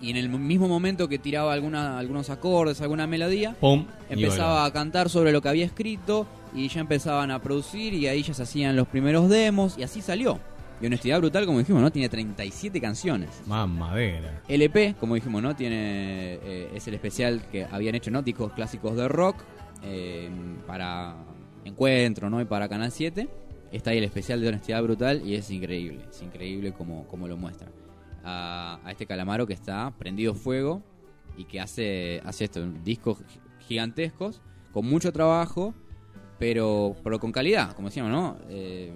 S3: y en el mismo momento que tiraba alguna, algunos acordes alguna melodía
S2: Pum.
S3: empezaba a cantar sobre lo que había escrito y ya empezaban a producir y ahí ya se hacían los primeros demos y así salió y honestidad brutal como dijimos no tiene 37 canciones
S2: Mamadera.
S3: LP, como dijimos, ¿no? Tiene eh, es el especial que habían hecho, ¿no? Discos clásicos de rock eh, para Encuentro, ¿no? Y para Canal 7. Está ahí el especial de Honestidad Brutal y es increíble, es increíble como, como lo muestra. A, a este calamaro que está prendido fuego y que hace, hace esto, discos gigantescos, con mucho trabajo, pero, pero con calidad, como decíamos, ¿no? Eh,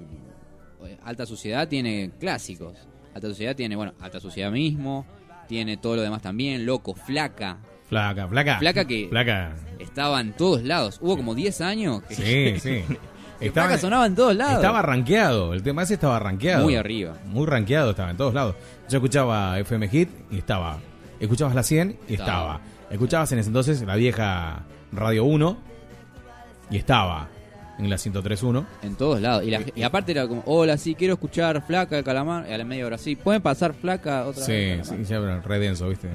S3: Alta Sociedad tiene clásicos. Alta Sociedad tiene, bueno, Alta Sociedad mismo, tiene todo lo demás también, Loco, Flaca.
S2: Flaca, flaca.
S3: Flaca que
S2: Flaca.
S3: estaba en todos lados. Hubo como 10 años que,
S2: Sí, sí.
S3: que Flaca sonaba en todos lados.
S2: Estaba rankeado, el tema ese estaba rankeado.
S3: Muy arriba.
S2: Muy rankeado, estaba en todos lados. Yo escuchaba FM Hit y estaba. Escuchabas la 100 y estaba.
S3: Estaba.
S2: Escuchabas en ese entonces la vieja Radio 1 y estaba en la 103.1.
S3: En todos lados. Y, la- y aparte era como, hola, sí, quiero escuchar Flaca de Calamar. Y a la media hora, sí, ¿pueden pasar Flaca otra
S2: Sí,
S3: vez?
S2: sí, ya era re denso, ¿viste?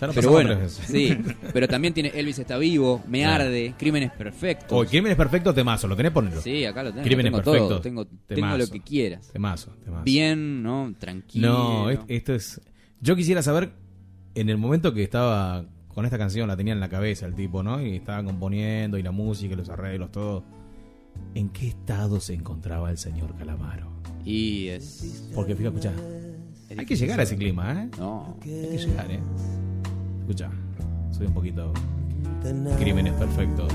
S2: Ya lo
S3: Pero bueno,
S2: tres veces.
S3: sí. Pero también tiene Elvis está vivo, Me
S2: Claro.
S3: arde, Crímenes perfectos.
S2: Oh, Crímenes Perfectos, temazo, ¿lo tenés? Ponelo.
S3: Sí, acá lo tengo.
S2: Crímenes
S3: tengo
S2: Perfectos.
S3: todo. Tengo, tengo lo que quieras.
S2: Temazo, temazo.
S3: Bien, ¿no? Tranquilo.
S2: No, es- esto es. Yo quisiera saber, en el momento que estaba con esta canción, la tenía en la cabeza el tipo, ¿no? Y estaba componiendo, y la música, los arreglos, todo. ¿En qué estado se encontraba el señor Calamaro?
S3: Y es.
S2: Porque, fíjate. Hay que llegar a ese clima, ¿eh?
S3: No.
S2: Hay que llegar, ¿eh? Escucha, soy un poquito. Crímenes perfectos.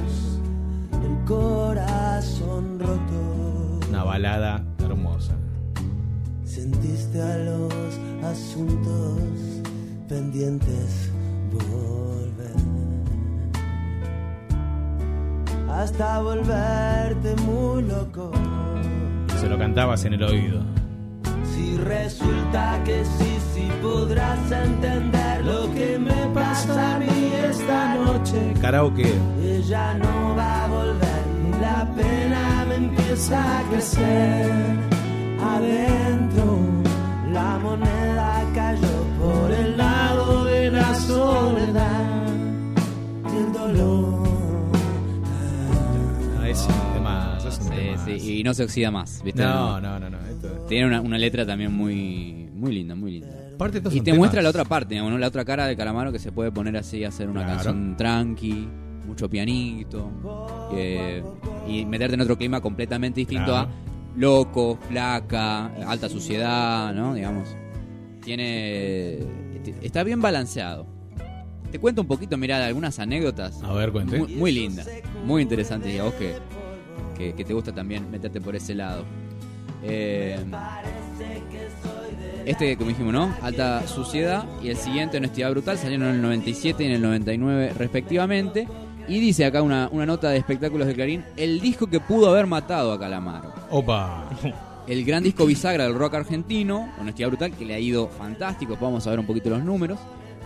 S1: El corazón roto.
S2: Una balada hermosa.
S1: Sentiste a los asuntos pendientes volver. Hasta volverte muy loco.
S2: Se lo cantabas en el oído.
S1: Si resulta que sí, sí podrás entender lo que me pasa a mí esta noche.
S2: Karaoke.
S1: Ella no va a volver y la pena me empieza a crecer. Adentro la moneda cayó por el lado de la soledad y el dolor.
S2: Es un tema. es un
S3: Sí,
S2: tema.
S3: sí, y no se oxida más, ¿viste?
S2: No, no, no, no. esto-
S3: Tiene una, una letra también muy muy linda, muy linda. Y te muestra la otra parte, digamos, ¿no? la otra cara de Calamaro que se puede poner así, hacer una
S2: Claro.
S3: canción tranqui, mucho pianito, eh, y meterte en otro clima completamente distinto
S2: Claro.
S3: a loco, flaca, alta suciedad, ¿no? Digamos. Tiene. Está bien balanceado. Te cuento un poquito, mirá, algunas anécdotas.
S2: A ver, cuente.
S3: Muy, muy lindas, muy interesantes, y a vos que, que, que te gusta también meterte por ese lado. Eh, este, como dijimos, ¿no? Alta Suciedad y el siguiente, Honestidad Brutal, salieron en el 97 y en el 99 respectivamente. Y dice acá una, una nota de espectáculos de Clarín, el disco que pudo haber matado a Calamaro.
S2: Opa.
S3: El gran disco bisagra del rock argentino, Honestidad Brutal, que le ha ido fantástico, vamos a ver un poquito los números.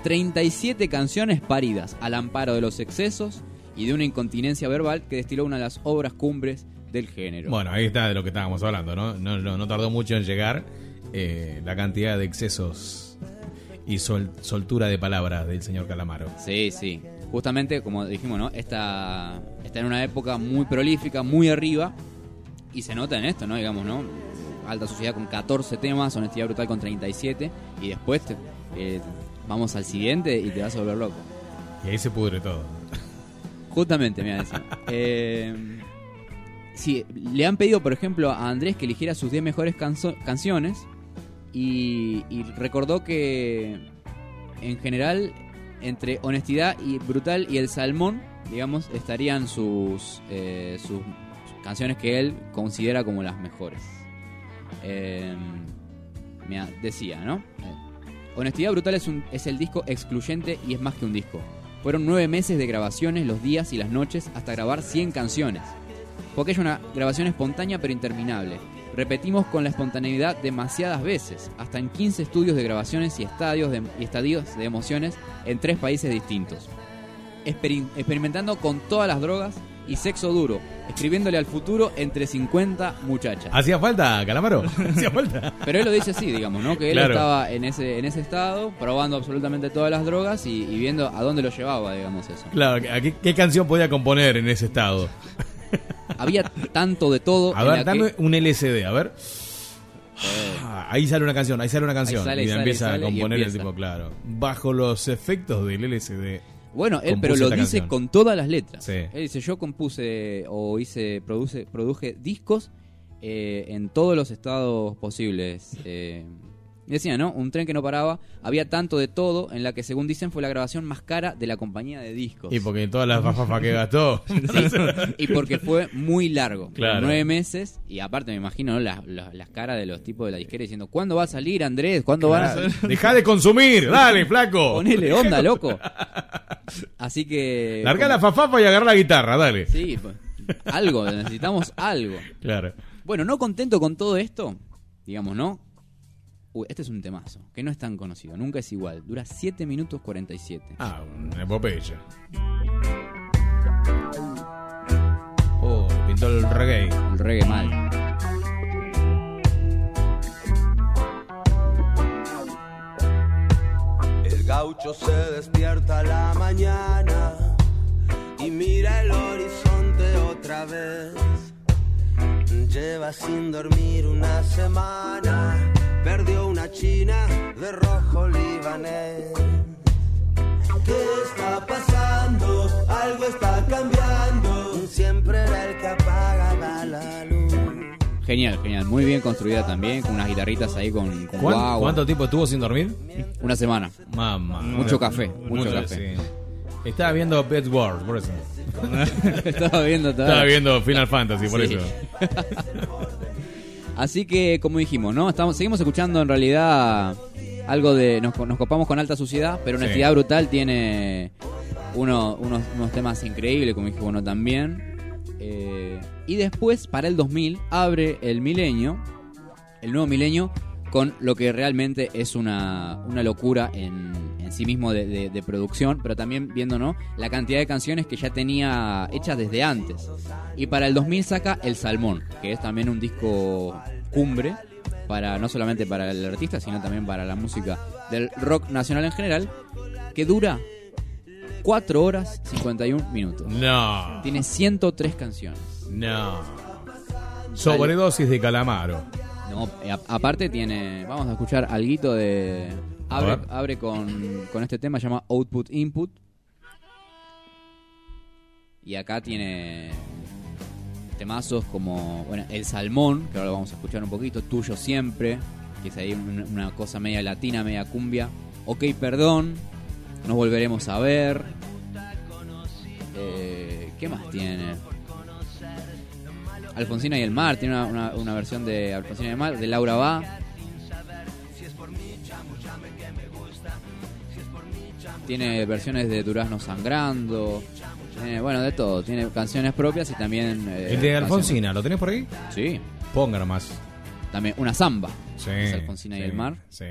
S3: 37 canciones paridas al amparo de los excesos y de una incontinencia verbal que destiló una de las obras cumbres del género.
S2: Bueno, ahí está de lo que estábamos hablando, ¿no? No, no, no tardó mucho en llegar eh, la cantidad de excesos y sol- soltura de palabras del señor Calamaro.
S3: Sí, sí. Justamente, como dijimos, ¿no? Está, está en una época muy prolífica, muy arriba. Y se nota en esto, ¿no? Digamos, ¿no? Alta Sociedad con 14 temas, Honestidad Brutal con 37. Y después eh, vamos al siguiente y te vas a volver loco.
S2: Y ahí se pudre todo.
S3: Justamente, mira, decía. Eh, sí, le han pedido, por ejemplo, a Andrés que eligiera sus 10 mejores canso- canciones. Y, y recordó que, en general, entre Honestidad y Brutal y El Salmón, digamos, estarían sus, eh, sus canciones que él considera como las mejores. Eh, mira, decía, ¿no? Honestidad Brutal es, el disco excluyente y es más que un disco. Fueron nueve meses de grabaciones, los días y las noches, hasta grabar 100 canciones. Porque es una grabación espontánea pero interminable. Repetimos con la espontaneidad demasiadas veces, hasta en 15 estudios de grabaciones y estadios de, estadios de emociones en tres países distintos. Experi- experimentando con todas las drogas y sexo duro, escribiéndole al futuro entre 50 muchachas.
S2: ¿Hacía falta, Calamaro? ¿Hacía falta?
S3: Pero él lo dice así, digamos, ¿no? Que él
S2: Claro.
S3: estaba en ese, en ese estado, probando absolutamente todas las drogas y, y viendo a dónde lo llevaba, digamos, eso.
S2: Claro, ¿a ¿qué, qué canción podía componer en ese estado?
S3: Había tanto de todo.
S2: A ver, dame
S3: que-
S2: un LCD, a ver. Ah, Ahí sale una canción, ahí sale una canción.
S3: sale,
S2: y
S3: sale,
S2: empieza
S3: sale
S2: a componer el tipo, claro. Bajo los efectos del LCD.
S3: Bueno, él pero lo dice
S2: canción.
S3: con todas las letras.
S2: Sí.
S3: Él dice, yo compuse o hice, produce, produje discos eh, en todos los estados posibles. Eh, decía, ¿no? Un tren que no paraba. Había tanto de todo en la que, según dicen, fue la grabación más cara de la compañía de discos.
S2: Y porque todas las fafafas que gastó.
S3: Sí, y porque fue muy largo.
S2: Claro.
S3: Nueve meses. Y aparte me imagino ¿no? las, las- las caras de los tipos de la disquera diciendo, ¿cuándo va a salir Andrés? ¿Cuándo van a salir?
S2: Deja de consumir, dale, flaco.
S3: Ponele onda, loco. Así que...
S2: Larga la fafafa y agarra la guitarra, dale.
S3: Sí, pues, algo, necesitamos algo.
S2: Claro.
S3: Bueno, no contento con todo esto, digamos, ¿no? Uy, este es un temazo, que no es tan conocido, nunca es igual. Dura 7 minutos 47.
S2: Ah, una epopeya. Oh, pintó el reggae.
S3: El reggae mal.
S1: El gaucho se despierta a la mañana y mira el horizonte otra vez. Lleva sin dormir una semana, perdió una china de rojo libanés. ¿Qué está pasando? Algo está cambiando. Siempre era el que apagaba la luz.
S3: Genial, genial. Muy bien construida también, con unas guitarritas ahí con, con
S2: ¿Cuán-
S3: guagua.
S2: ¿Cuánto tiempo estuvo sin dormir?
S3: Una semana.
S2: Mamá.
S3: Mucho café, mucho café.
S2: sí. Estaba viendo Pet World, por eso.
S3: Estaba viendo.
S2: Estaba viendo Final Fantasy, por
S3: Sí.
S2: eso.
S3: Así que, como dijimos, ¿no? Estamos, seguimos escuchando en realidad algo de. Nos, nos copamos con alta suciedad, pero
S2: Sí.
S3: Honestidad Brutal tiene uno- unos, unos temas increíbles, como dijimos, bueno, también. Eh, y después, para el 2000, abre el milenio, el nuevo milenio, con lo que realmente es una, una locura en, en sí mismo de, de- de producción, pero también viendo ¿no? la cantidad de canciones que ya tenía hechas desde antes. Y para el 2000 saca El Salmón, que es también un disco cumbre, para no solamente para el artista, sino también para la música del rock nacional en general, que dura 4 horas 51 minutos.
S2: No.
S3: Tiene 103 canciones.
S2: No. Sobredosis de calamaro.
S3: No, eh, a- aparte tiene. Vamos a escuchar algo de. Abre, abre con, con este tema, se llama Output Input. Y acá tiene temazos como. Bueno, El Salmón, que ahora lo vamos a escuchar un poquito. Tuyo Siempre, que es ahí un- una cosa media latina, media cumbia. Ok, perdón. Nos volveremos a ver. Eh, ¿Qué más tiene? Alfonsina y el mar, tiene una, una- una versión de Alfonsina y el mar, de Laura Va. Tiene versiones de Durazno Sangrando. Tiene, bueno, de todo. Tiene canciones propias y también. eh,
S2: El de
S3: canciones-
S2: Alfonsina, ¿lo tenés por ahí?
S3: Sí.
S2: Ponga nomás.
S3: También una samba.
S2: Sí.
S3: Es Alfonsina y el mar.
S2: Sí.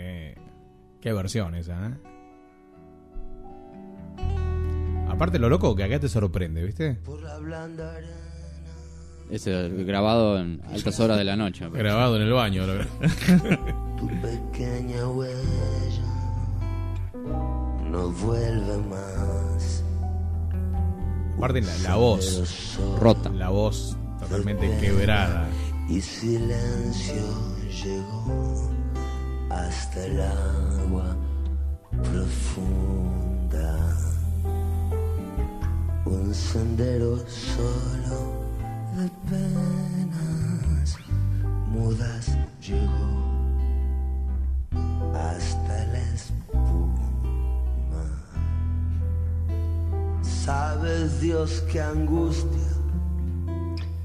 S2: Qué versión esa, ¿eh? Aparte lo loco que acá te sorprende, ¿viste?
S3: Es el grabado en altas horas de la noche.
S2: Grabado en el baño. lo-
S1: pequeña huella no vuelve más.
S2: Aparte la, la voz.
S3: Rota.
S2: La voz totalmente quebrada.
S1: Y silencio llegó hasta el agua profunda. Un sendero solo de penas mudas llegó hasta la espuma. Sabes Dios qué angustia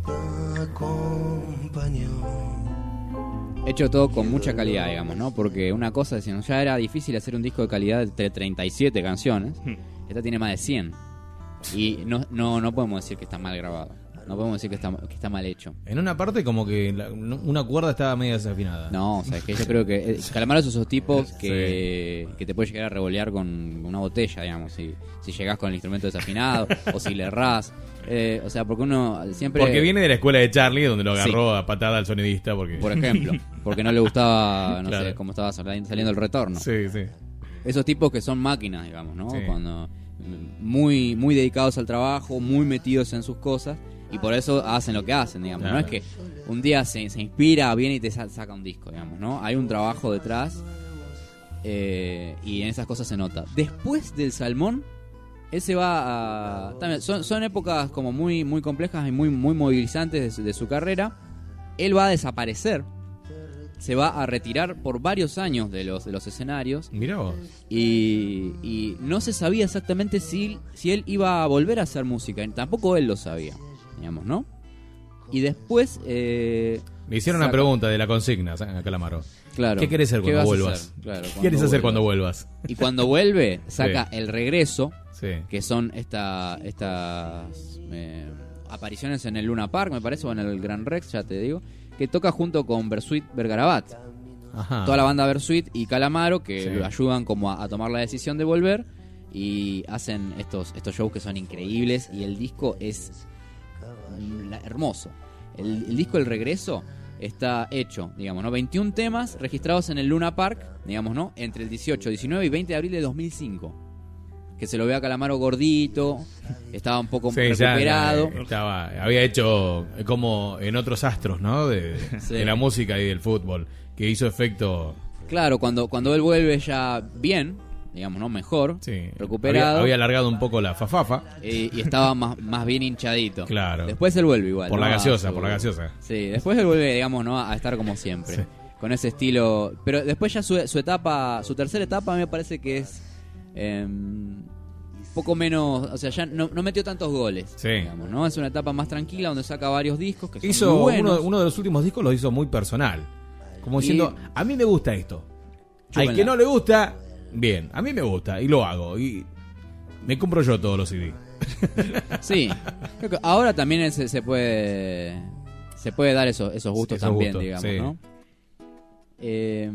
S1: te acompañó.
S3: Hecho todo con mucha calidad, digamos, ¿no? Porque una cosa, si no, ya era difícil hacer un disco de calidad de 37 canciones. Esta tiene más de 100. Y no, no, no podemos decir que está mal grabado. No podemos decir que está, que está mal hecho.
S2: En una parte como que la- una cuerda estaba media desafinada.
S3: No, o sea, que yo creo que eh, Calamaro es esos tipos que, que te puede llegar a revolear con una botella, digamos, si, si llegás con el instrumento desafinado o si le errás. Eh, o sea, porque uno siempre...
S2: Porque viene de la escuela de Charlie, donde lo
S3: Sí.
S2: agarró a patada al sonidista. Porque...
S3: Por ejemplo, porque no le gustaba, no
S2: Claro.
S3: sé, cómo estaba saliendo saliendo el retorno.
S2: Sí, sí.
S3: Esos tipos que son máquinas, digamos, ¿no?
S2: Sí.
S3: Cuando mm, muy muy dedicados al trabajo, muy metidos en sus cosas y por eso hacen lo que hacen, digamos. No es que un día se, se inspira, viene y te sa- saca un disco, digamos, ¿no? Hay un trabajo detrás eh, y en esas cosas se nota. Después del Salmón, él se va a... También, son, son épocas como muy, muy complejas y muy, muy movilizantes de su, de su carrera. Él va a desaparecer. Se va a retirar por varios años de los, de los escenarios.
S2: Mirá vos.
S3: Y, y no se sabía exactamente si, si él iba a volver a hacer música. Tampoco él lo sabía, digamos, ¿no? Y después... eh,
S2: Le hicieron una
S3: saca-
S2: pregunta de la consigna a Calamaro.
S3: Claro.
S2: ¿Qué querés hacer
S3: ¿Qué
S2: cuando vuelvas?
S3: hacer? Claro,
S2: ¿Qué querés hacer cuando vuelvas?
S3: Y cuando vuelve, saca
S2: Sí.
S3: el regreso,
S2: Sí.
S3: que son esta, estas eh, apariciones en el Luna Park, me parece, o en el Gran Rex, ya te digo, que toca junto con Bersuit Vergarabat.
S2: Ajá.
S3: Toda la banda Bersuit y Calamaro que
S2: Sí.
S3: lo ayudan como a, a tomar la decisión de volver y hacen estos, estos shows que son increíbles y el disco es hermoso. El, el disco El Regreso está hecho, digamos, ¿no? 21 temas registrados en el Luna Park, digamos, ¿no? Entre el 18, 19 y 20 de abril de 2005. Que se lo ve a Calamaro gordito, estaba un poco
S2: Sí,
S3: recuperado.
S2: ya, estaba, había hecho eh, como en otros astros, ¿no? De,
S3: Sí.
S2: de la música y del fútbol, que hizo efecto.
S3: Claro, cuando, cuando él vuelve ya bien, digamos, ¿no? Mejor, recuperado.
S2: Había, había alargado un poco la fafafa.
S3: y, y estaba más, más bien hinchadito.
S2: Claro.
S3: Después él vuelve igual.
S2: Por
S3: ¿no?
S2: la gaseosa, por la gaseosa.
S3: Sí, después él vuelve, digamos, ¿no? A estar como siempre.
S2: Sí.
S3: Con ese estilo. Pero después ya su, su etapa, su tercera etapa a mí me parece que es em, poco menos, o sea, ya no, no metió tantos goles.
S2: Sí.
S3: digamos, ¿no? Es una etapa más tranquila donde saca varios discos que son
S2: Hizo
S3: muy buenos.
S2: uno, uno de los últimos discos lo hizo muy personal. Como diciendo, a mí me gusta esto. Al
S3: Chúpenla.
S2: que no le gusta, bien. A mí me gusta y lo hago. Y me compro yo todos los CD.
S3: Sí. Creo que ahora también se, se puede se puede dar esos, esos gustos
S2: esos
S3: también,
S2: gustos,
S3: digamos,
S2: sí.
S3: ¿no? Eh,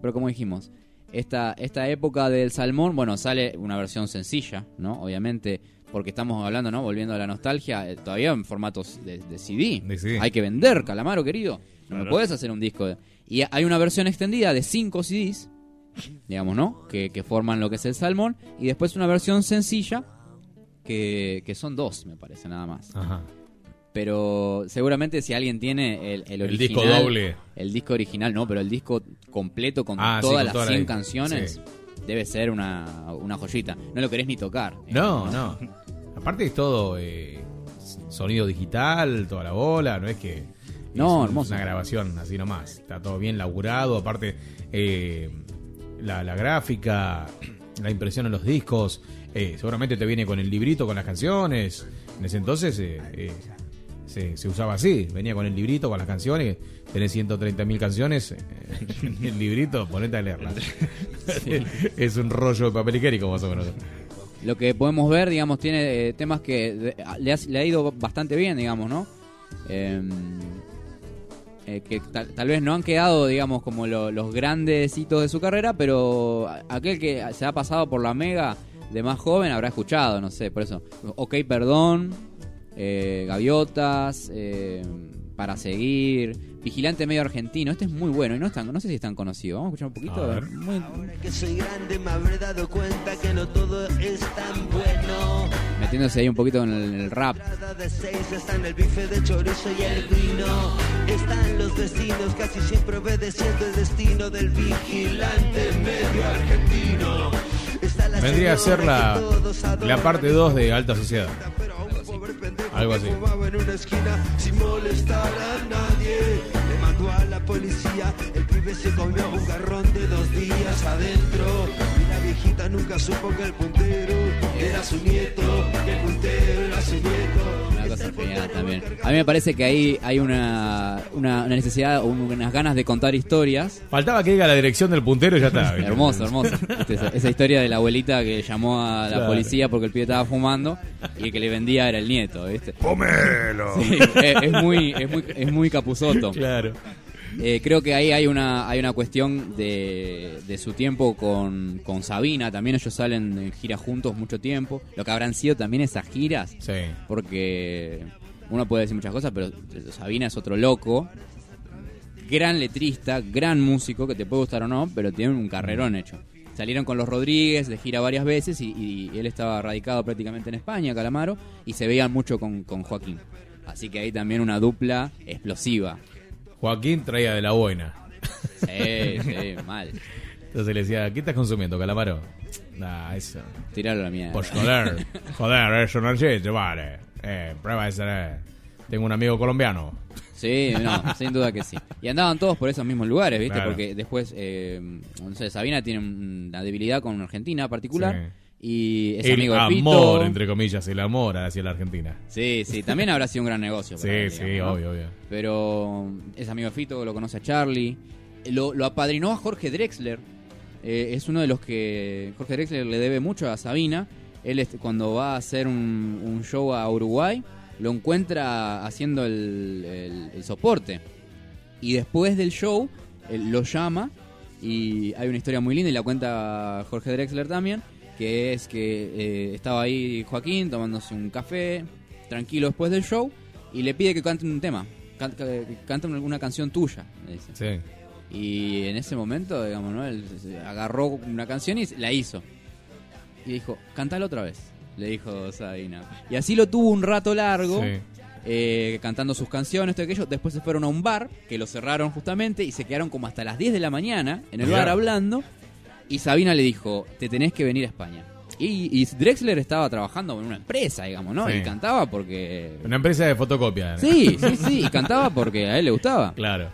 S3: pero como dijimos, esta, esta época del salmón, bueno, sale una versión sencilla, ¿no? Obviamente, porque estamos hablando, ¿no? Volviendo a la nostalgia, eh, todavía en formatos de, de CD.
S2: De CD.
S3: Hay que vender, Calamaro, querido. No me puedes hacer un disco. de- Y hay una versión extendida de 5 CDs, digamos, ¿no? Que, que forman lo que es el salmón. Y después una versión sencilla, que, que son dos, me parece, nada más.
S2: Ajá.
S3: Pero seguramente si alguien tiene el, el
S2: El
S3: original.
S2: disco doble.
S3: El disco original, no, pero el disco completo con
S2: Ah, sí,
S3: todas
S2: con
S3: las
S2: toda la
S3: 100
S2: disco.
S3: canciones
S2: Sí.
S3: debe ser una, una joyita. No lo querés ni tocar.
S2: No, no. Aparte es todo eh, sonido digital, toda la bola, no es que
S3: No,
S2: es
S3: hermoso.
S2: una grabación así nomás. Está todo bien laburado, aparte eh, la, la gráfica, la impresión en los discos, eh, seguramente te viene con el librito, con las canciones. En ese entonces eh, eh, se, se usaba así, venía con el librito, con las canciones, tenés 130.000 canciones, eh, en el librito, ponete a leerlas. es un rollo de papel higiénico más o menos.
S3: Lo que podemos ver, digamos, tiene eh, temas que le, ha, le ha ido bastante bien, digamos, ¿no? Eh, que tal, tal vez no han quedado, digamos, como lo- los grandes hitos de su carrera, pero aquel que se ha pasado por la mega de más joven habrá escuchado, no sé, por eso. Ok, perdón, eh, Gaviotas, eh, Para Seguir, Vigilante Medio Argentino. Este es muy bueno y no, es tan- no sé si es tan conocido. Vamos a escuchar un poquito.
S2: A ver.
S3: Muy-
S1: Que soy grande me habré dado cuenta que no todo es tan bueno.
S3: Metiéndose ahí un poquito en el, en el rap.
S1: Cada de seis están el bife de chorizo y el vino. Están los vecinos casi siempre obedeciendo el destino del vigilante medio argentino. Está la
S2: Vendría a ser la, la parte 2 de Alta Sociedad. Algo así.
S1: fumaba en una esquina sin molestar a nadie. Le mandó a la policía, el pibe se comió un garrón de dos días adentro. Viejita nunca supo que el puntero era su nieto, que el puntero era su nieto.
S3: Una cosa genial también. A mí me parece que ahí hay una, una, una necesidad, un- unas ganas de contar historias.
S2: Faltaba que diga la dirección del puntero y ya está.
S3: Hermoso, hermoso. Esa, esa historia de la abuelita que llamó a la
S2: Claro.
S3: policía porque el pibe estaba fumando y el que le vendía era el nieto, ¿viste?
S2: ¡Pomelo!
S3: Sí, es, es muy, es muy, es muy capuzoto.
S2: Claro.
S3: Eh, creo que ahí hay una, hay una cuestión de, de su tiempo con, con Sabina. También ellos salen en gira juntos mucho tiempo. Lo que habrán sido también esas giras.
S2: Sí.
S3: Porque uno puede decir muchas cosas, pero Sabina es otro loco. Gran letrista, gran músico, que te puede gustar o no, pero tiene un carrerón hecho. Salieron con los Rodríguez de gira varias veces y, y él estaba radicado prácticamente en España, Calamaro, y se veían mucho con, con Joaquín. Así que ahí también una dupla explosiva.
S2: Joaquín traía de la buena.
S3: Sí, sí, mal.
S2: Entonces le decía, ¿qué estás consumiendo, Calamaro? Nah, eso.
S3: Tirarlo a la mierda.
S2: Pues joder, joder, eso no existe, vale. Eh, prueba esa. eh. Tengo un amigo colombiano.
S3: Sí, no, sin duda que sí. Y andaban todos por esos mismos lugares, ¿viste?
S2: Claro.
S3: Porque después, eh, no sé, Sabina tiene una debilidad con Argentina particular. Y es
S2: el
S3: amigo de
S2: amor,
S3: Fito.
S2: entre comillas, el amor hacia la Argentina.
S3: Sí, sí, también habrá sido un gran negocio.
S2: Sí, sí, obvio, obvio.
S3: Pero es amigo de Fito, lo conoce a Charlie. Lo, lo apadrinó a Jorge Drexler. Eh, es uno de los que Jorge Drexler le debe mucho a Sabina. Él este, cuando va a hacer un, un show a Uruguay, lo encuentra haciendo el, el- el soporte. Y después del show, él lo llama y hay una historia muy linda y la cuenta Jorge Drexler también, que es que eh, estaba ahí Joaquín tomándose un café, tranquilo después del show, y le pide que cante un tema, can- que cante alguna canción tuya, le dice.
S2: Sí.
S3: Y en ese momento, digamos, ¿no? Él agarró una canción y la hizo. Y dijo, cantala otra vez, le dijo Sabina. Y así lo tuvo un rato largo,
S2: Sí.
S3: eh, cantando sus canciones, todo aquello. Después se fueron a un bar, que lo cerraron justamente, y se quedaron como hasta las 10 de la mañana en el bar hablando. Y Sabina le dijo, te tenés que venir a España. Y, y Drexler estaba trabajando en una empresa, digamos, ¿no?
S2: Sí.
S3: Y cantaba porque...
S2: Una empresa de fotocopia. ¿no?
S3: Sí, sí, sí, y cantaba porque a él le gustaba.
S2: Claro.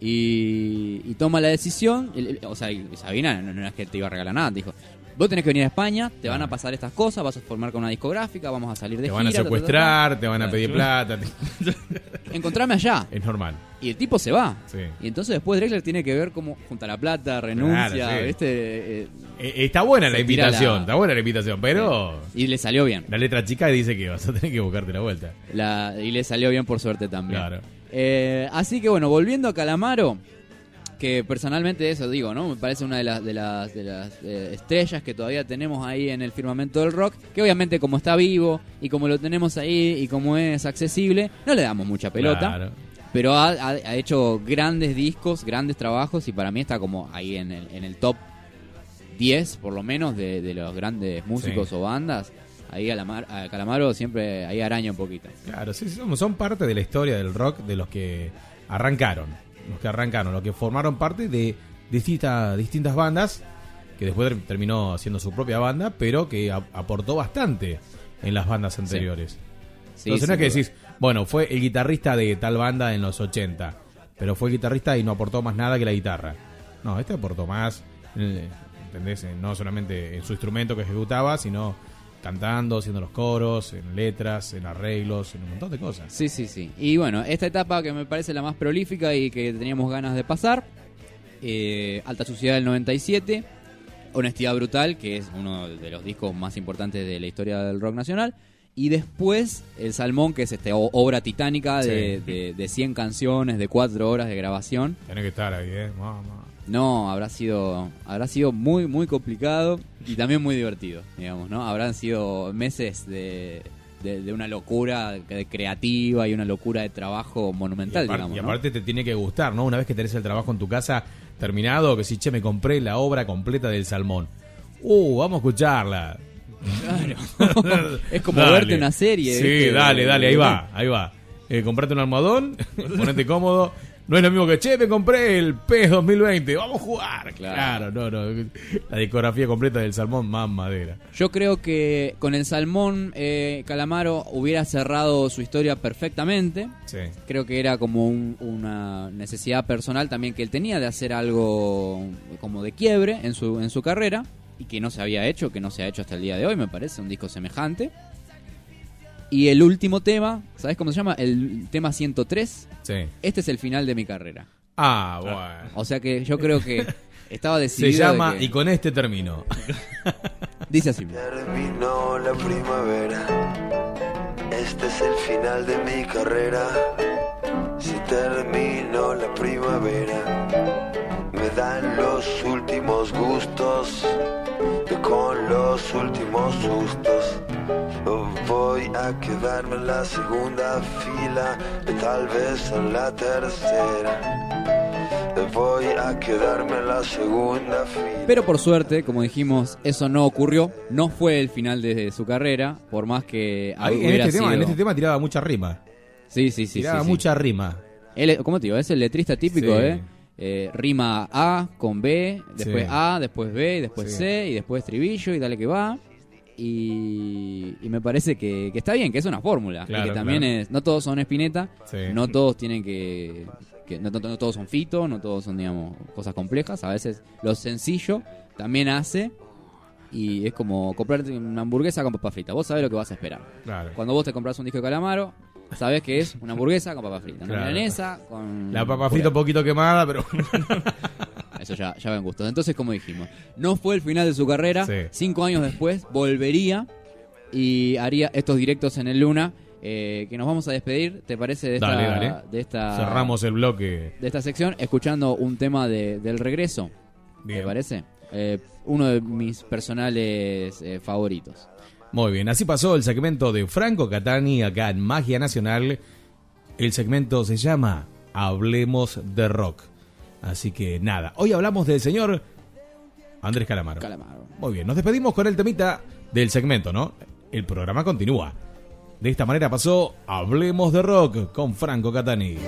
S3: Y, y toma la decisión, el- el- o sea, Sabina no, no es que te iba a regalar nada, dijo, vos tenés que venir a España, te van a pasar estas cosas, vas a formar con una discográfica, vamos a salir de
S2: Te van a
S3: gira, ta, ta, ta, ta".
S2: secuestrar, te van a pedir plata.
S3: Encontrame allá.
S2: Es normal.
S3: Y el tipo se va.
S2: Sí.
S3: Y entonces después Drexler tiene que ver cómo junta la plata, renuncia,
S2: Claro, sí.
S3: ¿viste? Eh,
S2: Eh, Está buena la invitación,
S3: la-
S2: está buena la invitación, pero
S3: y le salió bien.
S2: la letra chica dice que vas a tener que buscarte la vuelta.
S3: La- y le salió bien por suerte también.
S2: Claro.
S3: Eh, así que bueno, volviendo a Calamaro, que personalmente eso digo, ¿no? Me parece una de las, de las, de las eh, estrellas que todavía tenemos ahí en el firmamento del rock, que obviamente como está vivo y como lo tenemos ahí y como es accesible, no le damos mucha pelota.
S2: Claro.
S3: Pero ha, ha- ha hecho grandes discos, grandes trabajos y para mí está como ahí en el, en el top 10 por lo menos de, de los grandes músicos
S2: Sí.
S3: o bandas. Ahí a, la mar- a Calamaro siempre ahí araña un poquito.
S2: Claro, sí, son parte de la historia del rock de los que arrancaron. Los que arrancaron, los que formaron parte de distintas, distintas bandas, que después ter- terminó haciendo su propia banda, pero que a- aportó bastante en las bandas anteriores.
S3: Sí,
S2: Entonces no es que decís, bueno, fue el guitarrista de tal banda en los 80, pero fue el guitarrista y no aportó más nada que la guitarra. No, este aportó más, eh, ¿entendés? Eh, No solamente en su instrumento que ejecutaba, sino cantando, haciendo los coros, en letras, en arreglos, en un montón de cosas.
S3: Sí, sí, sí. Y bueno, esta etapa que me parece la más prolífica y que teníamos ganas de pasar, eh, Alta Suciedad del 97, Honestidad Brutal, que es uno de los discos más importantes de la historia del rock nacional, y después El Salmón, que es esta obra titánica de,
S2: Sí.
S3: de, de 100 canciones, de 4 horas de grabación.
S2: Tenés que estar ahí, ¿eh? Mamá.
S3: No, habrá sido, habrá sido muy, muy complicado y también muy divertido, digamos, ¿no? Habrán sido meses de, de, de una locura creativa y una locura de trabajo monumental,
S2: y, apar-
S3: digamos,
S2: y aparte te tiene que gustar, ¿no? Una vez que tenés el trabajo en tu casa terminado, que si, che, me compré la obra completa del Salmón. Uh, vamos a escucharla.
S3: Claro. es como
S2: Dale.
S3: verte una serie.
S2: Sí,
S3: ¿viste?
S2: dale, dale, ahí va, ahí va. Eh, comprate un almohadón, ponete cómodo. No es lo mismo que, che, me compré el PES 2020, vamos a jugar. Claro, no, no. La discografía completa del Salmón, más madera.
S3: Yo creo que con el Salmón eh, Calamaro hubiera cerrado su historia perfectamente.
S2: Sí.
S3: Creo que era como un- una necesidad personal también que él tenía de hacer algo como de quiebre en su, en su carrera y que no se había hecho, que no se ha hecho hasta el día de hoy, me parece, un disco semejante. Y el último tema, ¿sabes cómo se llama? El tema 103.
S2: Sí.
S3: Este es el final de mi carrera.
S2: Ah, bueno.
S3: O sea que yo creo que estaba
S2: Se
S3: decidido. de
S2: llama,
S3: que-
S2: y con este termino.
S3: Dice así.
S1: Terminó la primavera. Este es el final de mi carrera. Si terminó la primavera, me dan los últimos gustos con los últimos sustos. Voy a quedarme en la segunda fila, y tal vez en la tercera. Voy a quedarme en la segunda fila.
S3: Pero por suerte, como dijimos, eso no ocurrió. No fue el final de su carrera, por más que
S2: Ahí, en, este tema, en este tema tiraba mucha rima.
S3: Sí, sí, sí.
S2: tiraba
S3: sí, sí.
S2: mucha rima.
S3: Él, ¿Cómo te digo? Es el letrista típico,
S2: Sí.
S3: ¿eh? Eh, Rima A con B, después
S2: Sí.
S3: A, después B, después
S2: Sí.
S3: C, y después estribillo, y dale que va. Y, y me parece que, que está bien, que es una fórmula. y que también
S2: claro.
S3: es. No todos son Espineta,
S2: Sí.
S3: no todos tienen que. que no, no- no todos son Fito, no todos son, digamos, cosas complejas. A veces lo sencillo también hace. Y es como comprarte una hamburguesa con papa frita. Vos sabés lo que vas a esperar.
S2: Claro.
S3: Cuando vos te compras un disco de calamaro, sabés que es una hamburguesa con papa frita. Una
S2: Claro.
S3: milanesa con.
S2: La papa frita un poquito quemada, pero.
S3: Eso ya, ya ven gustos. Entonces, como dijimos, no fue el final de su carrera.
S2: Sí.
S3: Cinco años después volvería y haría estos directos en el Luna. eh, que nos vamos a despedir, ¿te parece? De esta,
S2: Dale, dale.
S3: De esta,
S2: Cerramos el bloque.
S3: de esta sección escuchando un tema de, del regreso.
S2: Bien.
S3: ¿Te parece? Eh, uno de mis personales eh, favoritos.
S2: Muy bien, así pasó el segmento de Franco Catani acá en Magia Nacional. El segmento se llama Hablemos de Rock. Así que nada, hoy hablamos del señor Andrés Calamaro.
S3: Calamaro.
S2: Muy bien, nos despedimos con el temita del segmento, ¿no? El programa continúa. De esta manera pasó Hablemos de Rock con Franco Catani.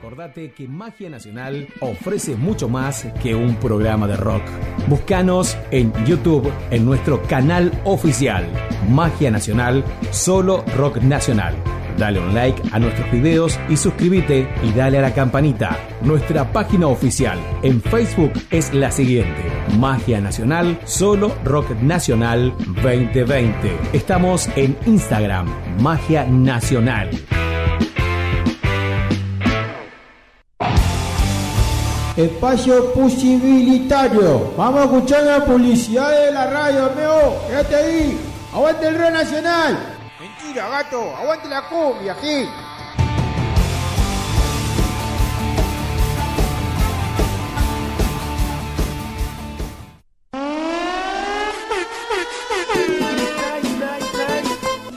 S2: Acordate que Magia Nacional ofrece mucho más que un programa de rock. Búscanos en YouTube en nuestro canal oficial Magia Nacional, solo rock nacional. Dale un like a nuestros videos y suscríbete y dale a la campanita. Nuestra página oficial en Facebook es la siguiente: Magia Nacional, solo Rock Nacional 2020. Estamos en Instagram, Magia Nacional.
S13: Espacio posibilitario. Vamos a escuchar la publicidad de la radio, meo. Quédate ahí. Aguante el rock nacional. Mentira, gato. Aguante la cumbia aquí.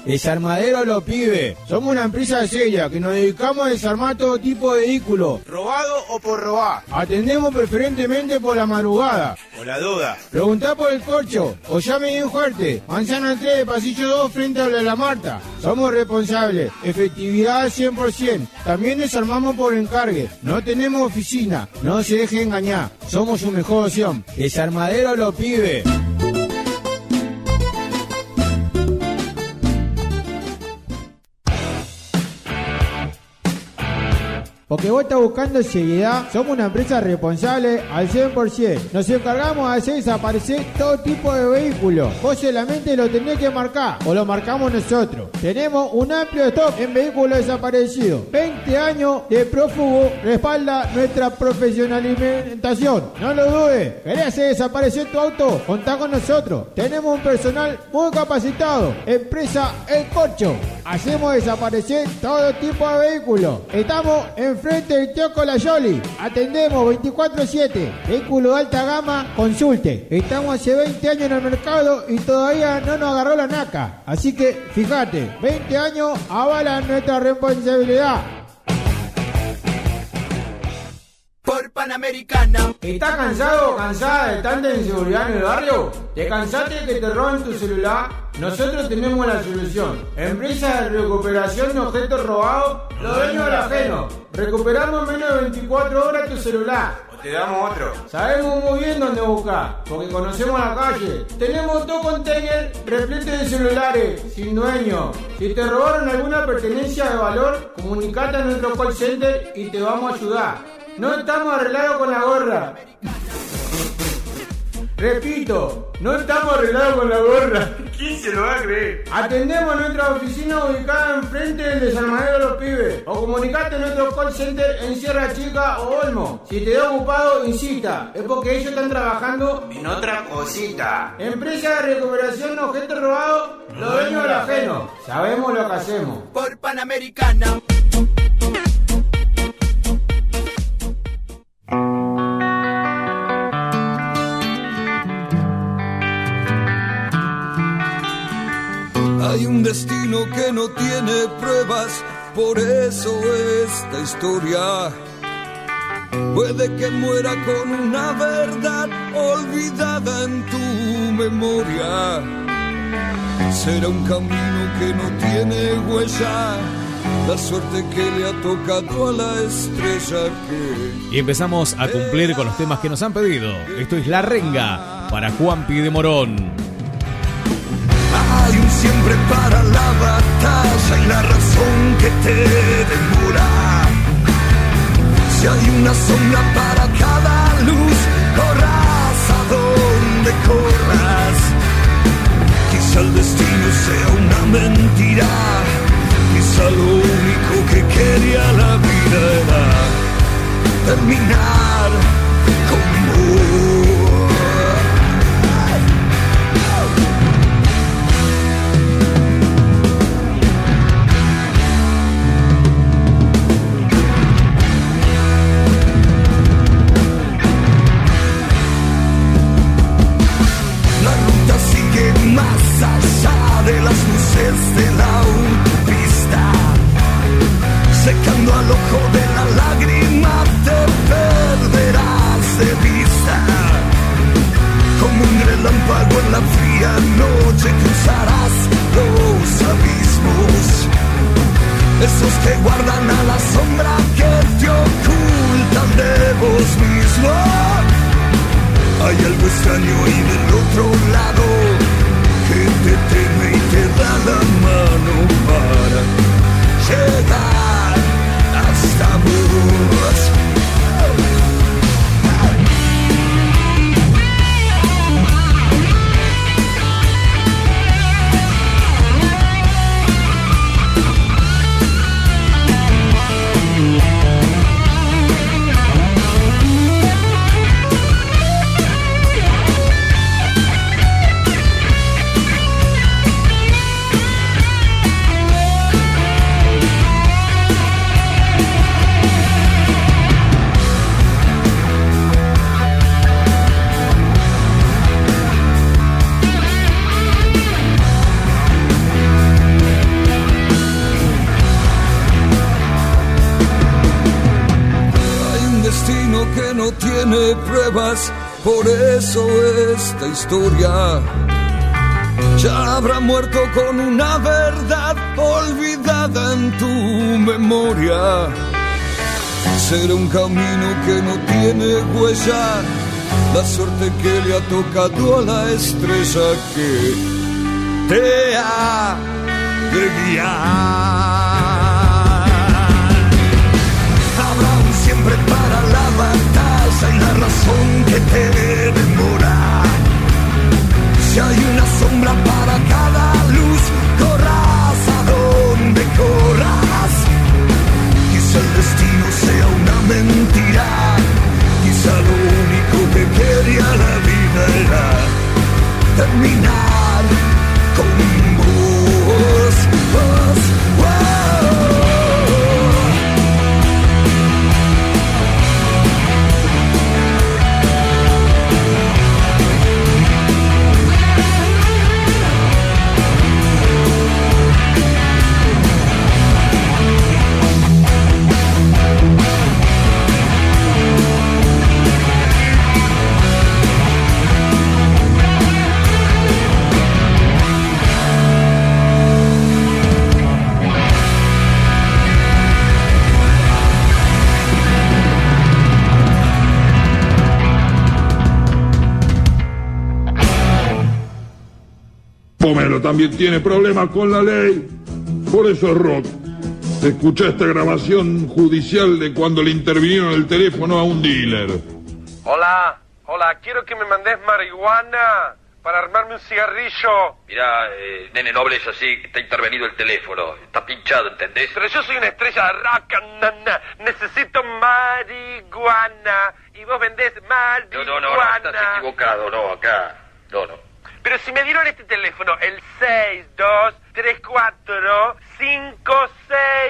S13: Desarmadero lo pide. Somos una empresa seria que nos dedicamos a desarmar todo tipo de vehículos, robado o por robar. Atendemos preferentemente por la madrugada. Por la duda. Preguntá por el corcho o llame bien fuerte. Manzana 3, pasillo 2, frente a la Marta. Somos responsables. Efectividad al 100%. También desarmamos por encargue. No tenemos oficina. No se deje engañar. Somos su mejor opción. Desarmadero lo pide. Porque vos estás buscando seriedad, somos una empresa responsable al 100%. Nos encargamos de hacer desaparecer todo tipo de vehículos. Vos solamente lo tenés que marcar o lo marcamos nosotros. Tenemos un amplio stock en vehículos desaparecidos. 20 años de prófugo respalda nuestra profesionalización. No lo dudes. ¿Querés hacer desaparecer tu auto? Contá con nosotros. Tenemos un personal muy capacitado. Empresa El Corcho. Hacemos desaparecer todo tipo de vehículos. Estamos en frente del Teoco La Yoli. Atendemos 24-7. Vehículo de alta gama, consulte. Estamos hace 20 años en el mercado y todavía no nos agarró la naca. Así que fíjate, 20 años avalan nuestra responsabilidad.
S14: Por Panamericana.
S13: ¿Estás cansado o cansada de tanta inseguridad en el barrio? ¿Te cansaste de que te roben tu celular? Nosotros tenemos la solución. Empresa de recuperación de objetos robados, los dueños del ajeno. Recuperamos en menos de 24 horas tu celular.
S14: O te damos otro.
S13: Sabemos muy bien dónde buscar, porque conocemos la calle. Tenemos dos containers repletos de celulares, sin dueño. Si te robaron alguna pertenencia de valor, comunicate a nuestro call center y te vamos a ayudar. No estamos arreglados con la gorra. Repito, no estamos arreglados con la gorra.
S14: ¿Quién se lo va a creer?
S13: Atendemos nuestra oficina ubicada enfrente del desarmadero de los pibes. O comunicate a nuestro call center en Sierra Chica o Olmo. Si te da ocupado, insista. Es porque ellos están trabajando
S14: en otra cosita.
S13: Empresa de recuperación de objetos robados, los dueños del ajeno. Sabemos lo que hacemos.
S14: Por Panamericana.
S15: Destino que no tiene pruebas, por eso esta historia puede que muera con una verdad olvidada en tu memoria. Será un camino que no tiene huella, la suerte que le ha tocado a la estrella que...
S2: Y empezamos a cumplir con los temas que nos han pedido. Esto es La Renga para Juan Pi de Morón.
S15: Siempre para la batalla y la razón que te demora. Si hay una sombra para cada luz, corras a donde corras. Quizá el destino sea una mentira. Quizá lo único que quería la vida era terminar Hay algo con una verdad olvidada en tu memoria. Será un camino que no tiene huella, la suerte que le ha tocado a la estrella que te ha de guiar. Habrá un siempre para la batalla y la razón que te demora. Si hay una sombra para cada destino sea una mentira. Quizá lo único que quería la vida era terminar con vos. vos.
S7: También tiene problemas con la ley. Por eso es rock. Escucha esta grabación judicial de cuando le intervinieron el teléfono a un dealer.
S16: Hola, hola, quiero que me mandes marihuana para armarme un cigarrillo.
S17: Mira, eh, nene noble es así, está intervenido el teléfono, está pinchado, ¿entendés?
S16: Pero yo soy una estrella de rock, nana. necesito marihuana. Y vos vendés
S17: No,
S16: marihuana.
S17: no, no, no, estás equivocado, no, acá, no, no.
S16: Pero si me dieron este teléfono, el 6, 2, 3, 4, 5,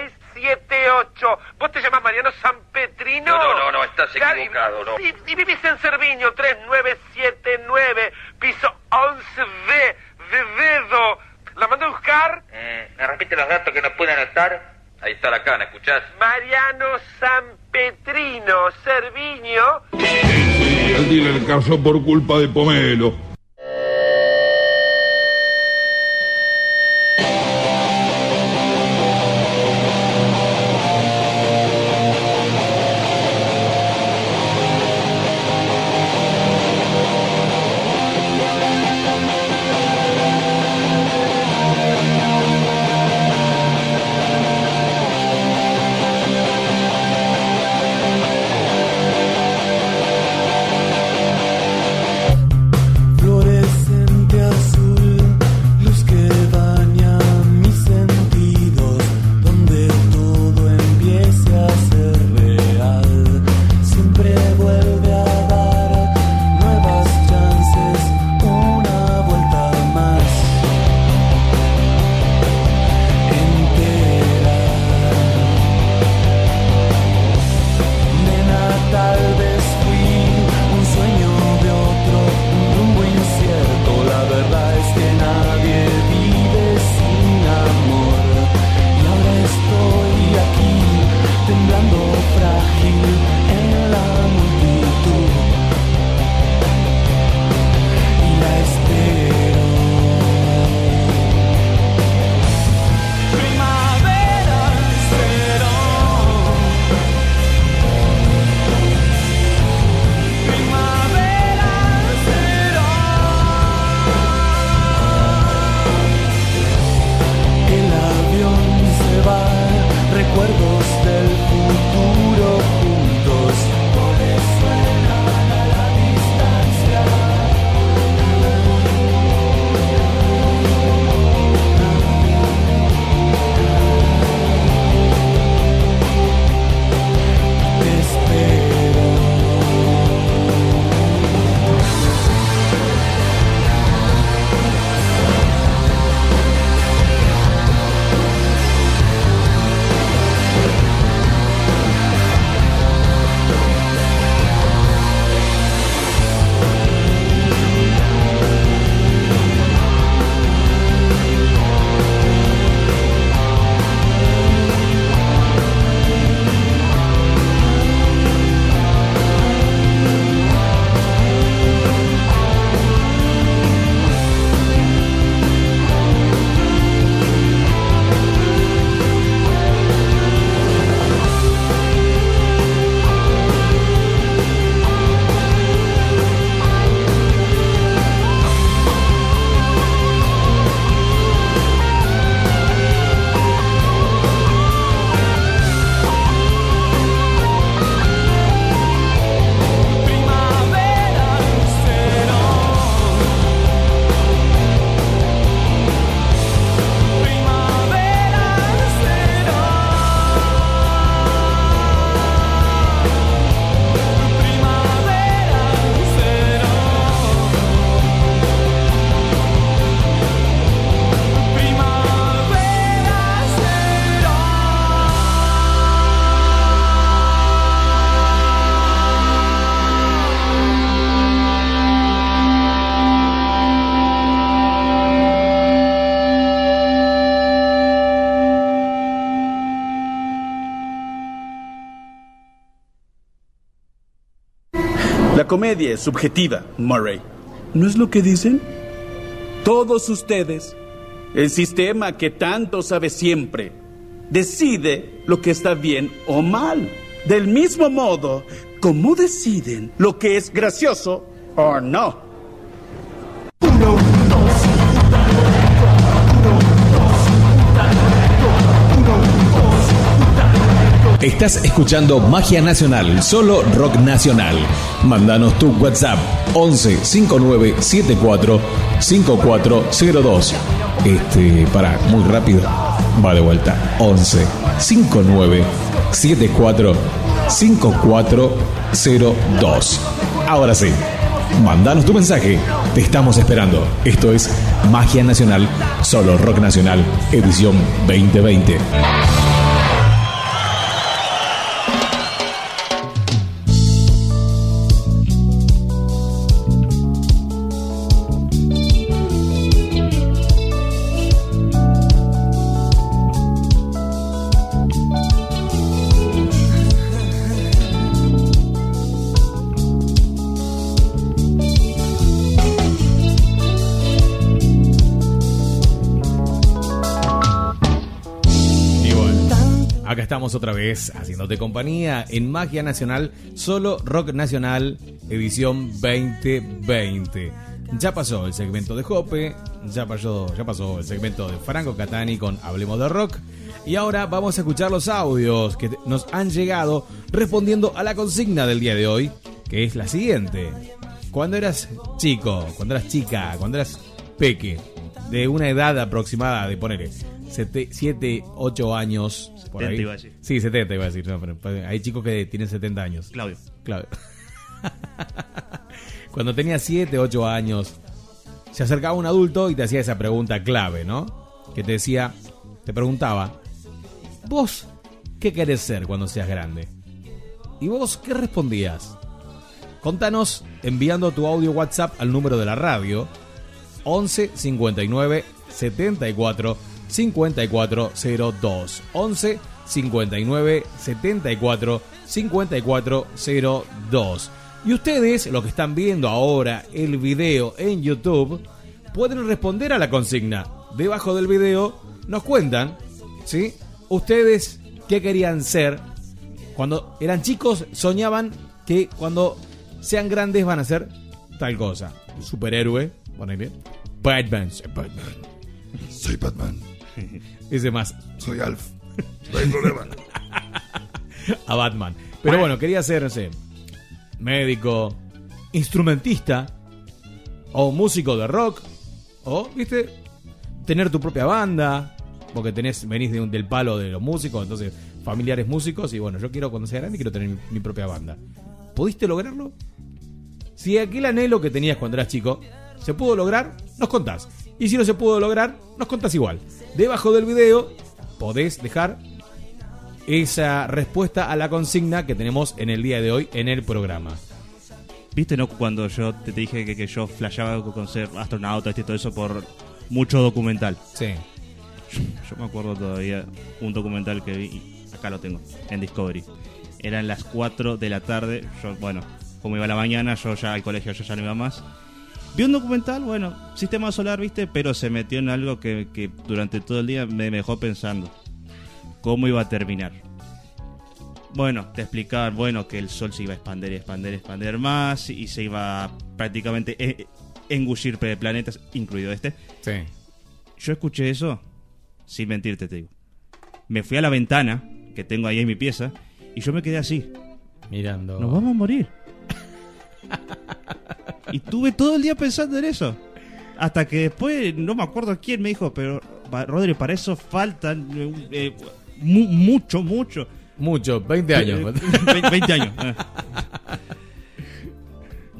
S16: 6, 7, 8. ¿Vos te llamas Mariano San Petrino?
S17: No, no, no, no, estás equivocado, no.
S16: Y, y vivís en Cerviño, 3979, piso 11B, de dedo. ¿La mando a buscar?
S17: Eh, ¿Me repite los datos que no pude anotar? Ahí está la cana, ¿escuchás?
S16: Mariano San Petrino, Cerviño.
S7: El dealer casó por culpa de Pomelo.
S5: Comedia es subjetiva, Murray. ¿No es lo que dicen? Todos ustedes, el sistema que tanto sabe siempre, decide lo que está bien o mal. Del mismo modo, como deciden lo que es gracioso o no.
S18: Estás escuchando Magia Nacional, solo rock nacional. Mándanos tu WhatsApp 11 59 74 5402. Este, para, muy rápido. Va de vuelta. 11 59 74 5402. Ahora sí, mándanos tu mensaje. Te estamos esperando. Esto es Magia Nacional, solo rock nacional, edición 2020.
S2: Otra vez haciéndote compañía en Magia Nacional, solo Rock Nacional, edición 2020. Ya pasó el segmento de Jope, ya pasó, ya pasó el segmento de Franco Catani con Hablemos de Rock. Y ahora vamos a escuchar los audios que nos han llegado respondiendo a la consigna del día de hoy, que es la siguiente. Cuando eras chico, cuando eras chica, cuando eras peque, de una edad aproximada de ponerle 7, 8 años. Por
S4: 70
S2: ahí.
S4: iba a decir.
S2: Sí, 70 iba a decir. no, pero, pues, hay chicos que tienen 70 años.
S4: Claudio.
S2: Claudio. Cuando tenía 7, 8 años, se acercaba un adulto y te hacía esa pregunta clave, ¿no? Que te decía, te preguntaba, ¿vos qué querés ser cuando seas grande? ¿Y vos qué respondías? Contanos enviando tu audio WhatsApp al número de la radio 11 59 74 54 02 11 59 74 54 02 y ustedes, los que están viendo ahora el video en YouTube, pueden responder a la consigna. Debajo del video nos cuentan, ¿sí? Ustedes qué querían ser cuando eran chicos, soñaban que cuando sean grandes van a ser tal cosa. Superhéroe, ponele. Batman, Batman.
S19: Soy Batman.
S2: Ese más.
S19: Soy Alf. No hay problema.
S2: a Batman. Pero bueno, quería ser, no sé, médico, instrumentista, o músico de rock, o, viste, tener tu propia banda, porque tenés, venís de un- del palo de los músicos, entonces familiares músicos, y bueno, yo quiero cuando sea grande quiero tener mi, mi propia banda. ¿Pudiste lograrlo? Si aquel anhelo que tenías cuando eras chico se pudo lograr, nos contás. Y si no se pudo lograr, nos contás igual. Debajo del video podés dejar esa respuesta a la consigna que tenemos en el día de hoy en el programa.
S4: ¿Viste, no? Cuando yo te dije que, que yo flasheaba con ser astronauta y todo eso por mucho documental.
S2: Sí.
S4: Yo, yo me acuerdo todavía un documental que vi, y acá lo tengo, en Discovery. Eran las 4 de la tarde, yo, bueno, como iba a la mañana, yo ya al colegio yo ya no iba más. Vi un documental, bueno, sistema solar, viste, pero se metió en algo que, que durante todo el día me dejó pensando. ¿Cómo iba a terminar? Bueno, te explicaban, bueno, que el sol se iba a expandir, expandir, expandir más y se iba a prácticamente eh, engullir pe- planetas, incluido este.
S2: Sí.
S4: Yo escuché eso, sin mentirte, te digo. Me fui a la ventana que tengo ahí en mi pieza y yo me quedé así.
S2: Mirando.
S4: Nos vamos a morir. Y tuve todo el día pensando en eso. Hasta que después, no me acuerdo quién me dijo, pero Rodri, para eso faltan eh, eh, mu- mucho, mucho.
S2: Mucho, 20 años.
S4: Ve- 20 años. ah.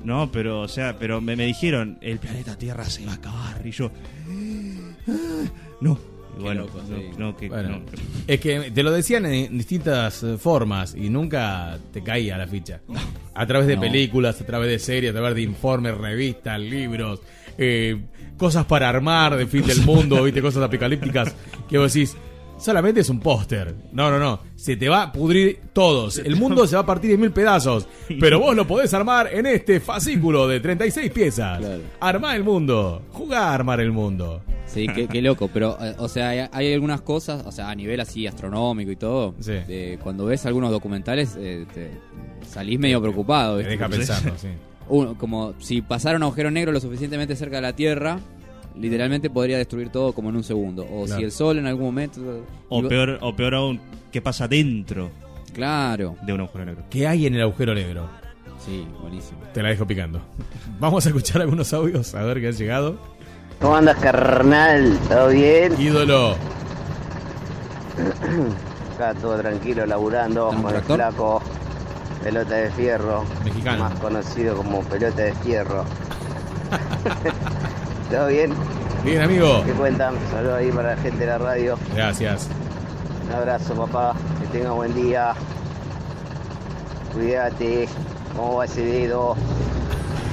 S4: No, pero, o sea, pero me, me dijeron, el planeta Tierra se va a acabar. Y yo, "Ah, no. Y bueno,
S2: loco,
S4: no,
S2: sí.
S4: no, que,
S2: Bueno,
S4: no.
S2: Es que te lo decían en distintas eh, formas y nunca te caía la ficha. A través de películas, a través de series, a través de informes, revistas, libros, eh, cosas para armar de fin del mundo, viste, cosas apocalípticas que vos decís, solamente es un póster. No, no, no. Se te va a pudrir todos. El mundo se va a partir en mil pedazos. Pero vos lo podés armar en este fascículo de 36 piezas. Armá el mundo. Jugá a armar el mundo.
S3: Sí, qué, qué loco, pero, eh, o sea, hay, hay algunas cosas, o sea, a nivel así astronómico y todo, de- cuando ves algunos documentales, eh, te salís medio preocupado.
S2: Te
S3: ¿viste?
S2: deja pensando, sí.
S3: Uno, como si pasara un agujero negro lo suficientemente cerca de la Tierra, literalmente podría destruir todo como en un segundo. O
S4: Claro.
S3: si el Sol en algún momento...
S4: O peor, o peor aún, ¿qué pasa dentro?
S3: Claro.
S4: De un agujero negro.
S2: ¿Qué hay en el agujero negro?
S3: Sí, buenísimo.
S2: Te la dejo picando. Vamos a escuchar algunos audios, a ver qué han llegado.
S20: ¿Cómo andas, carnal? ¿Todo bien?
S2: Ídolo.
S20: Acá todo tranquilo, laburando con el flaco. Pelota de fierro.
S2: Mexicano.
S20: Más conocido como pelota de fierro. ¿Todo bien?
S2: Bien, amigo.
S20: ¿Qué cuentan? Saludos ahí para la gente de la radio.
S2: Gracias.
S20: Un abrazo, papá. Que tenga buen día. Cuídate. ¿Cómo va ese dedo?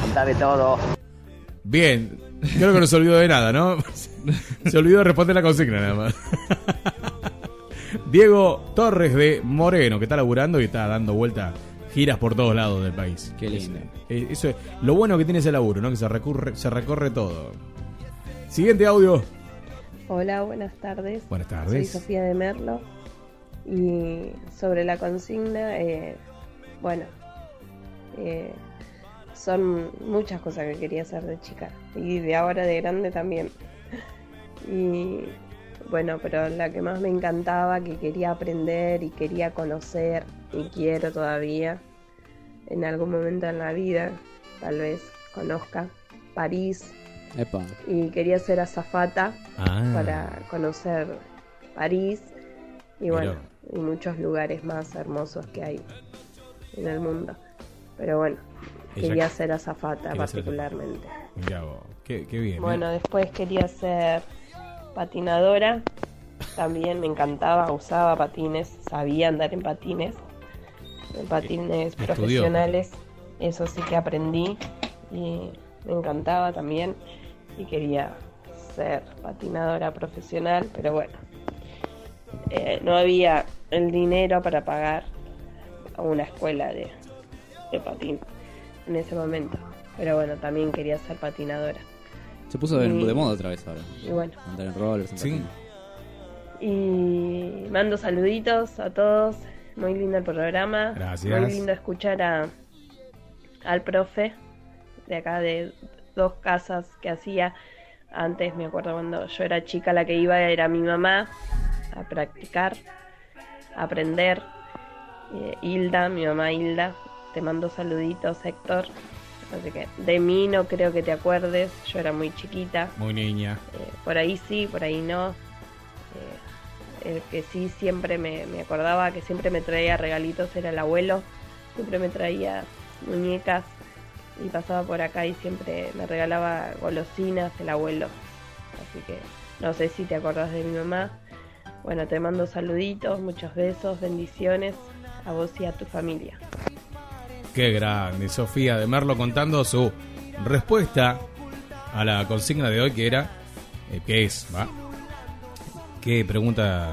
S20: Contame todo.
S2: Bien. Creo que no se olvidó de nada, ¿no? Se olvidó de responder la consigna nada más. Diego Torres de Moreno, que está laburando y está dando vuelta giras por todos lados del país.
S3: Qué lindo.
S2: Eh, Eso es lo bueno que tiene ese laburo, ¿no? Que se recurre, se recorre todo. Siguiente audio.
S21: Hola, buenas tardes.
S2: Buenas tardes.
S21: Soy Sofía de Merlo. Y sobre la consigna, eh, bueno, eh, son muchas cosas que quería hacer de chica. Y de ahora de grande también. Y bueno, pero la que más me encantaba, que quería aprender y quería conocer y quiero todavía, en algún momento en la vida, tal vez conozca París,
S3: Epa.
S21: y quería ser azafata
S2: Ah.
S21: para conocer París y bueno, y muchos lugares más hermosos que hay en el mundo. Pero bueno,
S2: Ella
S21: quería
S2: que-
S21: ser azafata
S2: quería ser
S21: particularmente.
S2: Mirá vos, qué, qué bien. ¿eh?
S21: Bueno, después quería ser patinadora. También me encantaba, usaba patines, sabía andar en patines, en patines
S2: Estudió.
S21: profesionales. Eso sí que aprendí y me encantaba también. Y quería ser patinadora profesional, pero bueno, eh, no había el dinero para pagar a una escuela de, de patín en ese momento. Pero bueno, también quería ser patinadora.
S3: Se puso de,
S21: Y-
S3: de moda otra vez ahora.
S21: y bueno.
S3: Andar en rollers,
S2: Sí.
S21: Y mando saluditos a todos. Muy lindo el programa.
S2: Gracias.
S21: Muy lindo escuchar a, al profe de acá de dos casas que hacía. Antes me acuerdo cuando yo era chica, la que iba era mi mamá a practicar, a aprender. Eh, Hilda, mi mamá Hilda, te mando saluditos, Héctor. Así que de mí no creo que te acuerdes, yo era muy chiquita.
S2: Muy niña.
S21: Eh, por ahí sí, por ahí no. Eh, el que sí siempre me, me acordaba, que siempre me traía regalitos era el abuelo. Siempre me traía muñecas y pasaba por acá y siempre me regalaba golosinas el abuelo. Así que no sé si te acordás de mi mamá. Bueno, te mando saluditos, muchos besos, bendiciones a vos y a tu familia.
S2: Qué grande, Sofía de Merlo contando su respuesta a la consigna de hoy que era, eh, ¿qué es? ¿Va? Qué pregunta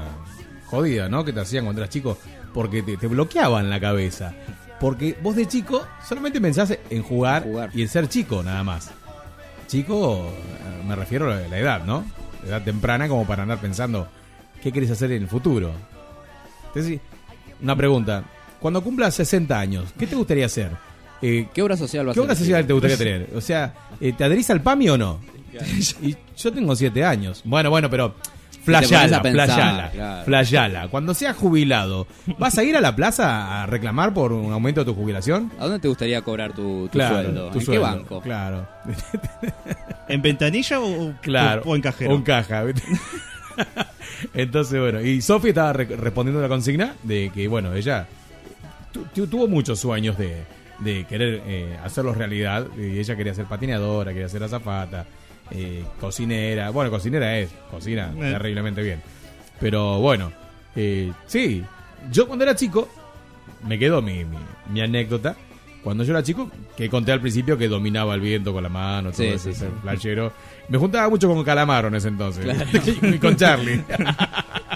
S2: jodida, ¿no? Que te hacían cuando eras chico, porque te, te bloqueaban la cabeza. Porque vos de chico solamente pensás en jugar, y en ser chico nada más. Chico, eh, me refiero a la edad, ¿no? Edad temprana como para andar pensando qué querés hacer en el futuro. Entonces, una pregunta. Cuando cumplas 60 años, ¿qué te gustaría hacer? Eh,
S3: ¿Qué obra social vas
S2: ¿Qué
S3: a
S2: obra social te gustaría tener? O sea, eh, ¿te adherís al PAMI o no? y yo tengo 7 años. Bueno, bueno, pero flayala, flayala,
S3: claro.
S2: flayala. Cuando seas jubilado, ¿vas a ir a la plaza a reclamar por un aumento de tu jubilación?
S3: ¿A dónde te gustaría cobrar tu, tu
S2: Claro,
S3: sueldo?
S2: tu
S3: ¿En
S2: sueldo,
S3: qué banco?
S2: Claro.
S4: ¿En ventanilla o,
S2: Claro.
S4: o en cajero?
S2: O en caja. ¿viste? Entonces, bueno, y Sofía estaba re- respondiendo a la consigna de que, bueno, ella tu- tu- tuvo muchos sueños de, de querer eh, hacerlos realidad. Y ella quería ser patinadora, quería ser azafata, eh, cocinera. Bueno, cocinera es, cocina
S4: Eh.
S2: terriblemente bien. Pero bueno, eh, sí, yo cuando era chico, me quedó mi, mi, mi anécdota. Cuando yo era chico, que conté al principio que dominaba el viento con la mano, todo
S3: Sí,
S2: ese
S3: sí, sí.
S2: flashero. Me juntaba mucho con Calamaro en ese entonces.
S3: Claro.
S2: y con Charlie.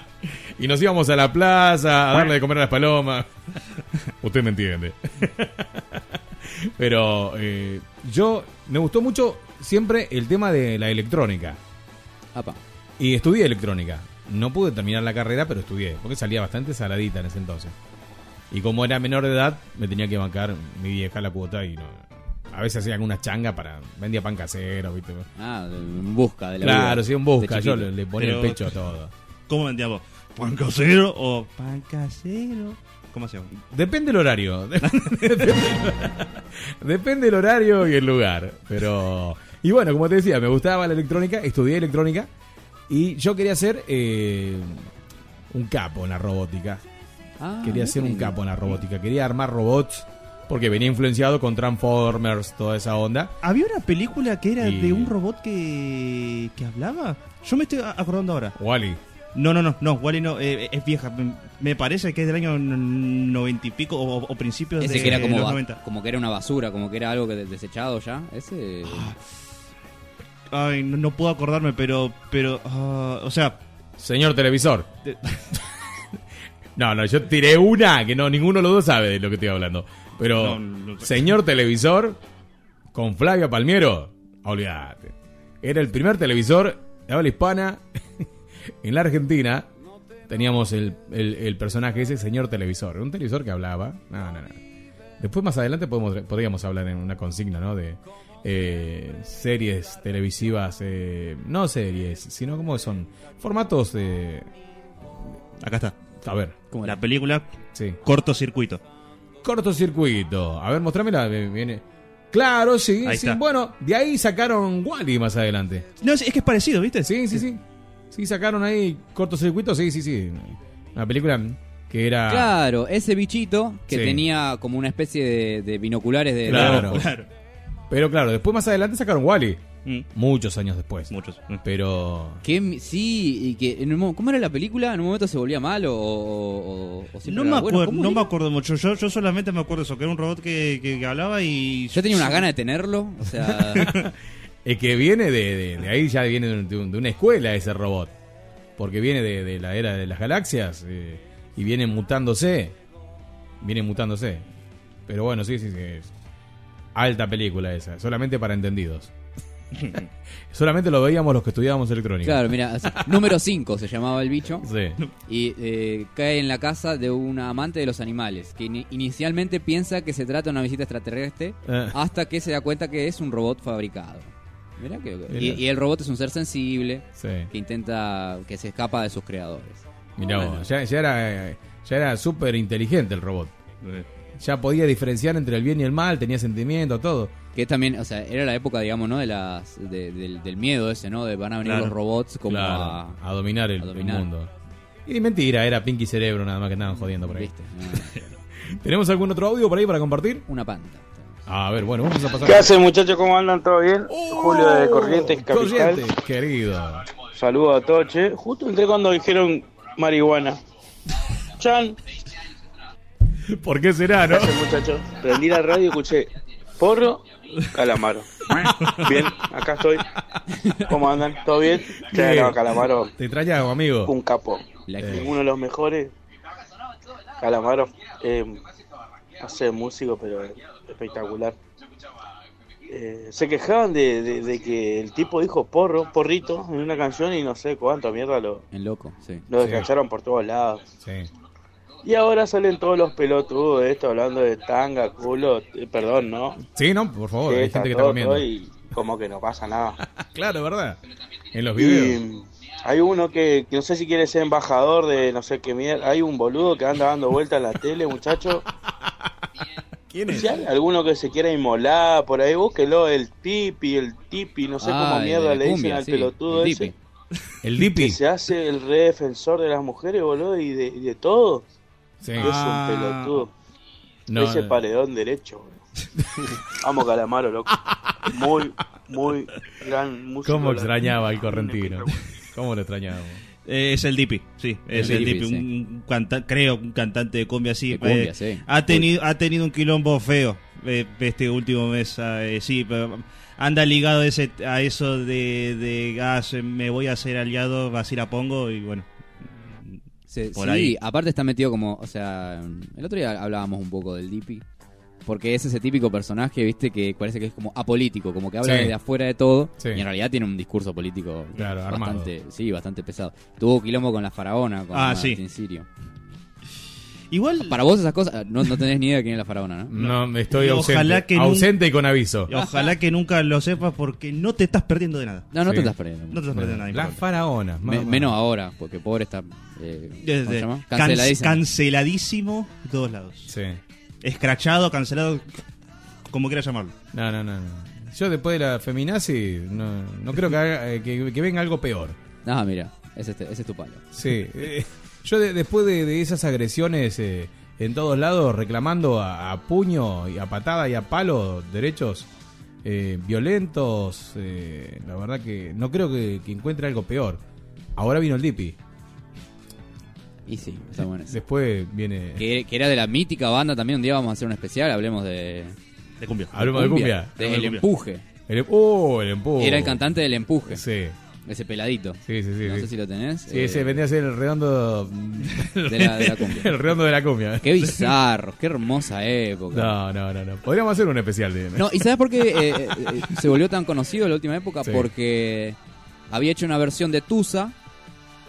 S2: Y nos íbamos a la plaza a darle de comer a las palomas. Usted me entiende. Pero eh, yo me gustó mucho siempre el tema de la electrónica.
S3: Apa.
S2: Y estudié electrónica. No pude terminar la carrera, pero estudié, porque salía bastante saladita en ese entonces. Y como era menor de edad, me tenía que bancar mi vieja la cuota y no. A veces hacía alguna changa para. Vendía pan casero, ¿viste?
S3: Ah, en busca de la
S2: Claro,
S3: vida
S2: sí, en busca. Yo le, le ponía
S4: Pero-
S2: el pecho a todo.
S4: ¿Cómo vendíamos? ¿Pan casero o pan casero? ¿Cómo se llama?
S2: Depende el horario. Depende, el horario y el lugar. Pero. Y bueno, como te decía, me gustaba la electrónica, estudié electrónica. Y yo quería ser eh, un capo en la robótica.
S3: Ah,
S2: quería ser un capo en la robótica. Quería armar robots. Porque venía influenciado con Transformers, toda esa onda.
S4: Había una película que era
S2: Y-
S4: de un robot que, que hablaba. Yo me estoy acordando ahora.
S2: Wally.
S4: No, no, no, no, Wally no, eh, es vieja. Me- parece que es del año noventa y pico o, o principios
S3: Ese
S4: de
S3: que era como,
S4: los
S3: ba-
S4: 90.
S3: como que era una basura, como que era algo que de- desechado ya. Ese.
S4: Ay, no, no puedo acordarme, pero, pero, ah, o sea,
S2: Señor televisor.
S4: de-
S2: No, no, yo tiré una que no, ninguno de los dos sabe de lo que estoy hablando. Pero,
S4: No, no sé.
S2: señor televisor, con Flavia Palmiero, olvídate. Era el primer televisor de habla hispana en la Argentina. Teníamos el, el- el personaje ese, señor televisor. Un televisor que hablaba. No, no, no. Después, más adelante, podemos, podríamos hablar en una consigna, ¿no? De eh, series televisivas. eh, no series, sino como son formatos de.
S4: acá está.
S2: A ver.
S4: La película
S2: Sí.
S4: Cortocircuito.
S2: Cortocircuito. A ver, mostrámela. eh, Viene. Claro, sí,
S4: Ahí
S2: sí.
S4: está.
S2: Bueno, de ahí sacaron Wally más adelante.
S4: No, es que es parecido, ¿viste?
S2: Sí, sí, sí. Sí, sacaron ahí cortocircuito, sí, sí, sí. Una película que era.
S3: Claro, ese bichito que
S2: Sí.
S3: tenía como una especie de, de binoculares de. de
S2: Claro.
S3: ojos.
S2: Pero claro, después más adelante sacaron Wally.
S4: Mm.
S2: Muchos años después.
S4: Muchos.
S2: Pero.
S3: Que mi- sí, y que en un mo- ¿cómo era la película? ¿En un momento se volvía malo o, o- o siempre
S4: No
S3: era
S4: me,
S3: bueno?
S4: acuerdo,
S3: ¿Cómo
S4: no
S3: era?
S4: me acuerdo mucho. Yo, yo solamente me acuerdo eso, que era un robot que, que- que hablaba y...
S3: Yo tenía unas ganas de tenerlo, o sea,
S2: Es que viene de, de- de ahí, ya viene de, un- de una escuela ese robot. Porque viene de, de la era de las galaxias eh, y viene mutándose. Viene mutándose. Pero bueno, sí, sí, sí. es alta película esa. Solamente para entendidos. Solamente lo veíamos los que estudiábamos electrónica.
S3: claro, mira, número 5 se llamaba el bicho.
S2: Sí.
S3: Y eh, cae en la casa de una amante de los animales, que ini- inicialmente piensa que se trata de una visita extraterrestre,
S2: Eh.
S3: hasta que se da cuenta que es un robot fabricado. Mirá que, y, el robot es un ser sensible,
S2: Sí.
S3: que intenta, que se escapa de sus creadores.
S2: Mirá
S3: Bueno.
S2: vos, ya, ya era, ya era súper inteligente el robot. Ya podía diferenciar entre el bien y el mal, tenía sentimiento, todo.
S3: Que también, o sea, era la época, digamos, ¿no? De las, de- del, del miedo ese, ¿no? De van a venir
S2: Claro.
S3: los robots como
S2: Claro,
S3: a,
S2: a dominar el,
S3: a
S2: el
S3: dominar.
S2: mundo. Y mentira, era Pinky Cerebro nada más que andaban jodiendo por ahí.
S3: ¿Viste?
S2: ¿Tenemos algún otro audio por ahí para compartir?
S3: Una panta.
S2: A ver, bueno, vamos a pasar.
S22: ¿Qué hacen muchachos? ¿Cómo andan? ¿Todo bien? Julio de Corrientes, Capital.
S2: Corrientes, querido.
S22: Saludos a todos, che. Justo entré cuando dijeron marihuana. Chan.
S2: ¿Por qué será, no?
S22: ¿Qué hacen muchachos? Prendí la radio y escuché porro, calamaro. Bien, acá estoy. ¿Cómo andan? ¿Todo bien? No, calamaro,
S2: Te extrañaba, amigo.
S22: un capo.
S2: Eh.
S22: Uno de los mejores. Calamaro, eh, no sé, músico, pero espectacular. Eh, se quejaban de, de- de que el tipo dijo porro, porrito en una canción y no sé cuánto mierda lo,
S3: En loco, sí.
S22: lo
S2: Sí.
S22: descacharon por todos lados.
S2: Sí.
S22: Y ahora salen todos los pelotudos de esto hablando de tanga, culo, eh, perdón, ¿no?
S2: Sí, no, por favor, hay gente que está comiendo.
S22: y como que no pasa nada.
S2: Claro, ¿verdad? En los videos.
S22: Y hay uno que, que no sé si quiere ser embajador de no sé qué mierda. Hay un boludo que anda dando vueltas en la tele, muchacho.
S2: ¿Quién es?
S22: Si hay alguno que se quiera inmolar por ahí, búsquelo, el tipi, el tipi, no sé
S3: Ah,
S22: cómo
S3: el
S22: mierda le dicen
S3: cumbia,
S22: al
S3: sí,
S22: pelotudo
S3: el
S22: ese.
S3: Dipi.
S2: El
S22: Que
S2: Dipi.
S22: se hace el re defensor de las mujeres, boludo, y de, y de todo.
S2: Sí.
S22: Es
S4: Ah.
S22: un pelotudo.
S2: No,
S22: Ese
S2: no.
S22: paredón derecho, boludo. Vamos, Calamaro, loco. Muy, muy gran músico.
S2: ¿Cómo extrañaba al correntino? ¿Cómo lo extrañábamos?
S4: Eh, es el Dipi, sí, es
S3: El
S4: el
S3: Dipi, sí.
S4: un canta- creo un cantante de cumbia así.
S3: De cumbia,
S4: eh,
S3: sí.
S4: Ha tenido ha tenido un quilombo feo eh, este último mes, eh, sí, pero anda ligado ese a eso de, de ah, se- me voy a hacer aliado, así la pongo y bueno. Por
S3: sí,
S4: ahí.
S3: aparte está metido como, o sea, el otro día hablábamos un poco del Dipi, porque es ese típico personaje, viste, que parece que es como apolítico, como que habla
S2: Sí.
S3: desde afuera de todo,
S2: Sí.
S3: y en realidad tiene un discurso político
S2: Claro, armado.
S3: bastante, sí, bastante pesado. Tuvo quilombo con la faraona, con
S4: Ah, sí.
S3: Martín Sirio.
S4: Igual.
S3: Para vos esas cosas, no, no tenés ni idea de quién es la faraona, ¿no?
S2: No, estoy ausente.
S4: ojalá que
S2: ausente y con aviso.
S4: Ojalá que nunca lo sepas porque no te estás perdiendo de nada.
S3: No, no
S2: Sí.
S3: te estás perdiendo.
S4: No te estás perdiendo de nada.
S2: Las
S4: importante.
S2: faraonas.
S3: Me- menos ahora, porque pobre está. eh, ¿Cómo se
S4: Desde-
S3: llama?
S4: can-
S3: Canceladísimo.
S4: canceladísimo de todos lados.
S2: Sí.
S4: Escrachado, cancelado, como quieras llamarlo.
S2: No, no, no, no. Yo después de la feminazi no, no creo que, haga- eh, que, que venga algo peor.
S3: Ah, mira, ese, es- ese es tu palo.
S2: Sí. eh, yo de- después de, de esas agresiones eh, en todos lados, reclamando a, a puño y a patada y a palo derechos eh, violentos, eh, la verdad que no creo que, que encuentre algo peor. Ahora vino el Dipi.
S3: Y sí, está bueno. eso.
S2: Después viene...
S3: Que, que era de la mítica banda también. Un día vamos a hacer un especial. Hablemos de.
S4: De cumbia.
S2: Hablemos de cumbia.
S3: De
S2: Hablemos
S3: El
S2: cumbia.
S3: Empuje.
S2: El, oh, el empuje.
S3: Era el cantante del Empuje.
S2: Sí.
S3: Ese peladito.
S2: Sí, sí, sí.
S3: No
S2: sí.
S3: sé si lo tenés.
S2: Sí,
S3: Eh,
S2: ese vendría a ser el redondo
S3: De la- de la cumbia.
S2: el redondo de la cumbia.
S3: Qué bizarro, qué hermosa época.
S2: No, no, no, no. Podríamos hacer un especial de
S3: No, ¿y sabes por qué eh, eh, eh, se volvió tan conocido en la última época?
S2: Sí.
S3: Porque había hecho una versión de Tusa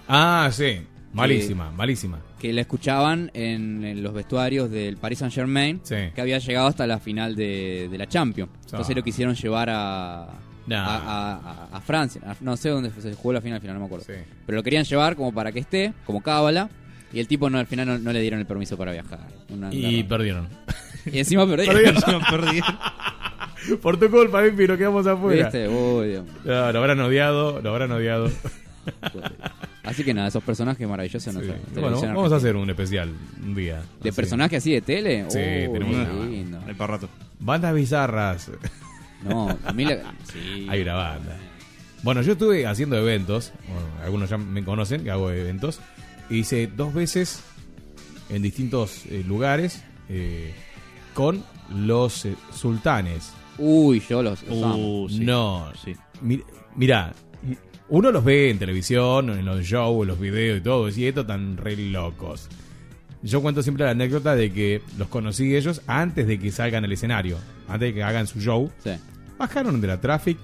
S2: Ah, sí. Malísima, malísima.
S3: que la escuchaban en, en los vestuarios del Paris Saint Germain,
S2: Sí.
S3: que había llegado hasta la final de, de la Champions. Entonces
S2: Ah.
S3: lo quisieron llevar a, a, a- a- a Francia. No sé dónde se jugó la final, al final no me acuerdo.
S2: Sí.
S3: Pero lo querían llevar como para que esté, como cábala. Y el tipo no, al final no, no le dieron el permiso para viajar. Una-
S2: Y perdieron.
S3: y encima perdieron.
S2: Perdieron.
S4: Perdieron.
S2: Por tu culpa, Empi, nos quedamos afuera.
S3: ¿Viste?
S2: No, lo habrán odiado, lo habrán odiado.
S3: Así que nada, esos personajes maravillosos.
S2: Sí.
S3: nuestra
S2: Bueno, vamos a hacer un especial un día.
S3: ¿De
S2: Así.
S3: personajes así de tele?
S2: Sí,
S3: Oh,
S2: tenemos una-
S3: lindo.
S4: Hay para rato.
S2: Bandas bizarras.
S3: No, a mí la... Sí.
S2: Hay una banda. Bueno, yo estuve haciendo eventos. bueno, algunos ya me conocen que hago eventos. Hice dos veces en distintos eh, lugares eh, con los eh, sultanes.
S3: Uy, yo los, los amo.
S4: Uh, sí.
S2: No,
S4: Sí.
S2: Mi- Mira, uno los ve en televisión, en los shows, en los videos y todo, y estos tan re locos. Yo cuento siempre la anécdota de que los conocí ellos antes de que salgan al escenario, antes de que hagan su show.
S3: Sí.
S2: Bajaron de la traffic.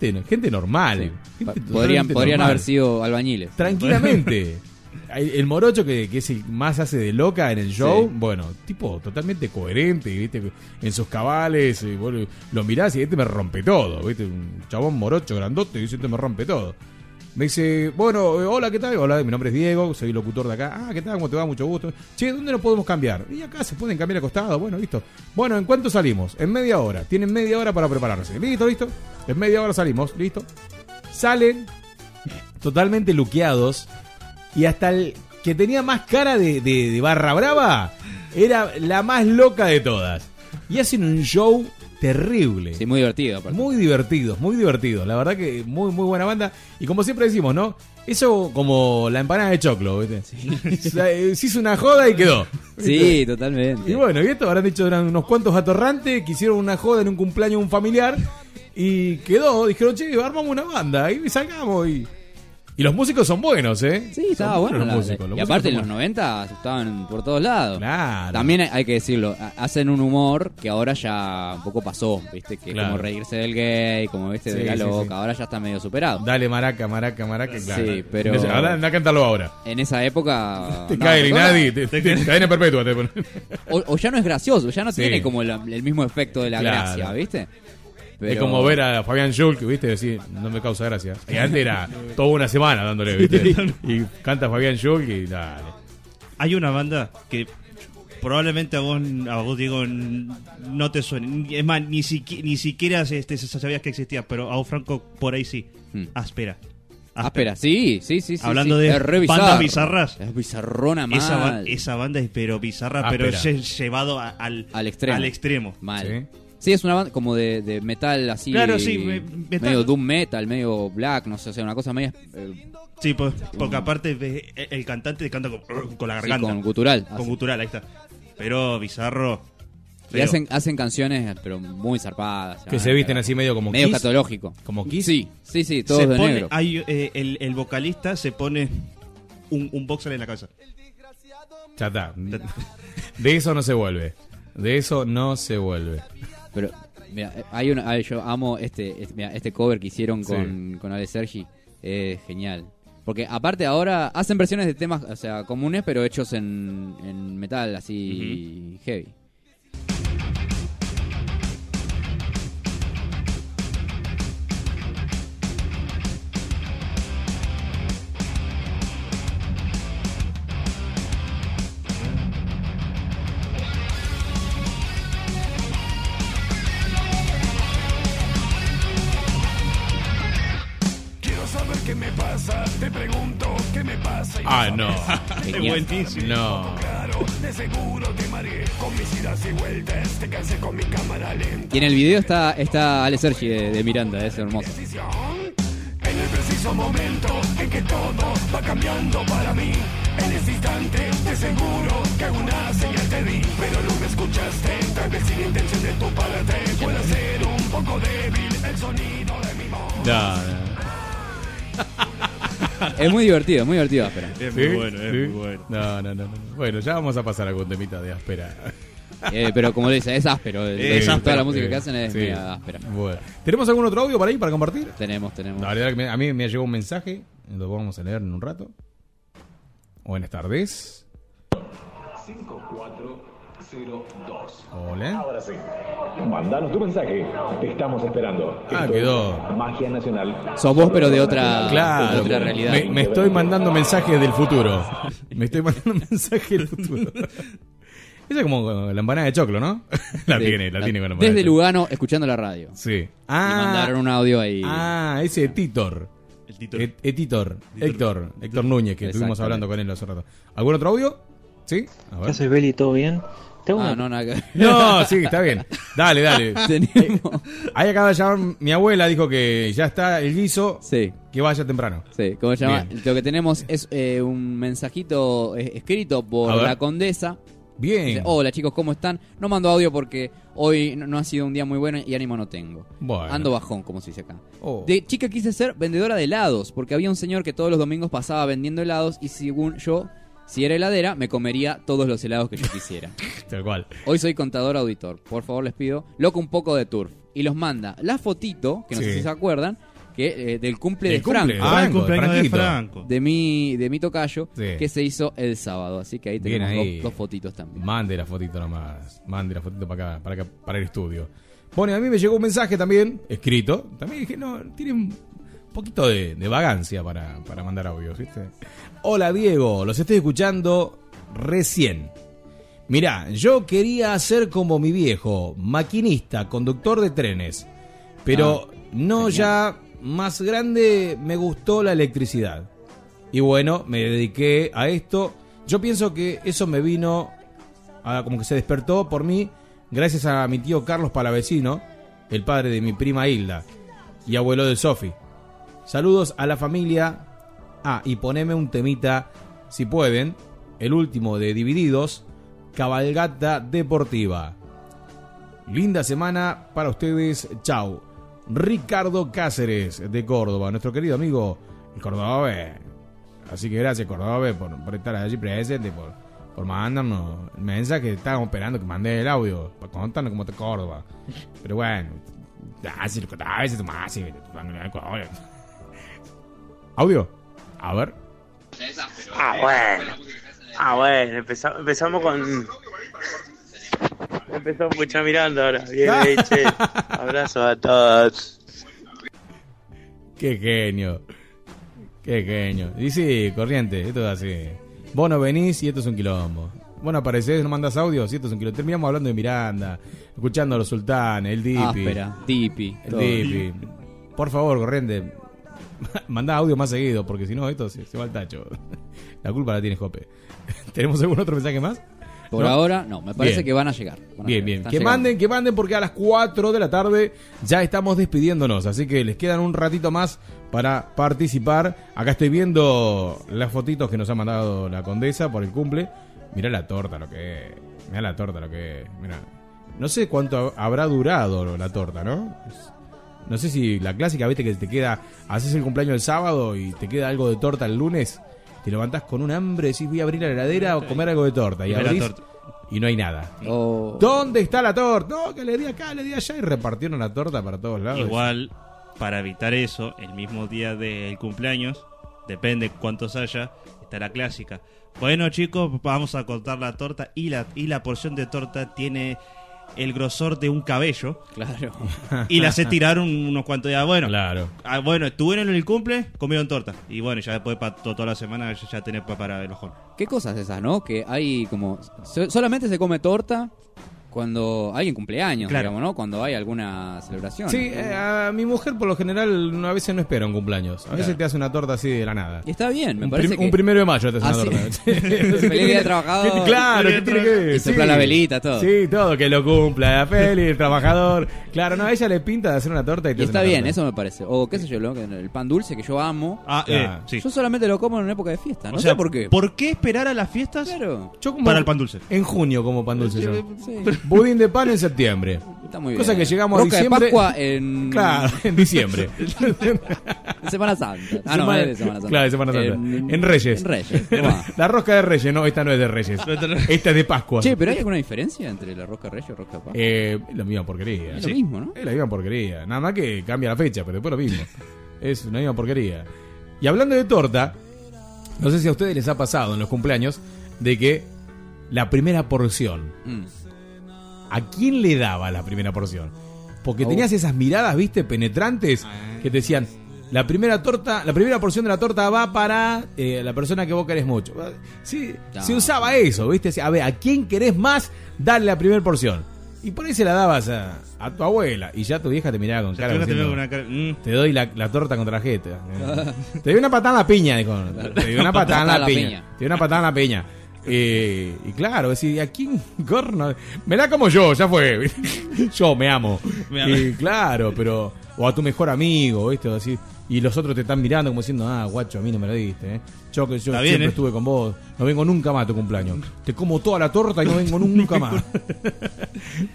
S2: Gente, gente normal.
S3: Sí.
S2: gente
S3: Pa- Podrían, podrían
S2: normal.
S3: haber sido albañiles.
S2: Tranquilamente. El morocho que, que es el más hace de loca en el show,
S3: Sí.
S2: bueno, tipo totalmente coherente, ¿viste? En sus cabales, y vos lo- lo mirás y este me rompe todo, ¿viste? Un chabón morocho grandote y este me rompe todo. Me dice, bueno, eh, hola, ¿qué tal? Hola, mi nombre es Diego, soy locutor de acá. Ah, ¿qué tal? ¿Cómo te va? Mucho gusto. Che, ¿dónde nos podemos cambiar? Y acá se pueden cambiar acostado. Bueno, listo. Bueno, ¿en cuánto salimos? En media hora. Tienen media hora para prepararse. Listo, listo. En media hora salimos. Listo. Salen totalmente luqueados. Y hasta el que tenía más cara de, de- de barra brava era la más loca de todas. Y hacen un show terrible.
S3: Sí, muy divertido. aparte.
S2: Muy divertidos, muy divertidos. La verdad que muy, muy buena banda. Y como siempre decimos, ¿no? Eso como la empanada de choclo, ¿viste? Se se hizo una joda y quedó.
S3: Sí, totalmente.
S2: Y bueno, y esto habrán dicho eran unos cuantos atorrantes que hicieron una joda en un cumpleaños de un familiar y quedó. Dijeron, che, armamos una banda y salgamos. Y, y los músicos son buenos, ¿eh?
S3: Sí, estaba bueno. la-
S2: los músicos, los
S3: y aparte en
S2: músicos
S3: los
S2: son
S3: 90 estaban por todos lados.
S2: Claro.
S3: También hay- hay que decirlo, ha- hacen un humor que ahora ya un poco pasó, ¿viste? Que
S2: Claro.
S3: como reírse del gay, como viste de la
S2: sí,
S3: loca,
S2: sí.
S3: ahora ya está medio superado.
S2: Dale maraca, maraca, maraca, claro.
S3: Sí, pero-
S2: Ahora anda a cantarlo ahora.
S3: En esa época...
S2: Te
S3: no,
S2: cae el Inadi, te, te- te- cadena perpetua. te pone.
S3: o, o ya no es gracioso, ya no tiene como la- el mismo efecto de la
S2: Claro.
S3: gracia, ¿viste?
S2: Es
S3: Pero-
S2: como ver a Fabián Schulk, ¿viste? Decir, no me causa gracia. Y antes era toda una semana dándole, ¿viste? Y canta Fabián Schulk y dale.
S4: Hay una banda que probablemente a vos, a vos Diego, no te suene. Es más, ni, siqui- ni siquiera este, sabías que existía, pero a vos, Franco, por ahí sí.
S3: Hmm.
S4: Áspera.
S3: Áspera, sí, sí, sí.
S4: Hablando
S3: sí.
S4: de
S3: Es
S4: bandas bizarras.
S3: Es bizarrona mal.
S4: Esa, ba- esa banda es pero bizarra, pero
S2: Áspera.
S4: lle- llevado a- al,
S3: Al extremo.
S4: Al extremo.
S3: Mal.
S2: Sí.
S3: Sí. es una banda como de, de metal así.
S4: Claro, sí, me- metal.
S3: Medio doom metal, medio black, no sé, o sea, una cosa media. eh,
S4: Sí, po- porque aparte ve- el, el cantante canta con, con la
S3: sí,
S4: garganta.
S3: con gutural.
S4: Con
S3: Hacen-
S4: gutural, ahí está. Pero bizarro.
S3: y
S4: feo.
S3: hacen, hacen canciones, pero muy zarpadas.
S2: Que se visten así medio como
S3: Medio
S2: Kiss.
S3: catológico.
S2: ¿Como Kiss?
S3: Sí, sí, sí, todos
S4: Se
S3: de
S4: pone-
S3: negro.
S4: hay, eh, el, el vocalista se pone un, un boxer en la cabeza.
S2: Ya está. De eso no se vuelve. De eso no se vuelve.
S3: Pero, mira, eh, hay una, yo amo este, este, mira, este cover que hicieron con, con Ale Sergi. Es genial. Porque aparte ahora hacen versiones de temas, o sea, comunes, pero hechos en, en metal, así heavy.
S23: Cámara lenta.
S3: Y en el video está, está Ale Sergi de, de Miranda, es hermoso.
S23: En el preciso momento en que todo va cambiando para mí. En ese instante, te seguro que una señal te di, pero no me escuchaste. Tal vez sin intención de tu parte, puede ser un poco débil el sonido de mi voz.
S2: No, no.
S3: Es muy divertido, muy divertido, Áspera.
S4: Es
S2: ¿Sí?
S4: muy bueno, es
S2: ¿Sí?
S4: muy bueno.
S2: No, no, no, no. Bueno, ya vamos a pasar algún temita de áspera.
S3: Eh, pero como le dice, es áspero.
S2: Es
S3: toda
S2: áspero.
S3: la música que hacen es
S2: Sí.
S3: áspera.
S2: Bueno. ¿Tenemos algún otro audio para ahí para compartir?
S3: Tenemos, tenemos.
S2: La verdad que me- a mí me llegó un mensaje, lo vamos a leer en un rato. Buenas tardes.
S18: 5402.
S2: Hola.
S18: Ahora sí. Mandanos tu mensaje. Te estamos esperando.
S2: Ah,
S18: Esto
S2: quedó.
S18: es Magia Nacional.
S3: Sos vos, pero de otra,
S2: Claro,
S3: de otra realidad.
S2: Me, me estoy mandando mensajes del futuro. Me estoy mandando mensajes del futuro. Esa es como la empanada de choclo, ¿no? La
S3: Sí,
S2: tiene, la tiene con la empanada
S3: Desde
S2: choclo.
S3: Lugano, escuchando la radio.
S2: Sí.
S3: Y mandaron un audio ahí.
S2: Ah, ese Titor.
S4: El Titor.
S2: Et- Etitor. Héctor. Héctor Núñez, que estuvimos
S3: Exactamente.
S2: hablando con él hace rato. ¿Algún otro audio? ¿Sí? A ver.
S24: ¿Qué haces, Beli? ¿Todo bien? Tengo
S3: Ah,
S24: una-
S3: no, nada que-
S2: No, sí, está bien. Dale, dale.
S3: Tenemos.
S2: Ahí acaba de llamar mi abuela, dijo que ya está el guiso.
S3: Sí.
S2: Que vaya temprano.
S3: Sí, ¿cómo se llama?
S2: Bien.
S3: Lo que tenemos es eh, un mensajito eh, escrito
S2: A
S3: por
S2: ver.
S3: la condesa.
S2: Bien.
S3: Dice, Hola chicos, ¿cómo están? No mando audio porque hoy no, no ha sido un día muy bueno y ánimo no tengo.
S2: Bueno.
S3: Ando bajón, como se dice acá.
S2: Oh.
S3: De chica quise ser vendedora de helados porque había un señor que todos los domingos pasaba vendiendo helados y según yo, si era heladera, me comería todos los helados que yo quisiera.
S2: Tal cual.
S3: Hoy soy contador auditor. Por favor, les pido, loco un poco de turf. Y los manda la fotito, que no sé
S2: Sí.
S3: si se acuerdan, que eh, del cumple
S2: El
S3: de
S2: cumple,
S3: Franco.
S4: Ah, el
S2: Franco,
S4: cumpleaños de
S2: Franquito.
S4: Franco.
S3: De mi, de mi tocayo,
S2: Sí.
S3: que se hizo el sábado. Así que ahí
S2: Bien
S3: tenemos
S2: ahí.
S3: Dos, dos fotitos también.
S2: Mande la fotito nomás. Mande la fotito para acá, para acá, para el estudio. Bueno, a mí me llegó un mensaje también, escrito. También dije, no, tiene un poquito de, de vagancia para, para mandar audios, ¿viste? Hola Diego, los estoy escuchando recién. Mirá, yo quería ser como mi viejo, maquinista, conductor de trenes. Pero no ya más grande me gustó la electricidad. Y bueno, me dediqué a esto. Yo pienso que eso me vino, a- como que se despertó por mí, gracias a mi tío Carlos Palavecino, el padre de mi prima Hilda, y abuelo de Sofi. Saludos a la familia. Ah, y poneme un temita, si pueden, el último de Divididos, Cabalgata Deportiva. Linda semana para ustedes. Chau. Ricardo Cáceres de Córdoba, nuestro querido amigo el. Así que gracias Cordobés por, estar allí presente, por, por mandarnos el mensaje. Estábamos esperando que mande el audio para contarnos cómo está Córdoba. Pero bueno, así a veces más, así, Audio. A ver.
S22: Ah, bueno. Ah, bueno, empezamos, empezamos con. Empezamos mucha mirando ahora. Bien, che. Abrazo a todos.
S2: Qué genio. Qué genio. Y sí, corriente, esto es así. Vos no venís y esto es un quilombo. Vos no aparecés, no mandas audios y esto es un quilombo. Terminamos hablando de Miranda, escuchando a los sultanes, el Dipi.
S3: Áspera, Dipi.
S2: El
S3: todo.
S2: Dipi. Por favor, corriente. Mandá audio más seguido, porque si no, esto se, se va al tacho. La culpa la tiene Jope. ¿Tenemos algún otro mensaje más?
S3: Por
S2: ¿No?
S3: ahora, no, me parece
S2: Bien.
S3: que van a llegar. Van a
S2: Bien,
S3: llegar,
S2: bien.
S3: están
S2: Que
S3: llegando.
S2: manden, que manden porque a las 4 de la tarde ya estamos despidiéndonos. Así que les quedan un ratito más para participar. Acá estoy viendo las fotitos que nos ha mandado la condesa por el cumple. Mirá la torta lo que es. Mirá la torta lo que es. Mirá. No sé cuánto habrá durado la torta, ¿no? No sé si la clásica, viste, que te queda, haces el cumpleaños el sábado y te queda algo de torta el lunes te levantás con un hambre, decís voy a abrir la heladera o comer algo de torta. Y, abrís
S4: torta.
S2: y no hay nada.
S3: Oh.
S2: ¿Dónde está la torta? No, que le di acá, le di allá y repartieron la torta para todos lados.
S4: Igual, para evitar eso, el mismo día del cumpleaños, depende cuántos haya, está la clásica. Bueno chicos, vamos a cortar la torta y la, y la porción de torta tiene el grosor de un cabello.
S3: Claro.
S4: Y la se tiraron unos cuantos días. Bueno,
S2: claro.
S4: ah, bueno, estuvieron en el cumple, comieron torta. Y bueno, ya después para toda la semana ya, ya tenés pa- para el ojón.
S3: ¿Qué cosas esas, no? Que hay como... so- solamente se come torta cuando hay un cumpleaños,
S2: Claro.
S3: digamos, ¿no? Cuando hay alguna celebración.
S2: Sí, eh, a mi mujer por lo general a veces no espera un cumpleaños. A veces
S3: Claro.
S2: te hace una torta así de la nada.
S3: Y está bien, me
S2: un,
S3: parece
S2: prim-
S3: que-
S2: un primero de mayo te hace
S3: Ah,
S2: una
S3: sí.
S2: torta.
S3: Feliz día trabajador.
S2: ¿Qué- Claro, ¿qué tiene que ver?
S3: Y la velita, todo.
S2: Sí, todo, que lo cumpla. Feliz, el trabajador. Claro, no, a ella le pinta de hacer una torta y te
S3: Y
S2: hace
S3: está
S2: una
S3: bien,
S2: torta.
S3: eso me parece. O qué sé yo, lo que- el pan dulce que yo amo.
S4: Ah,
S2: eh,
S3: Yo solamente lo como en una época de fiesta. No
S4: O sea,
S3: sé por qué.
S4: ¿Por qué esperar a las fiestas
S2: Yo como-
S4: para el pan dulce?
S2: En junio como pan dulce yo.
S3: Sí.
S2: Budín de pan en septiembre.
S3: Está muy
S2: Cosa
S3: bien.
S2: que llegamos
S3: Rosca
S2: a
S3: de
S2: diciembre.
S3: Pascua en-
S2: Claro, en diciembre.
S3: En Semana Santa. Ah, no,
S2: Semana-
S3: es de Semana Santa.
S2: Claro, de Semana Santa.
S3: En,
S2: En, Reyes.
S3: En Reyes.
S2: La rosca de Reyes, no, esta no es de Reyes. esta es de Pascua.
S3: Che, pero ¿hay alguna diferencia entre la rosca de Reyes y la rosca de Pascua?
S2: Eh, es la misma porquería.
S3: Es lo mismo, ¿no?
S2: Es la misma porquería. Nada más que cambia la fecha, pero después lo mismo. es la misma porquería. Y hablando de torta, no sé si a ustedes les ha pasado en los cumpleaños de que la primera porción,
S3: Mm.
S2: ¿A quién le daba la primera porción? Porque tenías esas miradas, viste, penetrantes, que te decían, la primera torta, la primera porción de la torta va para eh, la persona que vos querés mucho. Sí,
S3: No.
S2: se usaba eso, viste, a ver, ¿a quién querés más? Dale la primera porción. Y por ahí se la dabas a, a tu abuela y ya tu vieja te miraba con
S4: Ya
S2: cara
S4: te
S2: diciendo,
S4: con cara, mm.
S2: Te doy la, la torta contra la jeta. Eh, te doy una patada en la piña, dijo. Te doy una patada en la, piña. Te doy una patada en la piña. Eh, y claro, decir, ¿a quién corno? Me la como yo, ya fue. yo me amo.
S4: Me amo.
S2: Y claro, pero. O a tu mejor amigo, ¿viste? Así. Y los otros te están mirando como diciendo, ah, guacho, a mí no me lo diste, ¿eh? Yo que yo siempre
S4: ¿eh?
S2: estuve con vos, no vengo nunca más a tu cumpleaños. Te como toda la torta y no vengo nunca más.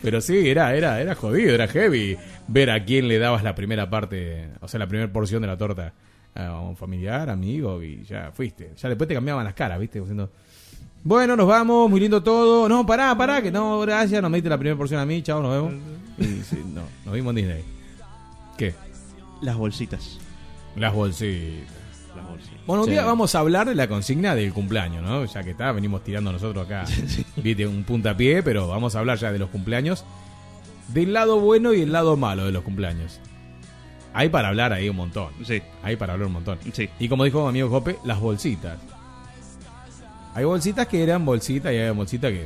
S2: Pero sí, era, era, era jodido, era heavy ver a quién le dabas la primera parte, o sea, la primera porción de la torta a un familiar, amigo, y ya fuiste. Ya después te cambiaban las caras, ¿viste? Diciendo, bueno, nos vamos, muy lindo todo. No, pará, pará, que no, gracias, no me diste la primera porción a mí, chao, nos vemos. Y sí, no, nos vimos en Disney. ¿Qué?
S4: Las bolsitas.
S2: Las bolsitas.
S4: Las bolsitas.
S2: Bueno, un
S4: Sí.
S2: día vamos a hablar de la consigna del cumpleaños, ¿no? Ya que está, venimos tirando nosotros acá, viste, un puntapié, pero vamos a hablar ya de los cumpleaños, del lado bueno y el lado malo de los cumpleaños. Hay para hablar ahí un montón.
S4: Sí.
S2: Hay para hablar un montón.
S4: Sí.
S2: Y como dijo mi amigo Jope, las bolsitas. Hay bolsitas que eran bolsitas y hay bolsitas que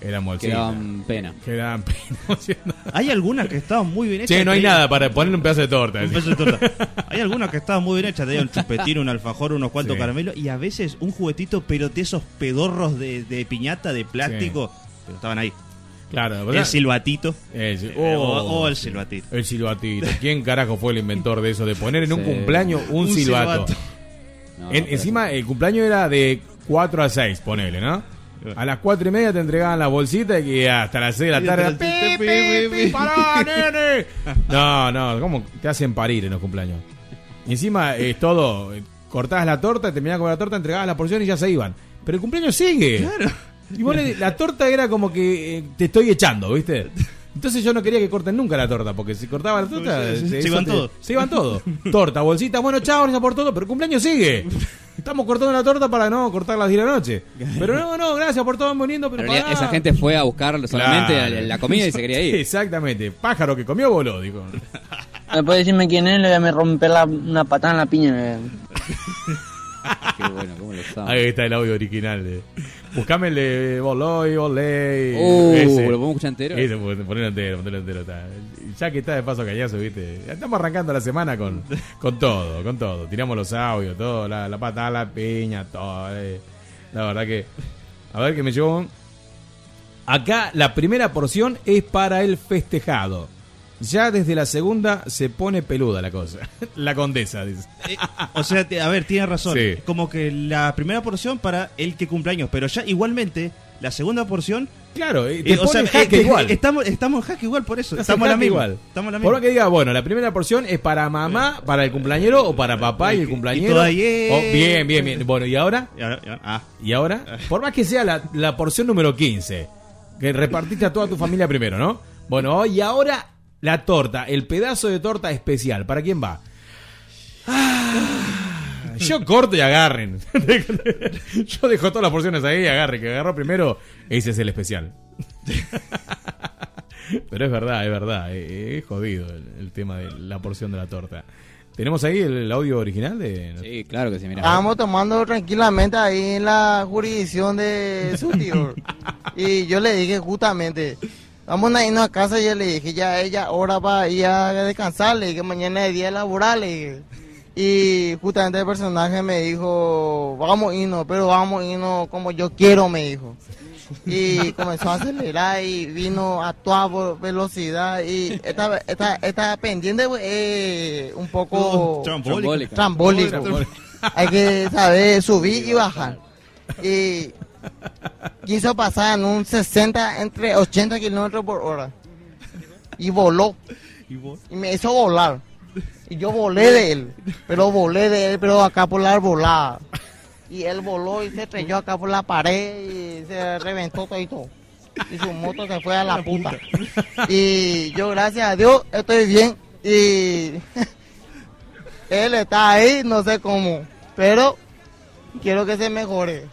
S2: eran
S3: Que
S2: bolsitas.
S3: daban pena.
S2: Que daban pena.
S4: Hay algunas que estaban muy bien hechas.
S2: Che, no hay
S4: que-
S2: nada para ponerle un pedazo de torta.
S4: Un pedazo de torta. Hay algunas que estaban muy bien hechas, te un chupetín, un alfajor, unos cuantos
S2: Sí.
S4: caramelos y a veces un juguetito, pero de esos pedorros de, de piñata, de plástico, pero estaban ahí.
S2: Claro,
S4: El silbatito.
S2: El sil-
S4: Eh, o-
S2: oh,
S4: o el silbatito.
S2: El silbatito. ¿Quién carajo fue el inventor de eso? De poner en un
S4: Sí.
S2: cumpleaños un,
S4: Un
S2: silbato.
S4: silbato.
S3: No,
S2: En-
S3: pero-
S2: encima, el cumpleaños era de 4 a 6, ponele, ¿no? A las 4 y media te entregaban la bolsita y hasta las 6 de la tarde. ¡Pi, pi, pi, pará, nene! No, no, ¿cómo te hacen parir en los cumpleaños? Y encima es todo. Cortabas la torta, terminabas con la torta, entregabas la porción y ya se iban. Pero el cumpleaños sigue.
S4: Claro.
S2: Y vos la torta era como que eh, te estoy echando, ¿viste? Entonces yo no quería que corten nunca la torta, porque si cortaba la torta...
S4: Se- se- iban
S2: te-
S4: todos.
S2: Se iban todos. Torta, bolsita, bueno, chao, gracias por todo, pero el cumpleaños sigue. Estamos cortando la torta para no cortar las 10 de la noche. Pero no, no, gracias por todo, muy lindo, pero
S3: realidad, esa gente fue a buscar solamente
S2: Claro.
S3: la, la comida y se quería ir.
S2: Exactamente. Pájaro que comió voló, dijo.
S25: ¿Me puede decirme quién es? Le voy a romper la, una patada en la piña.
S3: Qué bueno, cómo lo saben.
S2: Ahí está el audio original. De... Buscame el de Boloy, Boley.
S3: Uh,
S2: ese.
S3: ¿lo podemos escuchar entero?
S2: Ese, pon- ponelo entero, ponelo entero. está. Ya que está de paso cañazo, viste. Estamos arrancando la semana con, con todo, con todo. Tiramos los audios, todo, la, la patada, la piña, todo. eh. La verdad que. A ver que me llevó. Acá la primera porción es para el festejado. Ya desde la segunda se pone peluda la cosa. La condesa, dice.
S4: O sea, a ver, tiene razón.
S2: Sí.
S4: Como que la primera porción para el que cumpleaños, pero ya igualmente la segunda porción
S2: Claro, y
S4: Eh,
S2: te
S4: o sea,
S2: pone en jaque
S4: eh,
S2: igual.
S4: Estamos, estamos en jaque igual por eso. Estamos a la misma.
S2: igual.
S4: Estamos la
S2: Por
S4: misma.
S2: más que diga, bueno, la primera porción es para mamá, para el cumpleañero o para papá y el cumpleañero. Oh, bien, bien, bien. Bueno, ¿y ahora?
S4: Y ahora- y ahora- ah.
S2: ¿Y ahora? Por más que sea la, la porción número 15, que repartiste a toda tu familia primero, ¿no? Bueno, y ahora la torta, el pedazo de torta especial. ¿Para quién va? Ah, Yo corto y agarren. Yo dejo todas las porciones ahí y agarre. Que agarró primero, ese es el especial. Pero es verdad, es verdad. Es, es jodido el, el tema de la porción de la torta. ¿Tenemos ahí el, el audio original de.?
S3: Sí, claro que sí, mira.
S26: Estábamos tomando tranquilamente ahí en la jurisdicción de su tío. y yo le dije justamente, vamos a irnos a casa. Y yo le dije, ya ella ahora va a ir a descansar. Le dije, mañana es día laboral. le dije. Y justamente el personaje me dijo, vamos a irnos, pero vamos a irnos como yo quiero, me dijo. Y comenzó a acelerar y vino a toda velocidad. Y esta, esta, esta pendiente eh, un poco
S4: Trambólica.
S26: trambólico.
S4: Trambólico.
S26: Hay que saber subir y bajar. Y quiso pasar en un 60, entre 80 kilómetros por hora. Y voló. Y me hizo volar. Y yo volé de él. Pero volé de él, pero acá por la arbolada. Y él voló y se estrelló acá por la pared y se reventó todo y todo. Y su moto se fue a la puta. Y yo, gracias a Dios, estoy bien. Y él está ahí, no sé cómo. Pero quiero que se mejore.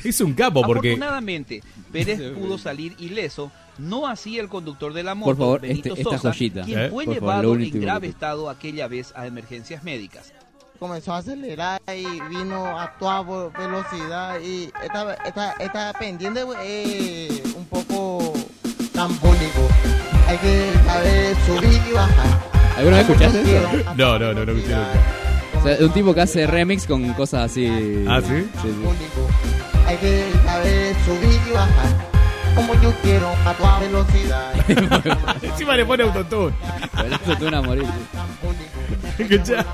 S2: Es un capo porque.
S27: Afortunadamente, Pérez pudo salir ileso, no así el conductor de la moto,
S3: Por favor,
S27: Benito
S3: este- esta
S27: Sosa,
S3: joyita.
S27: quien
S2: Eh,
S27: fue
S3: por favor,
S27: llevado
S3: lo
S27: en grave
S3: que-
S27: estado aquella vez a emergencias médicas.
S26: comenzó a acelerar y vino a toda velocidad y esta, esta, esta pendiente es un poco tambólico. Hay que saber subir y bajar.
S3: ¿Alguna vez escuchaste eso?
S2: No, no, no, no escuché nunca.
S3: O sea, un tipo que hace remix con cosas así.
S2: ¿Ah, sí?
S26: Hay que saber subir y bajar. Como yo quiero a toda velocidad.
S2: Encima le pone autotune.
S3: El autotune a morir.
S2: Escuchá.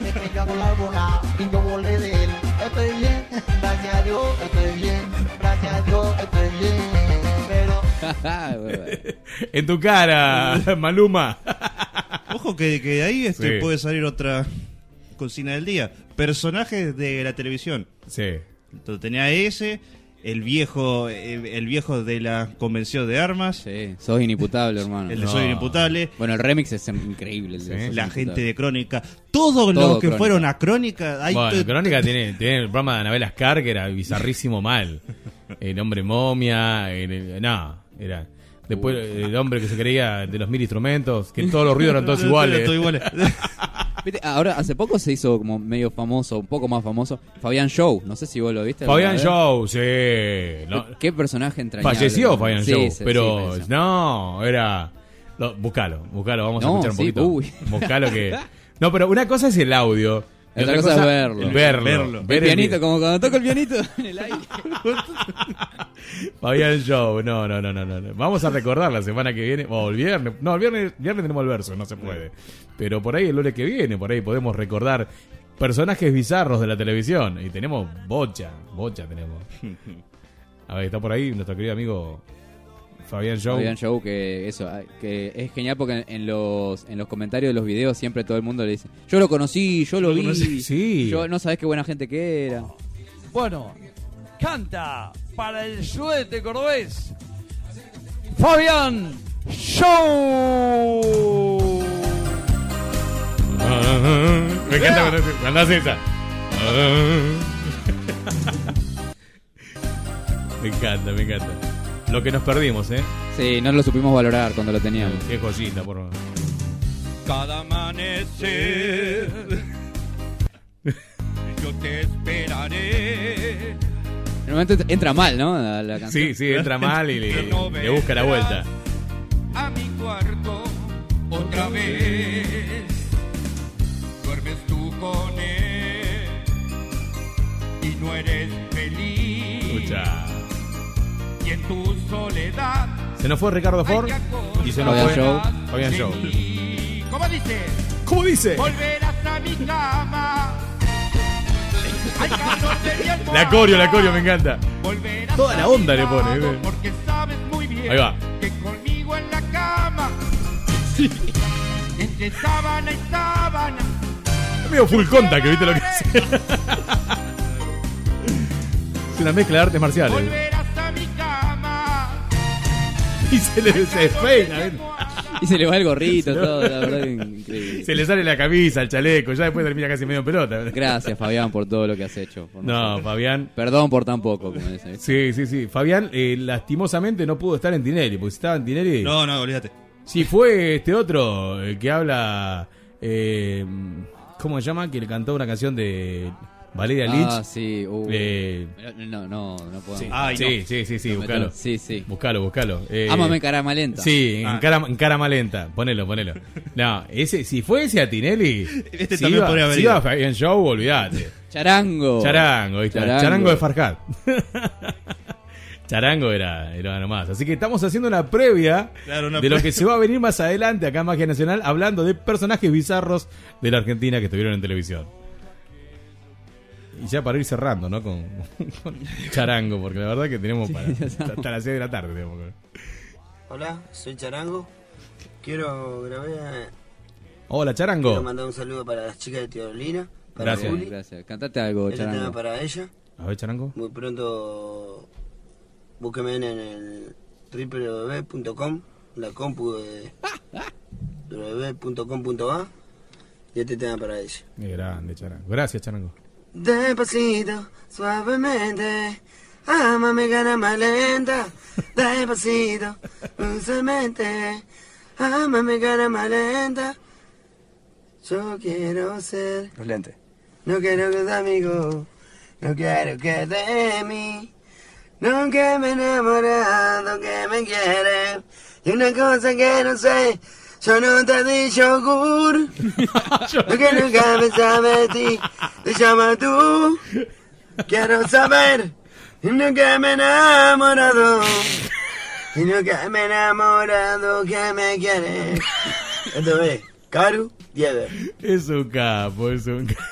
S26: Me estrelló con la bola y yo volé de él. Estoy bien, gracias a Dios, estoy bien. Gracias a Dios, estoy bien. Pero
S2: En tu cara, Maluma.
S4: Ojo que, que de ahí este,
S2: Sí.
S4: puede salir otra cocina del día. Personajes de la televisión.
S2: Sí.
S4: Entonces tenía ese, el viejo, el, el viejo de la convención de armas.
S3: Sí, sos inimputable, hermano.
S4: El de Soy Inimputable.
S3: Bueno, el remix es increíble. el de Sos
S4: La
S3: Inimputable.
S4: gente de Crónica. Todos
S3: Todo
S4: los que
S3: Crónica.
S4: fueron a Crónica. hay
S2: Bueno, Crónica tiene, tiene el programa de Anabel Ascar que era bizarrísimo mal. El hombre momia, el- el- no, era. Después el hombre que se creía de los mil instrumentos, que todos los ruidos eran todos iguales.
S3: Viste, Ahora, hace poco se hizo como medio famoso, un poco más famoso, Fabián Show. No sé si vos lo viste.
S2: Fabián. Show, sí. No,
S3: Qué personaje entrañable.
S2: falleció Fabián
S3: Sí,
S2: Show,
S3: sí, sí,
S2: pero no, era. lo- buscalo, buscalo, vamos a
S3: No,
S2: escuchar un
S3: sí,
S2: poquito.
S3: uy.
S2: Buscalo que. No, pero una cosa es el audio. y
S3: Otra cosa es verlo.
S2: el verlo.
S4: Verlo.
S2: Ver
S3: El pianito, como cuando toca el pianito en el aire.
S2: Fabián Show, no, no, no, no, no. no. Vamos a recordar la semana que viene, o el viernes. No, el viernes, viernes tenemos el verso, no se puede. Pero por ahí el lunes que viene, por ahí podemos recordar personajes bizarros de la televisión. Y tenemos bocha, bocha tenemos. A ver, está por ahí nuestro querido amigo Fabián Show.
S3: Fabián Show, que eso, ah, que es genial porque en los, en los comentarios de los videos siempre todo el mundo le dice, yo lo conocí, yo lo vi,
S2: sí.
S3: yo no sabés qué buena gente que era.
S28: Bueno, canta para el suete cordobés. Fabián Show.
S2: Me encanta cuando, hace- esa. Me encanta, me encanta. Lo que nos perdimos, ¿eh?
S3: Sí, no lo supimos valorar cuando lo teníamos.
S2: Qué joyita, por favor.
S28: Cada amanecer yo te esperaré.
S3: Momento entra mal, ¿no? La, la canción.
S2: Sí, sí, entra mal y le, le busca la vuelta.
S28: a mi cuarto otra vez. Duermes tú con él y no eres feliz.
S2: Escucha.
S28: Y en tu soledad.
S2: Se nos fue Ricardo Ford y se nos
S3: Fabián
S2: fue
S3: Show.
S2: Fabián Show.
S28: ¿Cómo dice?
S2: ¿Cómo dice?
S28: Volverás a mi cama.
S2: La coreo, la coreo, me encanta. Toda la onda le pone. ¿eh?
S28: Porque sabes muy bien
S2: Ahí va.
S28: que conmigo en la cama, entre sábana y sábana,
S2: Es medio full contact, ¿viste lo que hace? Es una mezcla de artes marciales.
S28: volverás a mi cama.
S2: Y se le despeina. ¿viste?
S3: Y se le va el gorrito, todo, la verdad increíble.
S2: Se le sale la camisa, el chaleco, ya después termina casi medio en pelota.
S3: Gracias, Fabián, por todo lo que has hecho. por
S2: No,
S3: nosotros.
S2: Fabián.
S3: Perdón por tan poco, como dicen.
S2: Sí, sí, sí. Fabián, eh, lastimosamente no pudo estar en Tinelli, porque si estaba en Tinelli.
S4: No, no, olvídate.
S2: Sí, fue este otro, el que habla. Eh, ¿Cómo se llama? Que le cantó una canción de Valeria Lynch.
S3: Ah, sí. uh.
S2: Eh,
S3: No, no, no puedo.
S2: sí, sí, sí, sí, sí,
S3: No,
S2: buscalo.
S3: Sí, sí.
S2: Buscalo, buscalo. Eh,
S3: Ámame caramalenta.
S2: Sí, en,
S3: Ah.
S2: cara, en cara malenta. Ponelo, ponelo. No, ese, si fuese a Tinelli.
S4: Este
S2: si
S4: también
S2: iba,
S4: podría haber
S2: si iba a Fabián Show, olvídate.
S3: Charango.
S2: Charango, está.
S3: Charango.
S2: Charango, de Farhat. Charango era, era nomás. Así que estamos haciendo una previa
S4: Claro, una
S2: de lo
S4: pre-
S2: que se va a venir más adelante acá en Magia Nacional, hablando de personajes bizarros de la Argentina que estuvieron en televisión. Y ya para ir cerrando, ¿no? Con, con Charango, porque la verdad que tenemos para, hasta, las 6 de la tarde. tenemos
S29: Hola, soy Charango. Quiero grabar.
S2: Hola, Charango.
S29: Quiero mandar un saludo para las chicas de Teolina. Para
S2: Gracias.
S29: Juli.
S3: Gracias. Cantate algo,
S29: Este tema
S3: Charango.
S29: para ella.
S2: A ver, Charango.
S29: Muy pronto búsqueme en el www.com, la compu de www.com.a y este tema para ella.
S2: Qué grande, Charango. Gracias, Charango.
S29: Despacito, suavemente, ámame gana más lenta. Despacito, dulcemente, ámame gana más lenta. Yo quiero ser,
S30: Los lentes.
S29: no quiero que sea amigo, no quiero que de mí. No que me he enamorado, que me quiere. Y una cosa que no sé, yo no te di yogur. Lo que nunca me sabe de ti, te llama tú. Quiero saber, y no que me he enamorado. Y no que me he enamorado, que me quiere. Esto es, Caru Diever.
S2: Es un capo, es un capo.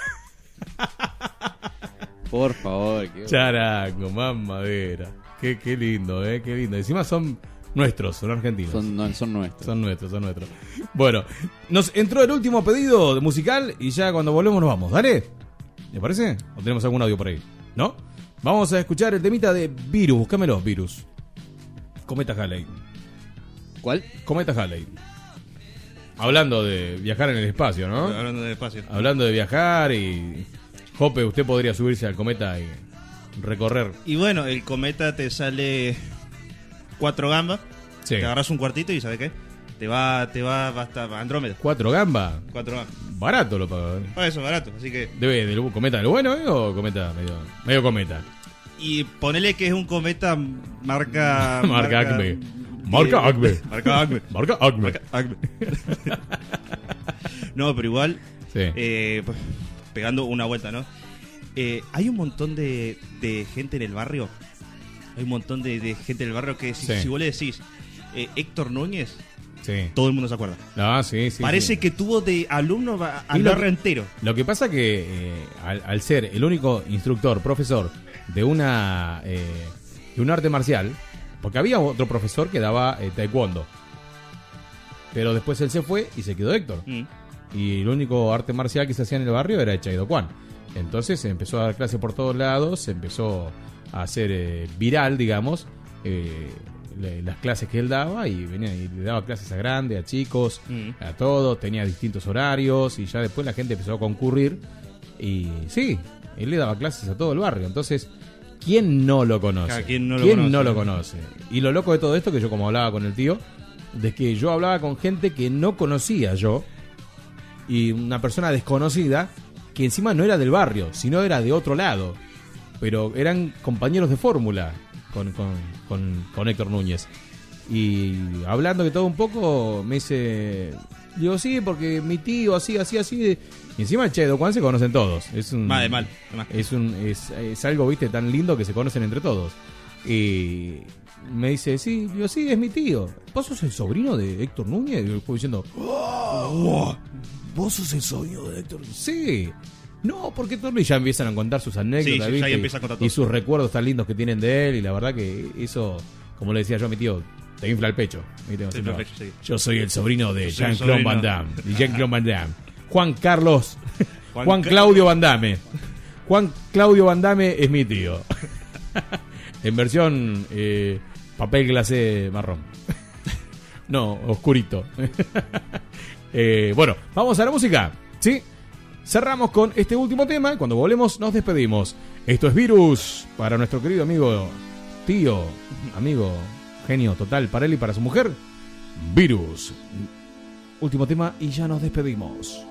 S3: Por favor. qué-
S2: Charango, mamadera. Qué, qué lindo, eh, qué lindo. Encima son nuestros, son argentinos.
S3: Son, no, son nuestros.
S2: Son nuestros, son nuestros. Bueno, nos entró el último pedido de musical y ya cuando volvemos nos vamos. ¿Dale? ¿Le parece? ¿O tenemos algún audio por ahí? ¿No? Vamos a escuchar el temita de Virus. Búscamelo, Virus. Cometa Halley.
S3: ¿Cuál?
S2: Cometa Halley. Hablando de viajar en el espacio, ¿no?
S4: Hablando de espacio.
S2: Hablando de viajar y... Jope, usted podría subirse al cometa y recorrer.
S4: Y bueno, el cometa te sale cuatro gambas.
S2: Sí.
S4: Te agarras un cuartito y ¿sabes qué? Te va, te va hasta Andrómeda.
S2: ¿Cuatro gambas?
S4: Cuatro gambas.
S2: Barato lo pago. ¿eh?
S4: Para eso, barato. Así que.
S2: Debe del cometa del bueno, ¿eh? O cometa medio, medio cometa.
S4: Y ponele que es un cometa marca.
S2: Marca Acme. Marca Acme.
S4: Marca Acme.
S2: Marca Acme.
S4: Marca Acme. no, pero igual.
S2: Sí.
S4: eh, pues, pegando una vuelta, ¿no? Eh, hay un montón de, de gente en el barrio. Hay un montón de, de gente en el barrio que si,
S2: Sí.
S4: si vos le decís eh, Héctor Núñez,
S2: Sí.
S4: todo el mundo se acuerda.
S2: Ah, sí, sí.
S4: Parece que tuvo de alumno al
S2: lo
S4: barrio entero.
S2: Lo que pasa que eh, al, al ser el único instructor, profesor de una eh, de un arte marcial, porque había otro profesor que daba eh, taekwondo, pero después él se fue y se quedó Héctor.
S4: Mm.
S2: Y el único arte marcial que se hacía en el barrio era el Chaido Kwan. Entonces se empezó a dar clases por todos lados, se empezó a hacer eh, viral, digamos, eh, le- las clases que él daba y venía y le daba clases a grandes, a chicos,
S4: Mm.
S2: a todos, tenía distintos horarios y ya después la gente empezó a concurrir y sí, él le daba clases a todo el barrio. Entonces, ¿quién no lo conoce?
S4: Claro, ¿quién no lo conoce?
S2: no lo conoce? Y lo loco de todo esto, que yo como hablaba con el tío, de que yo hablaba con gente que no conocía yo y una persona desconocida que encima no era del barrio, sino era de otro lado. Pero eran compañeros de fórmula con, con, con, con Héctor Núñez. Y hablando de todo un poco, me dice. Digo, sí, porque mi tío, así, así, así. Y encima el Che de Juan se conocen todos. Es un,
S4: Mal mal.
S2: Es, un, es, es algo, viste, tan lindo que se conocen entre todos. Y me dice, sí, digo, sí, es mi tío. ¿Vos sos el sobrino de Héctor Núñez? Y yo diciendo, "Oh, ¿vos sos el sobrino de Héctor? Sí.
S30: No, porque Torri ya empiezan a contar sus anécdotas,
S4: Sí, sí, ya ahí
S30: ¿viste?
S4: empieza a contar
S30: y sus recuerdos tan lindos que tienen de él. Y la verdad que eso, como le decía yo a mi tío, te infla el pecho. ¿viste?
S4: Te infla el pecho, sí.
S30: Yo soy el sobrino de Jean-Claude. Van Damme. de Jean-Claude Van Damme. Juan Carlos.
S4: Juan
S30: Claudio Van Damme. Juan Claudio Van Damme es mi tío. en versión eh, papel glacé marrón. no, oscurito. Eh, bueno, vamos a la música. ¿Sí? Cerramos con este último tema. Cuando volvemos, nos despedimos. Esto es Virus para nuestro querido amigo, tío, amigo, genio total para él y para su mujer. Virus. Último tema y ya nos despedimos.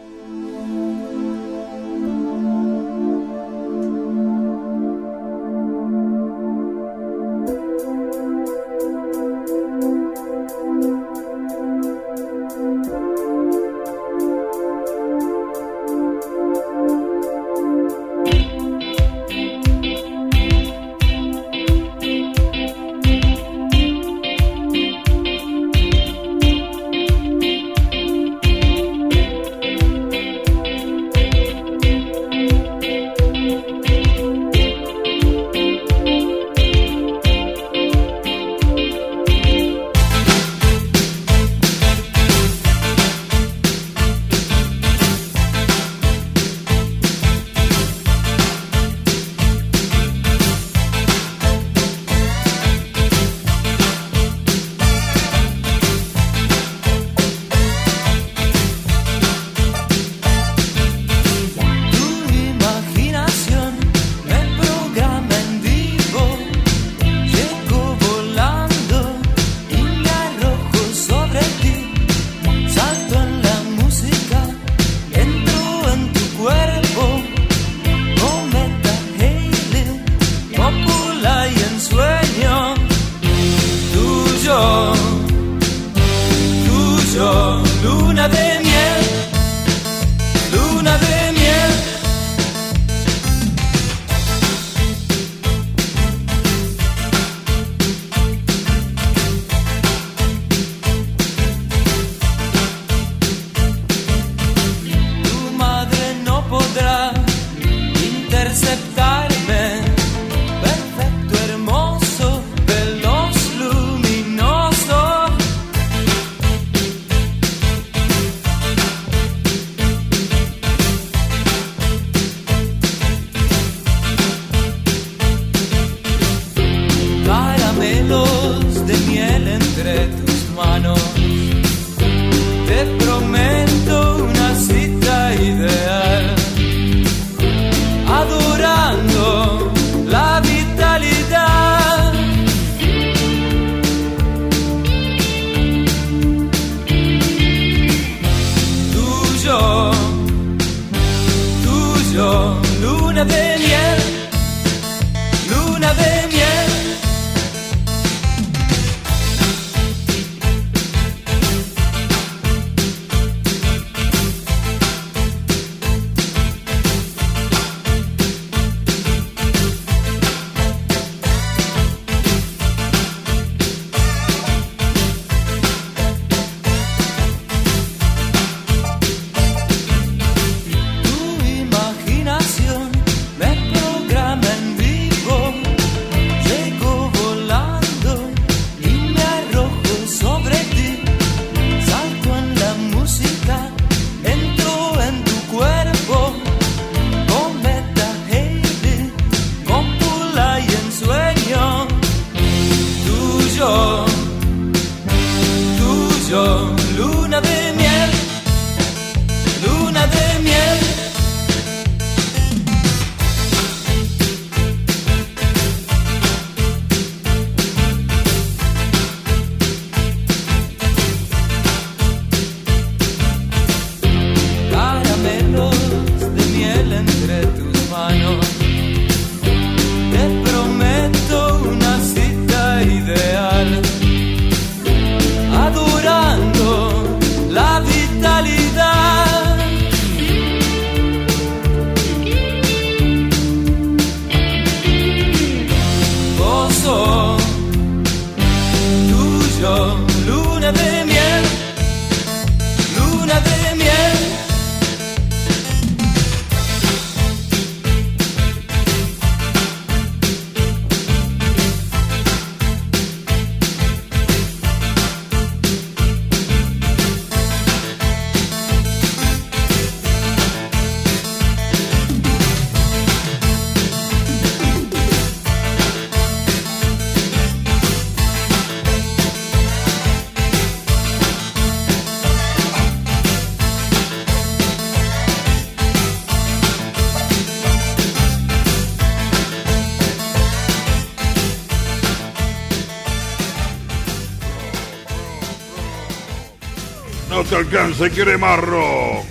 S31: Y
S7: quiere más rock.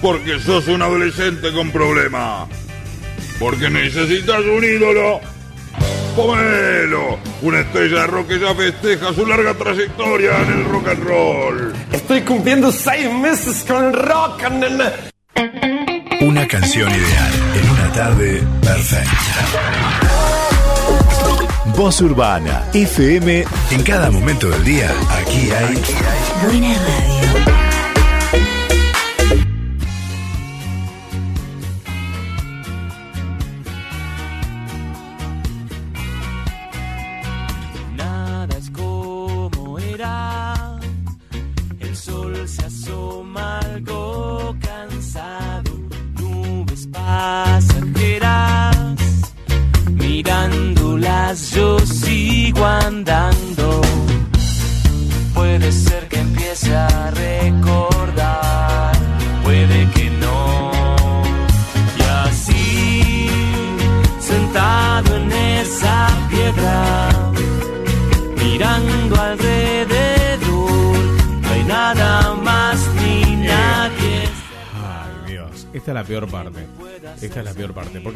S7: Porque sos un adolescente con problemas. Porque necesitas un ídolo. Pomelo, una estrella de rock que ya festeja su larga trayectoria en el rock and roll.
S32: Estoy cumpliendo seis meses con el rock and
S23: Una canción ideal en una tarde perfecta. Voz Urbana, FM, en cada momento del día, aquí hay
S30: Buena radio.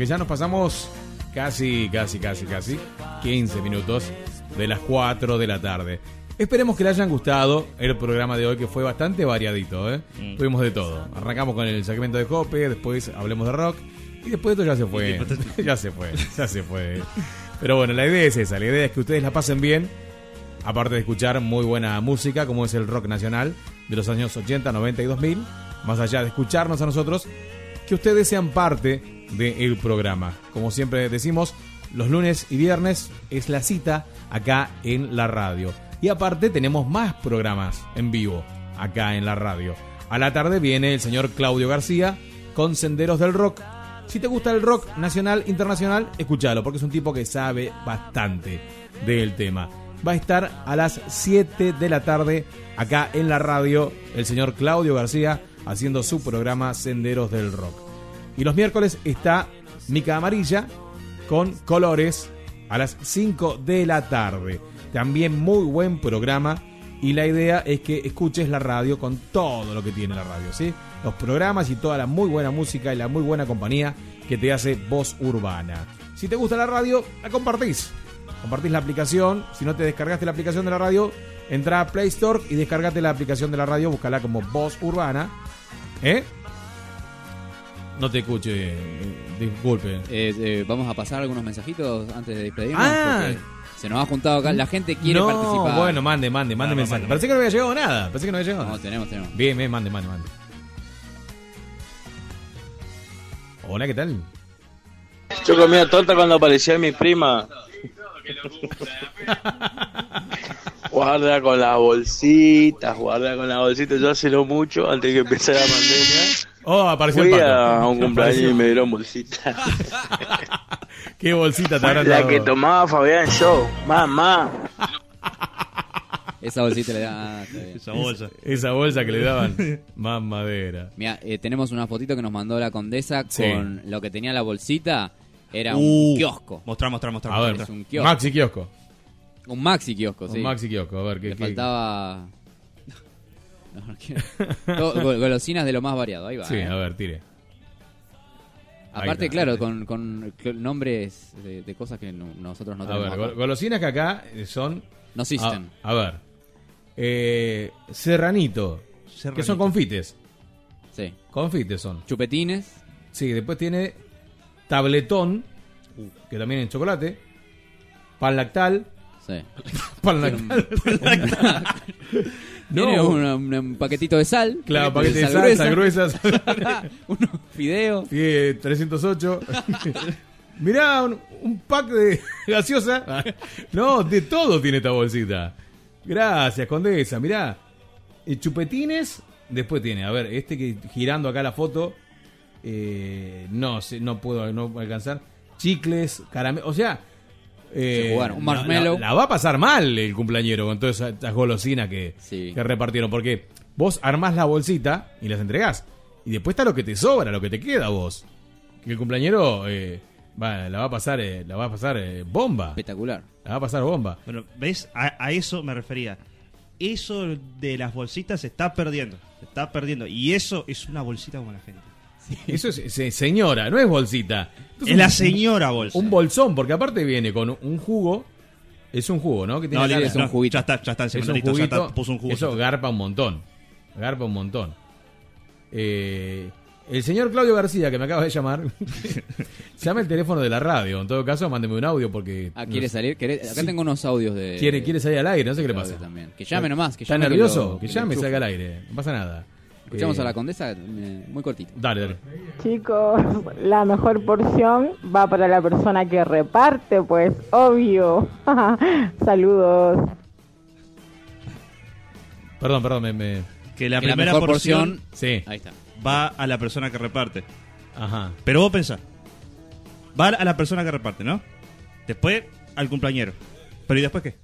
S2: Ya nos pasamos casi, casi, casi, casi 15 minutos de las 4 de la tarde. Esperemos que les hayan gustado el programa de hoy, que fue bastante variadito. ¿eh?
S4: Mm.
S2: Tuvimos de todo. Arrancamos con el segmento de Cope, después hablemos de rock. Y después de esto ya se fue. ya se fue, ya se fue. Pero bueno, la idea es esa. La idea es que ustedes la pasen bien. Aparte de escuchar muy buena música, como es el rock nacional de los años 80, 90 y 2000. Más allá de escucharnos a nosotros, que ustedes sean parte del programa. Como siempre decimos, los lunes y viernes es la cita acá en la radio. Y aparte tenemos más programas en vivo acá en la radio. A la tarde viene el señor Claudio García con Senderos del Rock. Si te gusta el rock nacional, internacional, escúchalo, porque es un tipo que sabe bastante del tema. Va a estar a las 7 de la tarde acá en la radio el señor Claudio García haciendo su programa Senderos del Rock. Y los miércoles está Mica Amarilla con Colores a las 5 de la tarde. También muy buen programa y la idea es que escuches la radio con todo lo que tiene la radio, ¿sí? Los programas y toda la muy buena música y la muy buena compañía que te hace voz urbana. Si te gusta la radio, la compartís. Compartís la aplicación. Si no te descargaste la aplicación de la radio, entra a Play Store y descargate la aplicación de la radio, búscala como voz urbana. ¿Eh? No te escuche, eh, disculpe.
S3: Eh, eh, vamos a pasar algunos mensajitos antes de despedirnos.
S2: Ah.
S3: porque se nos ha juntado acá. La gente quiere
S2: no,
S3: participar.
S2: bueno, mande, mande, mande
S3: No,
S2: mensaje. Parece que no había llegado nada. Parece que no había llegado
S3: No,
S2: nada.
S3: tenemos, tenemos.
S2: Bien, bien, mande, mande, mande. Hola, ¿qué tal?
S22: Yo comía torta cuando aparecía mi prima. Guarda con las bolsitas, guarda con las bolsitas. Yo hace no mucho, antes que empezara la pandemia,
S2: Oh, apareció
S22: fui
S2: el pato.
S22: a un cumpleaños
S2: Apareció.
S22: y me dieron bolsitas.
S2: ¿Qué bolsita te habrán
S22: La
S2: dado?
S22: que tomaba Fabián Show, mamá.
S3: Esa bolsita le da. ah.
S4: Esa bolsa.
S2: Esa bolsa que le daban. Más madera.
S3: Mira, eh, tenemos una fotito que nos mandó la condesa
S2: Sí.
S3: con lo que tenía la bolsita. Era
S2: Uh.
S3: un kiosco.
S4: Mostrá, mostrá, mostrá.
S2: A ver,
S3: Es un kiosco.
S2: Maxi Kiosco.
S3: Un maxi kiosco, sí.
S2: Un Maxi Kiosco, a ver qué.
S3: Le
S2: qué-
S3: faltaba. No, no quiero- Todo- gol- golosinas de lo más variado, ahí va.
S2: Sí,
S3: eh.
S2: a ver, tire. Ahí
S3: Aparte,
S2: está.
S3: claro, con, con cl- nombres de, de cosas que no- nosotros no
S2: A
S3: tenemos.
S2: ver,
S3: acá.
S2: gol- golosinas que acá eh, son.
S3: No existen.
S2: A, a ver. Eh, serranito, Que
S4: Serranito.
S2: son confites.
S3: Sí.
S2: Confites son.
S3: Chupetines.
S2: Sí, después tiene tabletón, que también es chocolate. Pan lactal.
S3: Sí.
S2: Pan
S3: Tiene
S2: lactal.
S3: Tiene un paquetito de sal.
S2: Claro, paquete de sal, sal gruesa.
S3: Unos fideos.
S2: Sí, 308. Mirá, un, un pack de gaseosa. No, de todo tiene esta bolsita. Gracias, Condesa. Mirá. Y chupetines. Después tiene, a ver, este que girando acá la foto. eh, no no puedo no puedo alcanzar. Chicles, caramelos. O sea. Eh,
S3: Se jugaron. Un
S2: la-
S3: marshmallow.
S2: La, la va a pasar mal el cumpleañero con todas esas, esas golosinas que, que repartieron. Porque vos armás la bolsita y las entregás. Y después está lo que te sobra, lo que te queda vos. Que el cumpleañero eh, va- la va a pasar, eh, la va a pasar eh, bomba.
S3: Espectacular.
S2: La va a pasar bomba.
S4: Bueno, ¿ves? A, a eso me refería. eso de las bolsitas se está perdiendo. Se está perdiendo. Y eso es una bolsita como la gente.
S2: Eso es se- señora, no es bolsita.
S4: Es la señora bolsa.
S2: Un bolsón, porque aparte viene con un jugo. Es un jugo, ¿no? Que
S4: No,
S2: acá-
S4: es un juguito. Ya está, ya está,
S2: Es un
S4: listo, ya está, puso un jugo,
S2: Eso garpa un montón. Garpa un montón. Eh, el señor Claudio García, que me acaba de llamar, llama el teléfono de la radio. En todo caso, mándeme un audio porque.
S3: Ah, ¿quiere
S2: no-
S3: salir? ¿Querés- Acá
S2: Sí.
S3: tengo unos audios de...
S2: Quiere, quiere salir al aire, no sé qué le pasa.
S3: también. Que llame nomás, que
S2: ¿Está
S3: llame que
S2: nervioso?
S3: lo-
S2: Que,
S3: que
S2: llame,
S3: lo
S2: salga al aire. No pasa nada.
S3: Escuchamos
S2: Eh,
S3: a la condesa eh, muy cortito.
S2: Dale, dale.
S33: Chicos, la mejor porción va para la persona que reparte, pues, obvio. Saludos.
S2: Perdón, perdón, me. me-
S4: Que la
S3: Que la
S4: primera
S3: mejor
S4: porción,
S3: porción-
S2: Sí.
S3: Ahí está.
S4: va a la persona que reparte.
S2: Ajá.
S4: Pero vos pensás, va a la persona que reparte, ¿no? Después al cumpleañero. Pero ¿y después qué?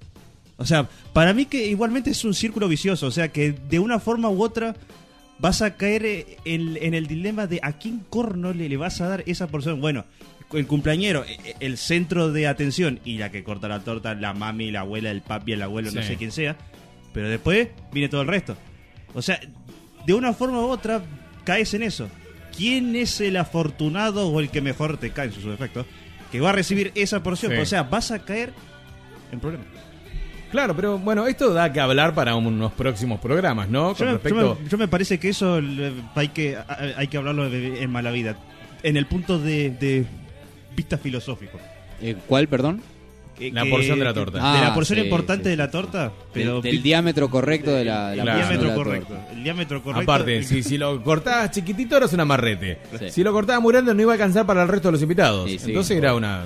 S4: O sea, para mí que igualmente es un círculo vicioso. O sea, que de una forma u otra vas a caer eh, en, en el dilema de a quién corno le, le vas a dar esa porción. Bueno, el cumpleañero, eh, el centro de atención y la que corta la torta, la mami, la abuela, el papi, el abuelo, no sé quién sea. Pero después viene todo el resto. O sea, de una forma u otra caes en eso. ¿Quién es el afortunado o el que mejor te cae en sus efectos? Que va a recibir esa porción.
S2: Sí.
S4: O sea, vas a caer en problemas.
S2: Claro, pero bueno, esto da que hablar para unos próximos programas, ¿no?
S4: Yo
S2: Con
S4: me,
S2: respecto.
S4: yo me- yo me parece que eso eh, hay que, hay que hablarlo de- en mala vida. En el punto de, de vista filosófico.
S3: Eh, ¿Cuál, perdón?
S4: Que-
S2: La
S4: que-
S2: porción de la
S4: que-
S2: torta.
S4: de la
S3: Ah,
S4: porción
S3: sí,
S4: importante
S3: sí,
S4: de la torta.
S3: Del,
S4: Pero
S3: del diámetro correcto de la, de
S4: diámetro
S3: de la
S4: correcto.
S3: torta.
S4: El diámetro correcto.
S2: Aparte, si, si lo cortabas chiquitito eras un amarrete.
S3: Sí.
S2: Si lo cortabas muy grande no iba a alcanzar para el resto de los invitados.
S3: Sí, sí.
S2: Entonces era una...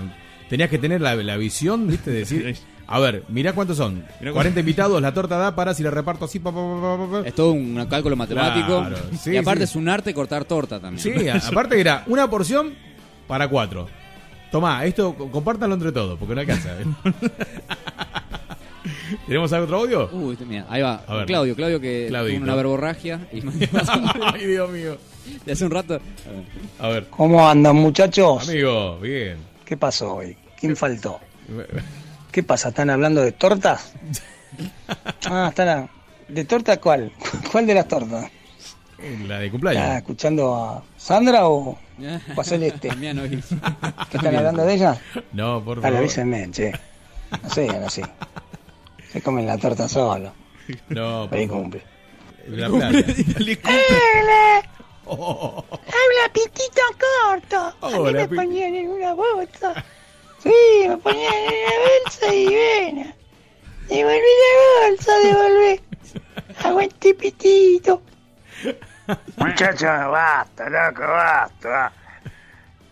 S2: Tenías que tener la, la visión, ¿viste? De decir, a ver, mirá cuántos son.
S4: Mirá
S2: 40 invitados, la torta da para si la reparto así, pa, pa, pa, pa, pa.
S3: Es todo un cálculo matemático.
S2: Claro, sí,
S3: y aparte
S2: sí.
S3: es un arte cortar torta también.
S2: Sí, aparte era una porción para cuatro. Tomá, esto co- compártanlo entre todos, porque no alcanza. ¿eh? ¿Tenemos algún otro audio?
S3: Uy, este, mira, ahí va.
S2: A ver.
S3: Claudio, Claudio que
S2: Claudito.
S3: tuvo una verborragia. Y
S2: Ay, Dios mío.
S3: de hace un rato.
S2: A ver.
S34: ¿Cómo andan muchachos?
S2: Amigo, bien.
S34: ¿Qué pasó hoy? ¿Quién faltó? ¿Qué pasa? ¿Están hablando de tortas? Ah, están a- ¿De torta cuál? ¿Cuál de las tortas?
S2: La de
S34: Ah,
S2: cumpleaños.
S34: ¿Escuchando a Sandra o, o a Celeste? ¿Qué están hablando de ella?
S2: No, por
S34: Dale,
S2: favor.
S34: avísenme, che. No sean así. Se comen la torta solo.
S2: No, por
S34: cumple.
S2: La plata.
S34: ¡Hola! ¡Habla pitito corto! A mí
S2: Hola,
S34: me ponían en una bolsa. Sí, me ponían en una bolsa divina. Devolví la bolsa, devolví. Aguante pitito.
S35: Muchachos, basta, loco, basta.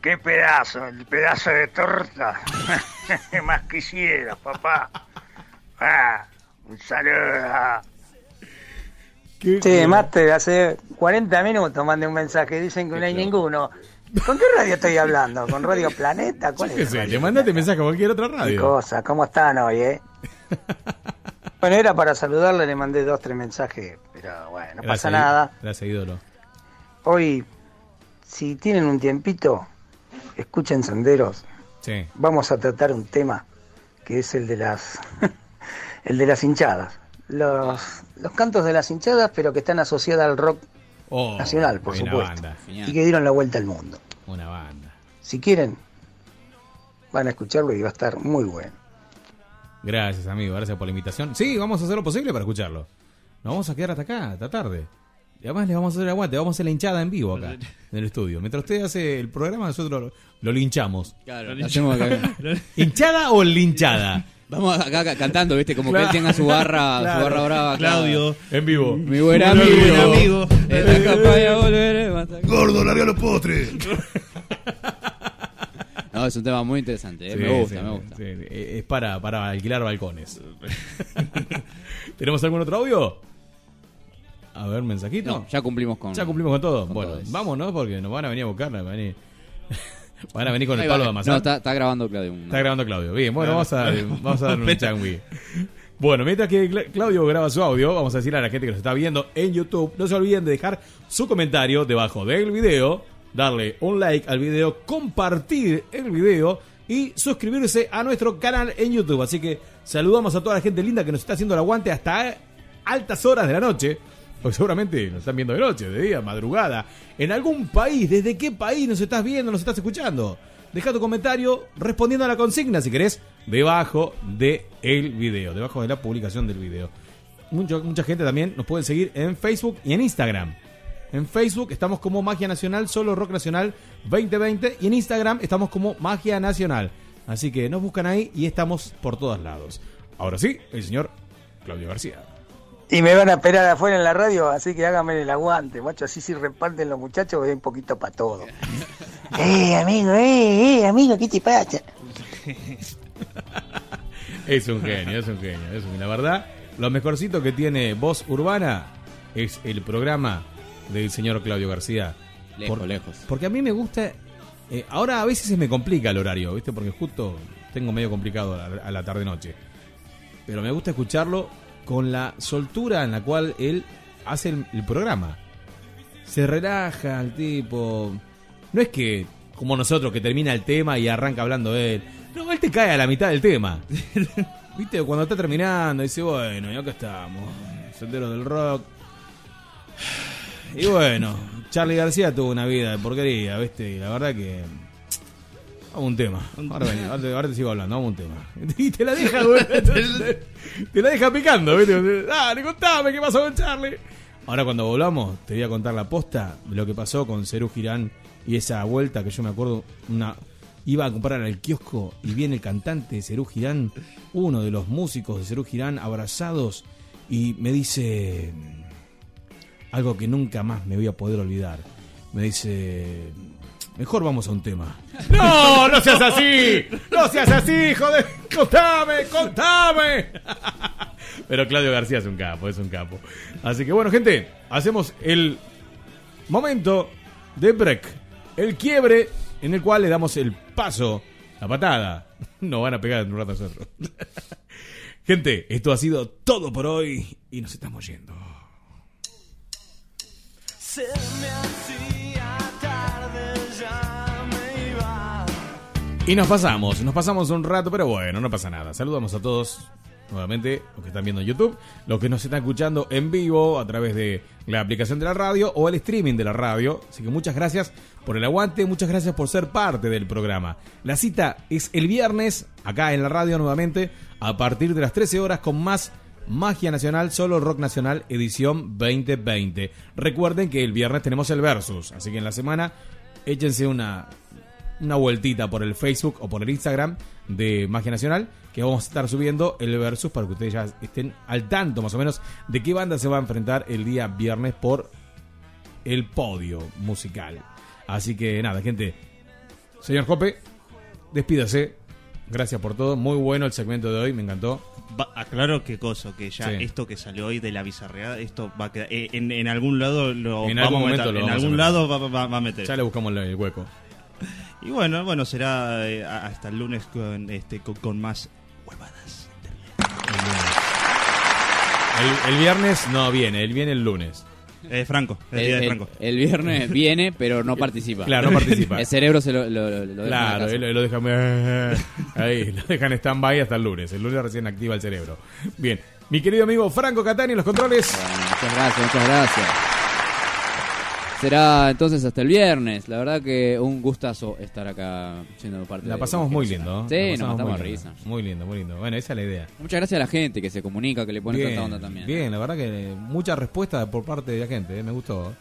S35: Qué pedazo, el pedazo de torta. ¿Qué más quisieras, papá? Ah, un saludo.
S34: Che, Master, hace 40 minutos mandé un mensaje. Dicen que no hay ninguno. ¿Con qué radio estoy hablando? ¿Con Radio Planeta? ¿Cuál
S2: ¿Qué
S34: es?
S2: sé?
S34: Radio
S2: Te mandaste mensaje a cualquier otra
S34: Qué
S2: radio.
S34: cosa, ¿cómo están hoy, eh? bueno, era para saludarle, le mandé dos, tres mensajes, pero bueno, no pasa nada.
S2: Gracias, ídolo.
S34: Hoy, si tienen un tiempito, escuchen Senderos.
S2: Sí.
S34: Vamos a tratar un tema que es el de las el de las hinchadas. Los, los cantos de las hinchadas, pero que están asociadas al rock
S2: Oh,
S34: nacional, por supuesto.
S2: banda.
S34: Y que dieron la vuelta al mundo.
S2: Una banda.
S34: Si quieren, van a escucharlo y va a estar muy bueno.
S2: Gracias, amigo. Gracias por la invitación. Sí, vamos a hacer lo posible para escucharlo. Nos vamos a quedar hasta acá, hasta tarde. Y además le vamos a hacer aguante. Vamos a hacer la hinchada en vivo acá, en el estudio. Mientras usted hace el programa, nosotros lo, lo linchamos.
S3: Claro, hacemos acá.
S2: ¿Hinchada o linchada?
S3: Vamos acá ca- cantando, ¿viste? Como que
S2: Claro.
S3: él tenga su barra,
S2: Claro.
S3: su barra brava.
S4: Claudio.
S2: En vivo.
S3: Mi buen
S2: Mi
S3: amigo.
S2: buen amigo.
S3: Esta campaña volveremos a-
S19: Gordo, larga los postres.
S3: No, es un tema muy interesante. ¿eh?
S2: Sí,
S3: me gusta,
S2: sí,
S3: me gusta.
S2: sí. Es para, para alquilar balcones. ¿Tenemos algún otro audio? A ver, mensajito.
S3: No, ya cumplimos con.
S2: Ya cumplimos con todo.
S3: con
S2: bueno,
S3: todo
S2: ¿no? Porque nos van a venir a buscar. Van a venir, van a venir con el palo de amasar.
S3: No, está, está grabando Claudio.
S2: Está grabando Claudio. Bien, bueno, vamos a, vamos a darle un changui. Bueno, mientras que Cla- Claudio graba su audio, vamos a decirle a la gente que nos está viendo en YouTube, no se olviden de dejar su comentario debajo del video, darle un like al video, compartir el video y suscribirse a nuestro canal en YouTube. Así que saludamos a toda la gente linda que nos está haciendo el aguante hasta altas horas de la noche, porque seguramente nos están viendo de noche, de día, madrugada, en algún país, ¿desde qué país nos estás viendo, nos estás escuchando? Deja tu comentario respondiendo a la consigna, si querés, debajo de el video, debajo de la publicación del video. Mucho- mucha gente también nos puede seguir en Facebook y en Instagram. En Facebook estamos como Magia Nacional, solo Rock Nacional 2020. Y en Instagram estamos como Magia Nacional. Así que nos buscan ahí y estamos por todos lados. Ahora sí, el señor Claudio García.
S35: Y me van a esperar afuera en la radio, así que háganme el aguante, macho. Así si reparten los muchachos, voy un poquito para todo. eh, amigo, eh, eh, amigo, ¿qué te pasa?
S2: Es un genio, es un genio. Es un, la verdad, lo mejorcito que tiene Voz Urbana es el programa del señor Claudio García.
S3: Lejos, lejos.
S2: Porque a mí me gusta. eh, ahora a veces se me complica el horario, ¿viste? Porque justo tengo medio complicado a la, a la tarde-noche. Pero me gusta escucharlo con la soltura en la cual él hace el, programa. Se relaja el tipo. No es que, como nosotros, que termina el tema y arranca hablando él. No, él te cae a la mitad del tema. ¿Viste? Cuando está terminando, dice, bueno, y acá estamos. Sendero del rock. Y bueno, Charlie García tuvo una vida de porquería, ¿viste? Y la verdad que. Vamos a un tema. Ahora, te, ahora te sigo hablando, vamos a un tema. Y te la deja, güey. Te, te la deja picando, ¿viste? Dale, contame qué pasó con Charlie. Ahora, cuando volvamos, te voy a contar la posta de lo que pasó con Cerú Girán y esa vuelta que yo me acuerdo. una Iba a comprar al kiosco y viene el cantante Cerú Girán, uno de los músicos de Cerú Girán, abrazados, y me dice algo que nunca más me voy a poder olvidar. Me dice, mejor vamos a un tema. No, no seas así, no seas así, joder, contame, contame. Pero Claudio García es un capo, es un capo. Así que bueno, gente, hacemos el momento de break, el quiebre en el cual le damos el paso, la patada. Nos van a pegar en un rato a nosotros. Gente, esto ha sido todo por hoy y nos estamos yendo.
S30: Se me
S2: Y nos pasamos, nos pasamos un rato, pero bueno, no pasa nada. Saludamos a todos nuevamente, los que están viendo en YouTube, los que nos están escuchando en vivo a través de la aplicación de la radio o el streaming de la radio. Así que muchas gracias por el aguante, muchas gracias por ser parte del programa. La cita es el viernes, acá en la radio nuevamente, a partir de las 13 horas con más Magia Nacional, solo Rock Nacional, edición 2020. Recuerden que el viernes tenemos el Versus, así que en la semana échense una, una vueltita por el Facebook o por el Instagram de Magia Nacional, que vamos a estar subiendo el Versus para que ustedes ya estén al tanto más o menos de qué banda se va a enfrentar el día viernes por el podio musical. Así que nada, gente. Señor Jope, despídase. Gracias por todo. Muy bueno el segmento de hoy, me encantó.
S4: Va- aclaro qué cosa, que ya
S2: Sí.
S4: esto que salió hoy de la bizarreada, esto va a quedar. eh, en, en algún lado lo
S2: En
S4: vamos
S2: algún
S4: a meter,
S2: lo
S4: En
S2: vamos a
S4: algún
S2: meter.
S4: lado va, va- va a meter.
S2: Ya le buscamos el hueco.
S4: Y bueno, bueno, será eh, hasta el lunes con, este, con, con más huevadas.
S2: El, el viernes no viene, él viene el lunes.
S4: Eh, Franco, el,
S3: El,
S4: día de
S3: el-
S4: Franco.
S3: el viernes viene, pero no participa.
S2: Claro, no participa.
S3: El cerebro se lo, lo, lo deja
S2: Claro, él lo deja ahí, lo dejan en stand-by hasta el lunes. El lunes recién activa el cerebro. Bien, mi querido amigo Franco Catani en los controles.
S3: Muchas gracias, muchas gracias. Será entonces hasta el viernes. La verdad que un gustazo estar acá siendo parte
S2: La
S3: de
S2: pasamos muy lindo. ¿no?
S3: Sí, nos matamos
S2: muy
S3: risa.
S2: Muy lindo, muy lindo. Bueno, esa es la idea.
S3: Muchas gracias a la gente que se comunica, que le pone tanta onda también.
S2: Bien, la verdad que mucha respuesta por parte de la gente, ¿eh? me gustó.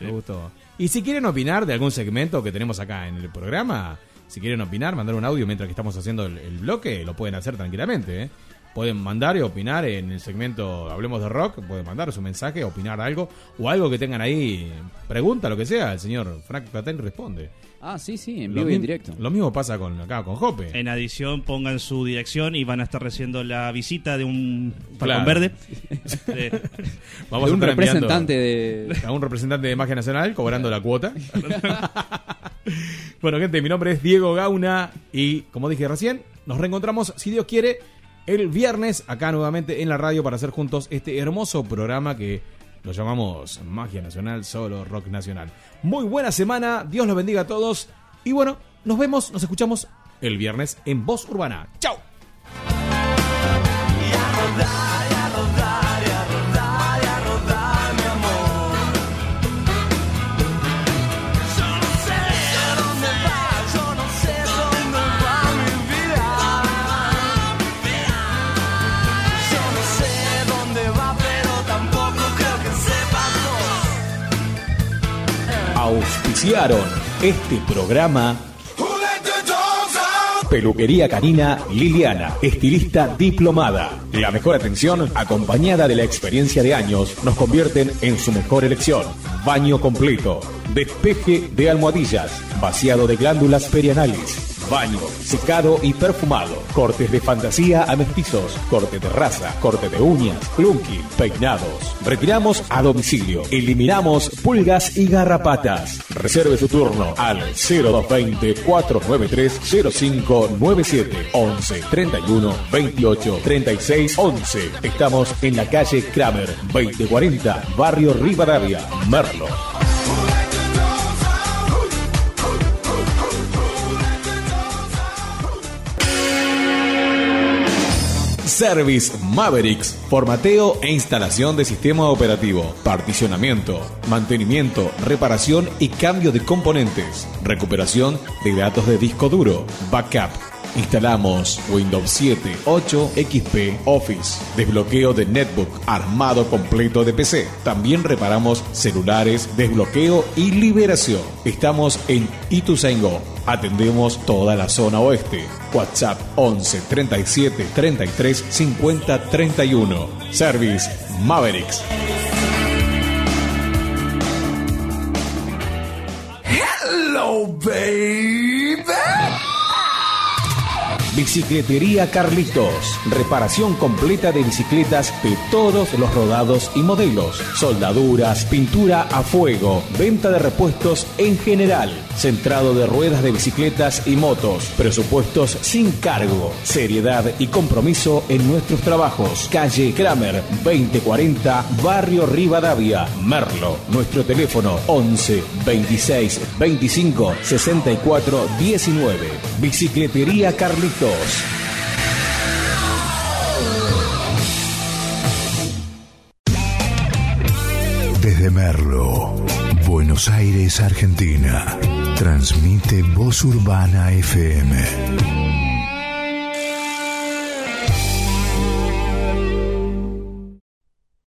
S2: Me gustó. Y si quieren opinar de algún segmento que tenemos acá en el programa, si quieren opinar, mandar un audio mientras que estamos haciendo el, el bloque, lo pueden hacer tranquilamente. ¿eh? Pueden mandar y opinar en el segmento Hablemos de Rock, pueden mandar su mensaje, opinar algo, o algo que tengan ahí, pregunta, lo que sea, el señor Frank Platén responde.
S3: Ah, sí, sí, en
S2: Lo
S3: vivo y en directo.
S2: Lo mismo pasa con acá con Jope.
S4: En adición, pongan su dirección y van a estar recibiendo la visita de un
S2: Claro.
S4: falcón verde.
S2: Vamos
S3: De
S2: a
S3: un
S2: estar enviando
S3: representante de-
S2: A un representante de Magia Nacional cobrando la cuota. bueno, gente, mi nombre es Diego Gauna y como dije recién, nos reencontramos, si Dios quiere, el viernes acá nuevamente en la radio para hacer juntos este hermoso programa que lo llamamos Magia Nacional, solo Rock Nacional. Muy buena semana, Dios los bendiga a todos y bueno, nos vemos, nos escuchamos el viernes en Voz Urbana. ¡Chao! Auspiciaron este programa. Peluquería Canina Liliana, estilista diplomada. La mejor atención, acompañada de la experiencia de años, nos convierten en su mejor elección. Baño completo, despeje de almohadillas, vaciado de glándulas perianales, baño, secado y perfumado, cortes de fantasía a mestizos, corte de raza, corte de uñas, plunking, peinados. Retiramos a domicilio, eliminamos pulgas y garrapatas. Reserve su turno al 0220 493 0597 11 31 28 36 11. Estamos en la calle Kramer 2040, barrio Rivadavia, Merlo. Service Mavericks, formateo e instalación de sistema operativo, particionamiento, mantenimiento, reparación y cambio de componentes, recuperación de datos de disco duro, backup. Instalamos Windows 7, 8, XP, Office, desbloqueo de netbook, armado completo de PC. También reparamos celulares, desbloqueo y liberación. Estamos en Ituzaingó. Atendemos toda la zona oeste. WhatsApp 11 37 33 50 31. Service Mavericks.
S36: Hello, baby.
S2: Bicicletería Carlitos. Reparación completa de bicicletas de todos los rodados y modelos. Soldaduras, pintura a fuego, venta de repuestos en general. Centrado de ruedas de bicicletas y motos. Presupuestos sin cargo. Seriedad y compromiso en nuestros trabajos. Calle Kramer 2040, Barrio Rivadavia, Merlo. Nuestro teléfono 11 26 25 64 19. Bicicletería Carlitos.
S37: Desde Merlo, Buenos Aires, Argentina. Transmite Voz Urbana FM